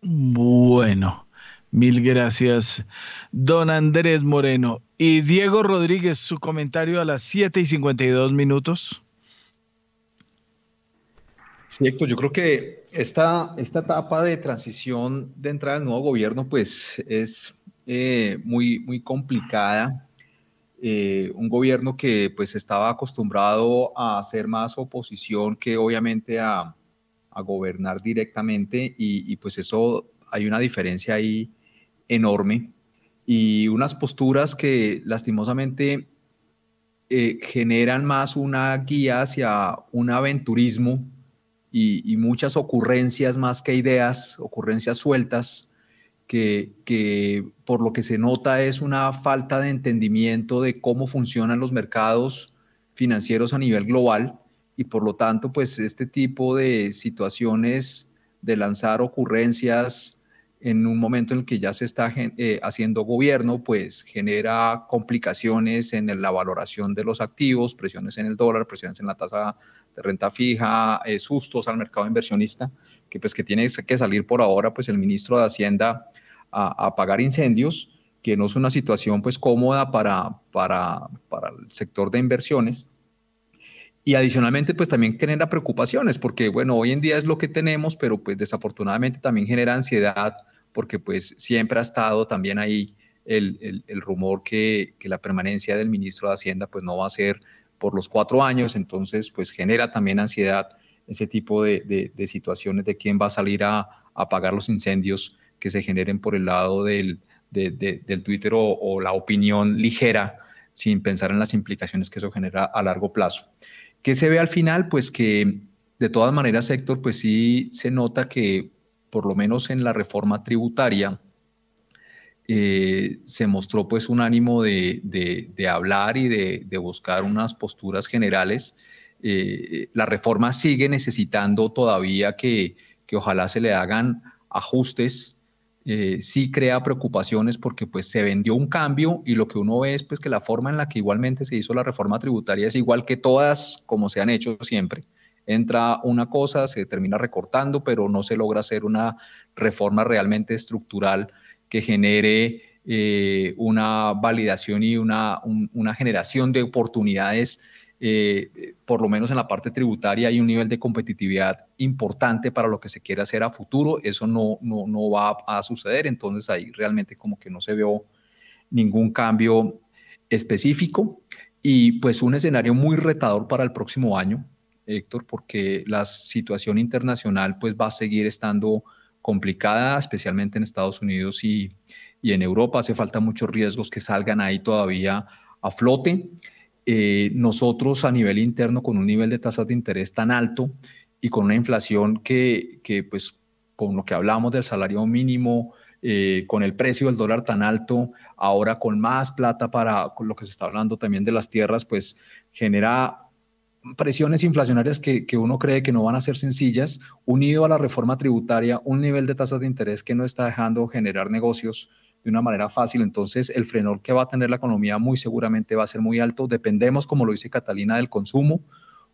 Bueno, mil gracias, don Andrés Moreno. Y Diego Rodríguez, su comentario a las 7 y 52 minutos. Sí, Héctor, yo creo que esta, esta etapa de transición de entrada al nuevo gobierno, pues es eh, muy, muy complicada. Eh, un gobierno que pues estaba acostumbrado a hacer más oposición que obviamente a, a gobernar directamente y, pues eso hay una diferencia ahí enorme. Y unas posturas que lastimosamente eh, generan más una guía hacia un aventurismo y, muchas ocurrencias más que ideas, ocurrencias sueltas, que, que, por lo que se nota es una falta de entendimiento de cómo funcionan los mercados financieros a nivel global y por lo tanto, pues este tipo de situaciones de lanzar ocurrencias en un momento en el que ya se está eh, haciendo gobierno, pues genera complicaciones en la valoración de los activos, presiones en el dólar, presiones en la tasa de renta fija, eh, sustos al mercado inversionista, que pues que tiene que salir por ahora pues el ministro de Hacienda a, a pagar incendios, que no es una situación pues cómoda para, para, para el sector de inversiones y adicionalmente, pues también genera preocupaciones, porque bueno, hoy en día es lo que tenemos, pero pues desafortunadamente también genera ansiedad, porque pues siempre ha estado también ahí el, el, rumor que, que, la permanencia del ministro de Hacienda pues no va a ser por los cuatro años, entonces pues genera también ansiedad ese tipo de, de, situaciones de quién va a salir a, apagar los incendios que se generen por el lado del, del Twitter o la opinión ligera sin pensar en las implicaciones que eso genera a largo plazo. ¿Qué se ve al final? Pues que de todas maneras, Héctor, pues sí se nota que por lo menos en la reforma tributaria eh, se mostró pues un ánimo de, hablar y de, buscar unas posturas generales. Eh, la reforma sigue necesitando todavía que, que ojalá se le hagan ajustes eh, sí crea preocupaciones porque pues se vendió un cambio y lo que uno ve es pues que la forma en la que igualmente se hizo la reforma tributaria es igual que todas como se han hecho siempre. Entra una cosa, se termina recortando, pero no se logra hacer una reforma realmente estructural que genere eh, una validación y una, una generación de oportunidades eh, por lo menos en la parte tributaria hay un nivel de competitividad importante para lo que se quiere hacer a futuro. Eso no, no, no va a suceder, entonces ahí realmente como que no se vio ningún cambio específico y pues un escenario muy retador para el próximo año, Héctor, porque la situación internacional pues va a seguir estando complicada, especialmente en Estados Unidos y, y en Europa. Hace falta muchos riesgos que salgan ahí todavía a flote. Eh, nosotros a nivel interno, con un nivel de tasas de interés tan alto y con una inflación que, pues, con lo que hablamos del salario mínimo, eh, con el precio del dólar tan alto, ahora con más plata para con lo que se está hablando también de las tierras, pues genera presiones inflacionarias que, que, uno cree que no van a ser sencillas, unido a la reforma tributaria, un nivel de tasas de interés que no está dejando generar negocios de una manera fácil. Entonces, el frenor que va a tener la economía muy seguramente va a ser muy alto. Dependemos, como lo dice Catalina, del consumo,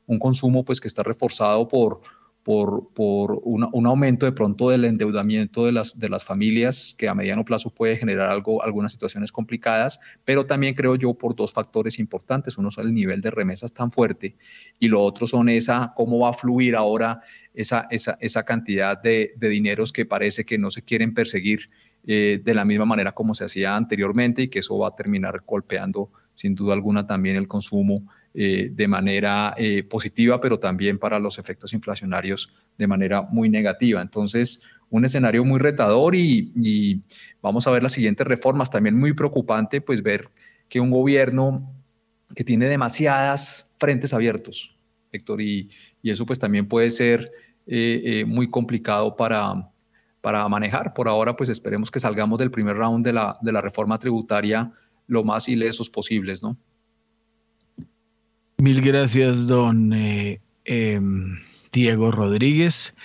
un consumo pues que está reforzado por, por, por un aumento de pronto del endeudamiento de las, de las familias que a mediano plazo puede generar algo, algunas situaciones complicadas, pero también creo yo por dos factores importantes. Uno es el nivel de remesas tan fuerte y lo otro son esa, cómo va a fluir ahora esa, esa, esa cantidad de, de dineros que parece que no se quieren perseguir eh, de la misma manera como se hacía anteriormente y que eso va a terminar golpeando sin duda alguna también el consumo eh, de manera eh, positiva, pero también para los efectos inflacionarios de manera muy negativa. Entonces, un escenario muy retador y, vamos a ver las siguientes reformas. También muy preocupante, pues ver que un gobierno que tiene demasiadas frentes abiertos, Héctor, y, y eso pues también puede ser muy complicado para, para manejar. Por ahora, pues esperemos que salgamos del primer round de la, de la reforma tributaria lo más ilesos posibles, ¿no? Mil gracias, don eh, em, Diego Rodríguez.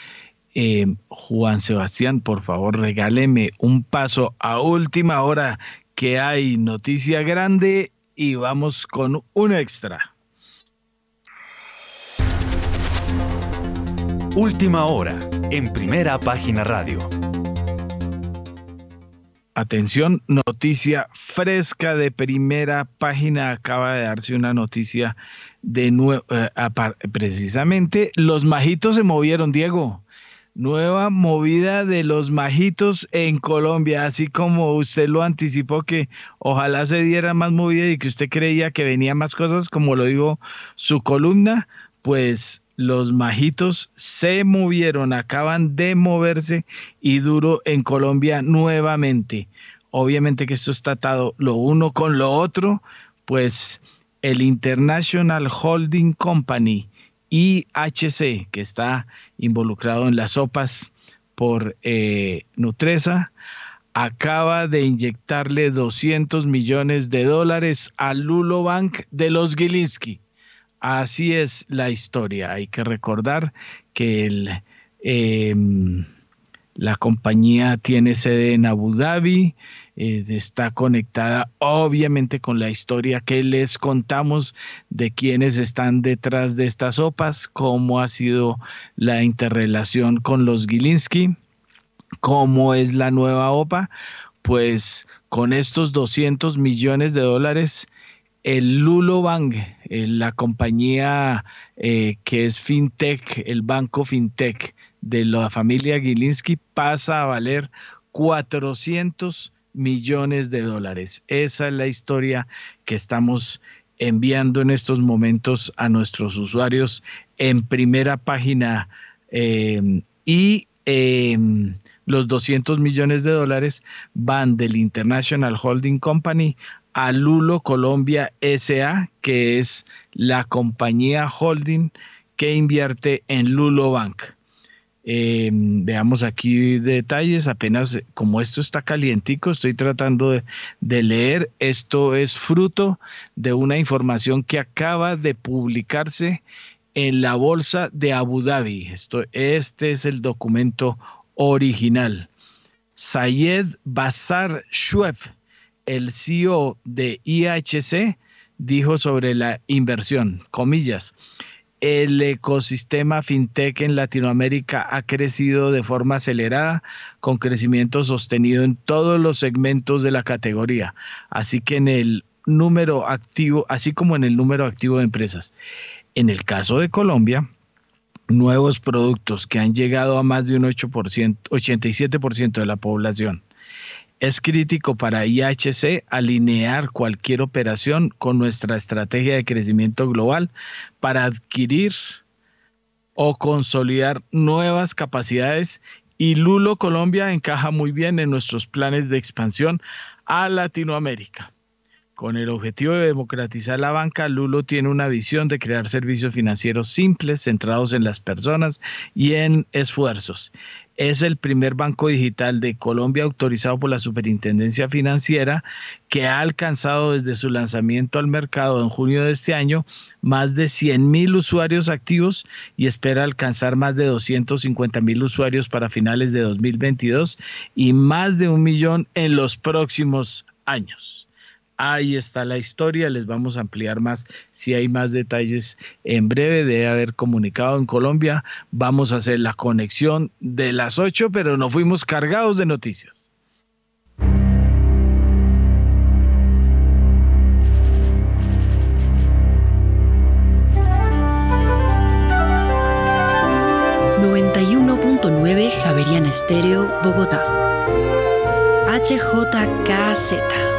Em, Juan Sebastián, por favor, regáleme un paso a última hora que hay noticia grande y vamos con un extra. Última hora en primera página radio. Atención, noticia fresca de primera página. Acaba de darse una noticia de nuevo. Eh, precisamente, los majitos se movieron, Diego. Nueva movida de los majitos en Colombia, así como usted lo anticipó que ojalá se diera más movida y que usted creía que venía más cosas, como lo dijo su columna, pues los majitos se movieron, acaban de moverse y duro en Colombia nuevamente. Obviamente que esto está atado lo uno con lo otro, pues el International Holding Company, IHC, que está involucrado en las sopas por eh, Nutresa, acaba de inyectarle 200 millones de dólares al Lulo Bank de los Gilinski. Así es la historia. Hay que recordar que em, la compañía tiene sede en Abu Dhabi, eh, está conectada obviamente con la historia que les contamos de quienes están detrás de estas sopas, cómo ha sido la interrelación con los Gilinski, cómo es la nueva OPA. Pues con estos 200 millones de dólares el Lulo Bank, eh, la compañía eh, que es FinTech, el banco FinTech de la familia Gilinski, pasa a valer 400 millones de dólares. Esa es la historia que estamos enviando en estos momentos a nuestros usuarios en primera página em, y em, los 200 millones de dólares van del International Holding Company a Lulo Colombia SA, que es la compañía holding que invierte en Lulo Bank. Em, veamos aquí detalles, apenas como esto está calientico, estoy tratando de, leer, esto es fruto de una información que acaba de publicarse en la bolsa de Abu Dhabi. Esto, este es el documento original. Sayed Bazar Shuef, el CEO de IHC dijo sobre la inversión, comillas, el ecosistema fintech en Latinoamérica ha crecido de forma acelerada, con crecimiento sostenido en todos los segmentos de la categoría, así que en el número activo, así como en el número activo de empresas. En el caso de Colombia, nuevos productos que han llegado a más de un 8%, 87% de la población Es crítico para IHC alinear cualquier operación con nuestra estrategia de crecimiento global para adquirir o consolidar nuevas capacidades y Lulo Colombia encaja muy bien en nuestros planes de expansión a Latinoamérica. Con el objetivo de democratizar la banca, Lulo tiene una visión de crear servicios financieros simples, centrados en las personas y en esfuerzos. Es el primer banco digital de Colombia autorizado por la Superintendencia Financiera que ha alcanzado desde su lanzamiento al mercado en junio de este año más de 100 mil usuarios activos y espera alcanzar más de 250 mil usuarios para finales de 2022 y más de un millón en los próximos años. Ahí está la historia, les vamos a ampliar más si hay más detalles en breve. de haber comunicado en Colombia. Vamos a hacer la conexión de las 8, pero no fuimos cargados de noticias. ...91.9 Javeriana Estéreo, Bogotá. HJKZ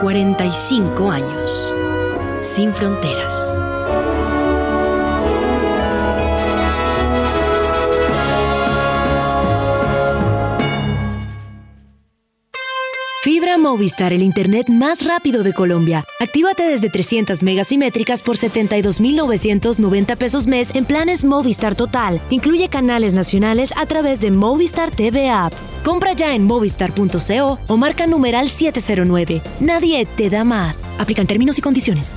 45 años. Sin fronteras. Fibra Movistar, el internet más rápido de Colombia. Actívate desde 300 megas métricas por 72,990 pesos mes en planes Movistar Total. Incluye canales nacionales a través de Movistar TV App. Compra ya en movistar.co o marca numeral 709. Nadie te da más. Aplican términos y condiciones.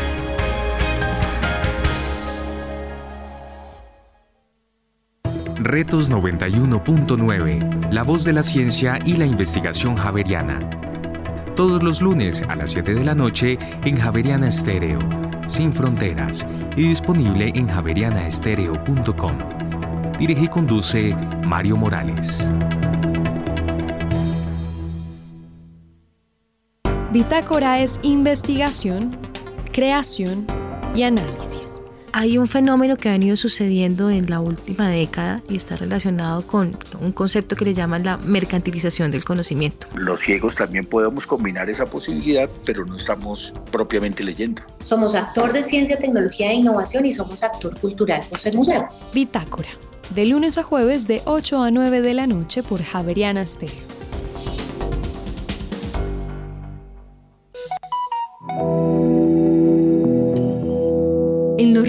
Retos 91.9, la voz de la ciencia y la investigación javeriana. Todos los lunes a las 7 de la noche en Javeriana Estéreo, sin fronteras, y disponible en javerianaestereo.com. Dirige y conduce Mario Morales. Bitácora es investigación, creación y análisis hay un fenómeno que ha venido sucediendo en la última década y está relacionado con un concepto que le llaman la mercantilización del conocimiento. Los ciegos también podemos combinar esa posibilidad, pero no estamos propiamente leyendo. Somos actor de ciencia, tecnología e innovación y somos actor cultural por ser museo. Bitácora, de lunes a jueves de 8 a 9 de la noche por Javeriana Stereo.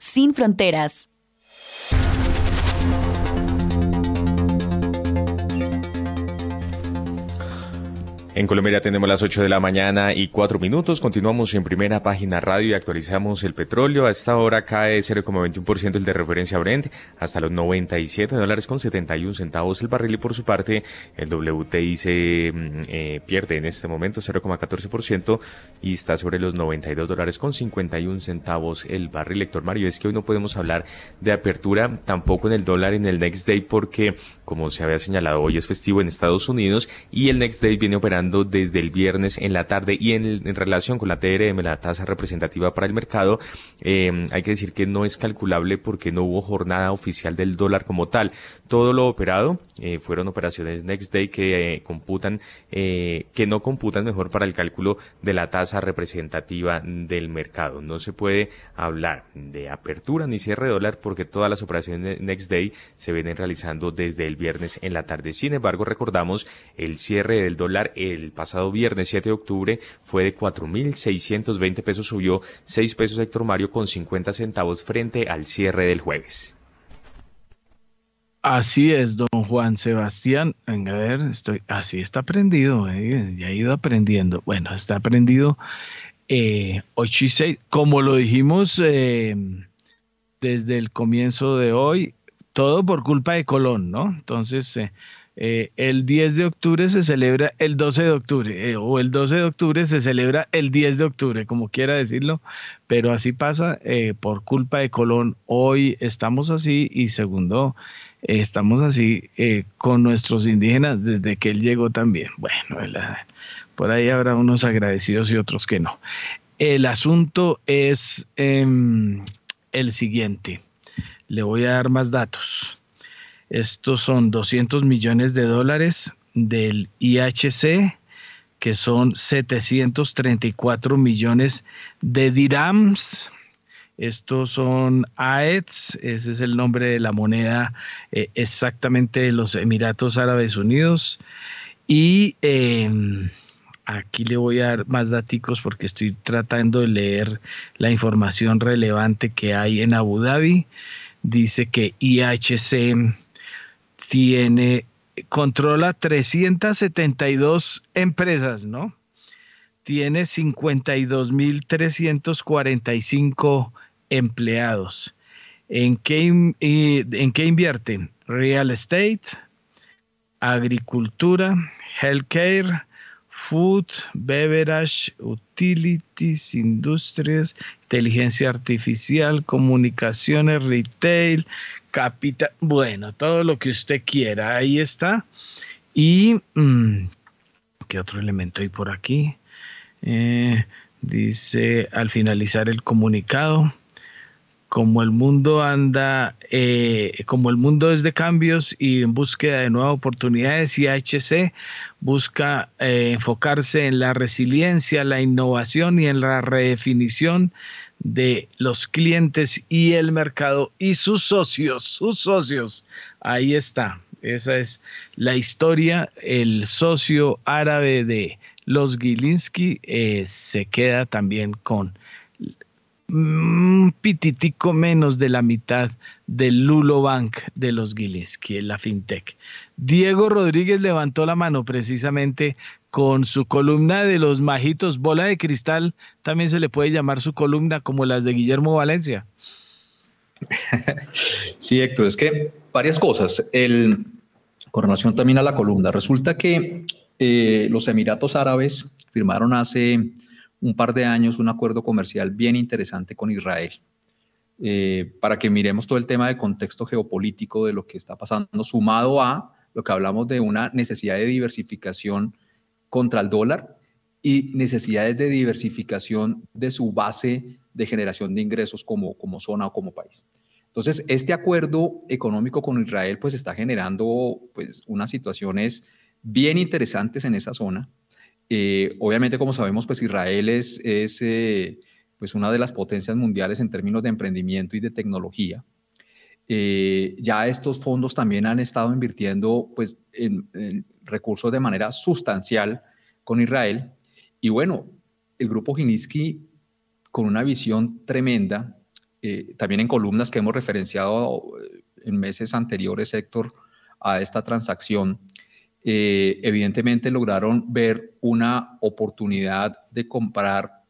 sin fronteras. En Colombia tenemos las 8 de la mañana y 4 minutos. Continuamos en primera página radio y actualizamos el petróleo. A esta hora cae 0,21% el de referencia Brent hasta los 97 dólares con 71 centavos el barril y por su parte el WTI se mm, eh, pierde en este momento 0,14% y está sobre los 92 dólares con 51 centavos el barril. Lector Mario, es que hoy no podemos hablar de apertura tampoco en el dólar en el next day porque como se había señalado, hoy es festivo en Estados Unidos y el Next Day viene operando desde el viernes en la tarde y en, relación con la TRM, la tasa representativa para el mercado, eh, hay que decir que no es calculable porque no hubo jornada oficial del dólar como tal. Todo lo operado eh, fueron operaciones Next Day que eh, computan, eh, que no computan mejor para el cálculo de la tasa representativa del mercado. No se puede hablar de apertura ni cierre de dólar porque todas las operaciones Next Day se vienen realizando desde el viernes en la tarde. Sin embargo, recordamos el cierre del dólar el pasado viernes 7 de octubre fue de 4.620 pesos, subió 6 pesos Héctor Mario con 50 centavos frente al cierre del jueves. Así es, don Juan Sebastián. a ver, estoy, así está aprendido, eh, ya ha ido aprendiendo. Bueno, está aprendido eh, 8 y 6. Como lo dijimos eh, desde el comienzo de hoy, todo por culpa de Colón, ¿no? Entonces, eh, eh, el 10 de octubre se celebra el 12 de octubre, o el 12 de octubre se celebra el 10 de octubre, como quiera decirlo, pero así pasa por culpa de Colón. Hoy estamos así y segundo, estamos así eh, con nuestros indígenas desde que él llegó también. Bueno, por ahí habrá unos agradecidos y otros que no. El asunto es em, el siguiente. Le voy a dar más datos. Estos son 200 millones de dólares del IHC, que son 734 millones de dirhams estos son AEDs, ese es el nombre de la moneda eh, exactamente de los Emiratos Árabes Unidos. Y em, aquí le voy a dar más datos porque estoy tratando de leer la información relevante que hay en Abu Dhabi. Dice que IHC tiene, controla 372 empresas, ¿no? Tiene 52.345 empleados. ¿En qué, ¿En qué invierte? Real estate, agricultura, healthcare, food, beverage, utilities, industrias, inteligencia artificial, comunicaciones, retail, capital, bueno, todo lo que usted quiera, ahí está. Y, mm, ¿qué otro elemento hay por aquí? Eh, dice, al finalizar el comunicado, como el mundo anda, eh, como el mundo es de cambios y en búsqueda de nuevas oportunidades, IHC busca eh, enfocarse en la resiliencia, la innovación y en la redefinición de los clientes y el mercado y sus socios, sus socios. Ahí está. Esa es la historia. El socio árabe de los Gilinski eh, se queda también con un pititico menos de la mitad del Lulo Bank de los Gilinski, la fintech. Diego Rodríguez levantó la mano precisamente con su columna de los majitos, bola de cristal, también se le puede llamar su columna como las de Guillermo Valencia. [laughs] Sí, Héctor, es que varias cosas. El, con relación también a la columna, resulta que eh, los Emiratos Árabes firmaron hace un par de años un acuerdo comercial bien interesante con Israel. Eh, para que miremos todo el tema de contexto geopolítico de lo que está pasando, sumado a lo que hablamos de una necesidad de diversificación contra el dólar y necesidades de diversificación de su base de generación de ingresos como, como zona o como país. Entonces, este acuerdo económico con Israel pues está generando pues unas situaciones bien interesantes en esa zona eh, obviamente, como sabemos, pues Israel es, eh, pues una de las potencias mundiales en términos de emprendimiento y de tecnología. Eh, ya estos fondos también han estado invirtiendo pues, en, recursos de manera sustancial con Israel. Y bueno, el grupo Giniski, con una visión tremenda, también en columnas que hemos referenciado en meses anteriores, Héctor, a esta transacción, eh, evidentemente lograron ver una oportunidad de comprar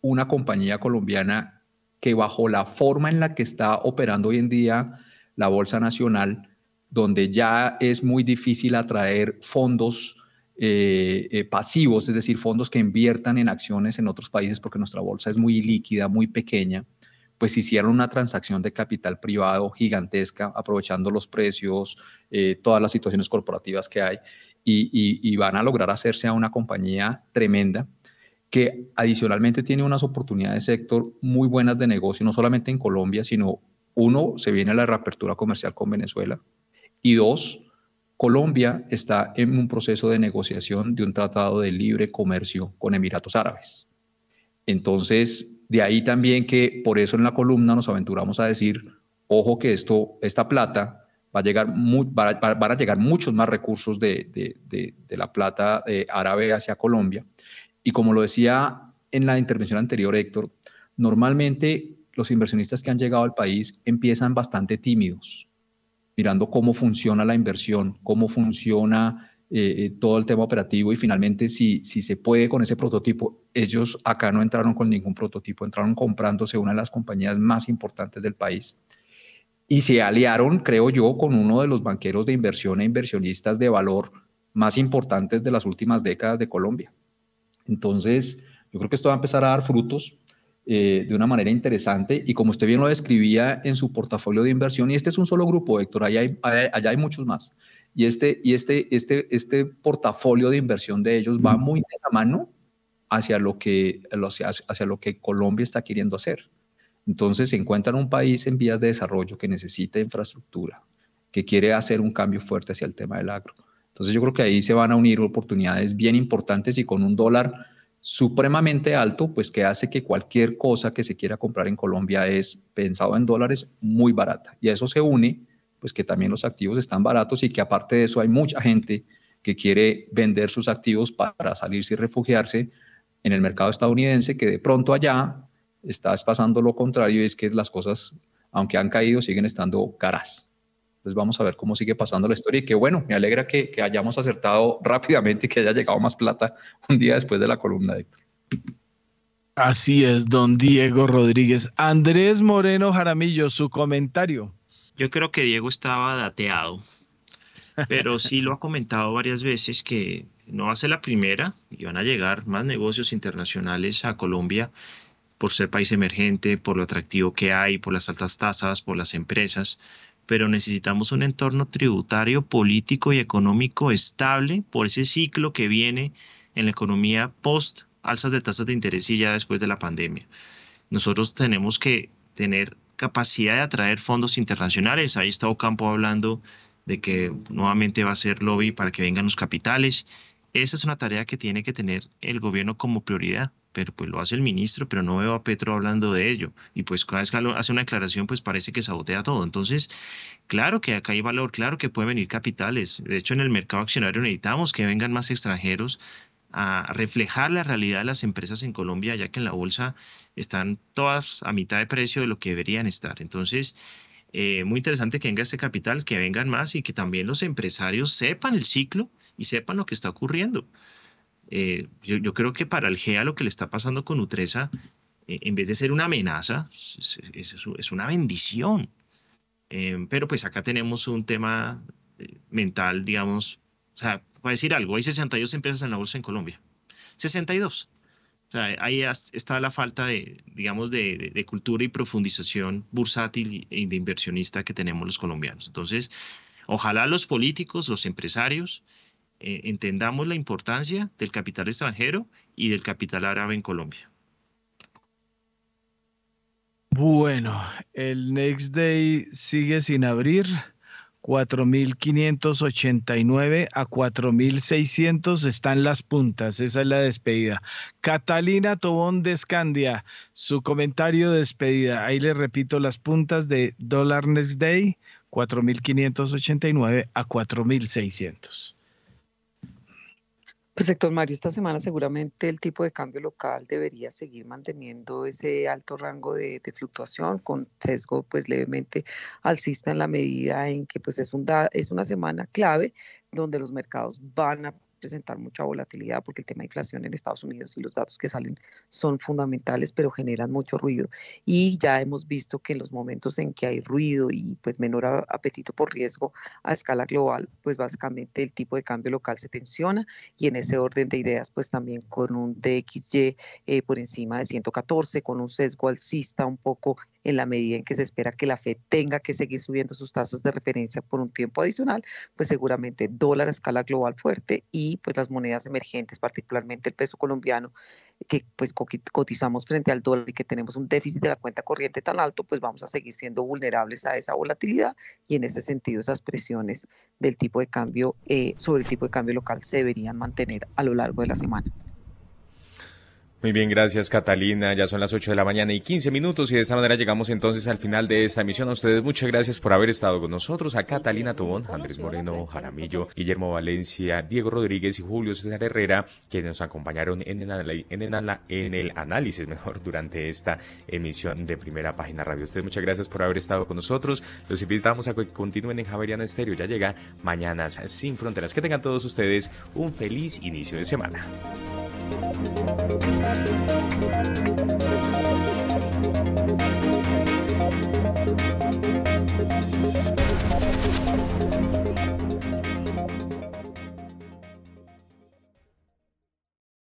una compañía colombiana que bajo la forma en la que está operando hoy en día la Bolsa Nacional, donde ya es muy difícil atraer fondos eh, eh, pasivos, es decir, fondos que inviertan en acciones en otros países, porque nuestra bolsa es muy líquida, muy pequeña, pues hicieron una transacción de capital privado gigantesca, aprovechando los precios, eh, todas las situaciones corporativas que hay, y, van a lograr hacerse a una compañía tremenda que adicionalmente tiene unas oportunidades sector muy buenas de negocio, no solamente en Colombia, sino uno, se viene la reapertura comercial con Venezuela, y dos, Colombia está en un proceso de negociación de un tratado de libre comercio con Emiratos Árabes. Entonces, de ahí también que por eso en la columna nos aventuramos a decir, ojo que esto, esta plata va a llegar, van a llegar muchos más recursos de, la plata eh, árabe hacia Colombia. Y como lo decía en la intervención anterior, Héctor, normalmente los inversionistas que han llegado al país empiezan bastante tímidos mirando cómo funciona la inversión, cómo funciona eh, eh, todo el tema operativo y finalmente si, si se puede con ese prototipo. Ellos acá no entraron con ningún prototipo, entraron comprándose una de las compañías más importantes del país y se aliaron, creo yo, con uno de los banqueros de inversión e inversionistas de valor más importantes de las últimas décadas de Colombia. Entonces, yo creo que esto va a empezar a dar frutos. Eh, de una manera interesante y como usted bien lo describía en su portafolio de inversión, y este es un solo grupo, Héctor, allá hay, allá hay muchos más, y este, y este, este, este portafolio de inversión de ellos va muy de la mano hacia lo, que, hacia lo que Colombia está queriendo hacer. Entonces se encuentra en un país en vías de desarrollo que necesita infraestructura, que quiere hacer un cambio fuerte hacia el tema del agro. Entonces yo creo que ahí se van a unir oportunidades bien importantes y con un dólar supremamente alto, pues que hace que cualquier cosa que se quiera comprar en Colombia es pensado en dólares muy barata. Y a eso se une, pues que también los activos están baratos y que aparte de eso hay mucha gente que quiere vender sus activos para salirse y refugiarse en el mercado estadounidense, que de pronto allá está pasando lo contrario y es que las cosas, aunque han caído, siguen estando caras. Entonces vamos a ver cómo sigue pasando la historia y que bueno, me alegra que, hayamos acertado rápidamente y que haya llegado más plata un día después de la columna, Héctor. Así es, don Diego Rodríguez. Andrés Moreno Jaramillo, su comentario. Yo creo que Diego estaba dateado, pero [laughs] sí lo ha comentado varias veces que no va a ser la primera y van a llegar más negocios internacionales a Colombia por ser país emergente, por lo atractivo que hay, por las altas tasas, por las empresas pero necesitamos un entorno tributario, político y económico estable por ese ciclo que viene en la economía post alzas de tasas de interés y ya después de la pandemia. Nosotros tenemos que tener capacidad de atraer fondos internacionales. Ahí está Ocampo hablando de que nuevamente va a ser lobby para que vengan los capitales. Esa es una tarea que tiene que tener el gobierno como prioridad pero pues lo hace el ministro, pero no veo a Petro hablando de ello. Y pues cada vez que hace una declaración, pues parece que sabotea todo. Entonces, claro que acá hay valor, claro que pueden venir capitales. De hecho, en el mercado accionario necesitamos que vengan más extranjeros a reflejar la realidad de las empresas en Colombia, ya que en la bolsa están todas a mitad de precio de lo que deberían estar. Entonces, eh, muy interesante que venga este capital, que vengan más y que también los empresarios sepan el ciclo y sepan lo que está ocurriendo. Eh, yo, creo que para el GEA lo que le está pasando con Utresa, eh, en vez de ser una amenaza, es, una bendición. Eh, pero pues acá tenemos un tema mental, digamos, o sea, para decir algo, hay 62 empresas en la bolsa en Colombia. 62. O sea, ahí está la falta de, digamos, de, de cultura y profundización bursátil y inversionista que tenemos los colombianos. Entonces, ojalá los políticos, los empresarios, eh, entendamos la importancia del capital extranjero y del capital árabe en Colombia. Bueno, el Next Day sigue sin abrir. 4.589 a 4.600 están las puntas. Esa es la despedida. Catalina Tobón de Escandia, su comentario de despedida. Ahí le repito las puntas de dólar Next Day, 4.589 a 4.600. Pues sector Mario, esta semana seguramente el tipo de cambio local debería seguir manteniendo ese alto rango de, fluctuación con sesgo pues levemente alcista en la medida en que pues es, un es una semana clave donde los mercados van a presentar mucha volatilidad porque el tema de inflación en Estados Unidos y los datos que salen son fundamentales, pero generan mucho ruido. Y ya hemos visto que en los momentos en que hay ruido y pues menor apetito por riesgo a escala global, pues básicamente el tipo de cambio local se tensiona y en ese orden de ideas, pues también con un DXY eh, por encima de 114, con un sesgo alcista un poco en la medida en que se espera que la Fed tenga que seguir subiendo sus tasas de referencia por un tiempo adicional, pues seguramente dólar a escala global fuerte y pues las monedas emergentes, particularmente el peso colombiano, que pues cotizamos frente al dólar y que tenemos un déficit de la cuenta corriente tan alto, pues vamos a seguir siendo vulnerables a esa volatilidad y en ese sentido esas presiones del tipo de cambio eh, sobre el tipo de cambio local se deberían mantener a lo largo de la semana. Muy bien, gracias Catalina. Ya son las 8 de la mañana y 15 minutos y de esta manera llegamos entonces al final de esta emisión. A ustedes muchas gracias por haber estado con nosotros. A Catalina Tobón, Andrés Moreno, Jaramillo, Guillermo Valencia, Diego Rodríguez y Julio César Herrera, quienes nos acompañaron en el, en el, en el análisis [laughs] mejor durante esta emisión de Primera Página Radio. ustedes muchas gracias por haber estado con nosotros. Los invitamos a que continúen en Javeriana Estéreo. Ya llega Mañanas Sin Fronteras. Que tengan todos ustedes un feliz inicio de semana. Thank you.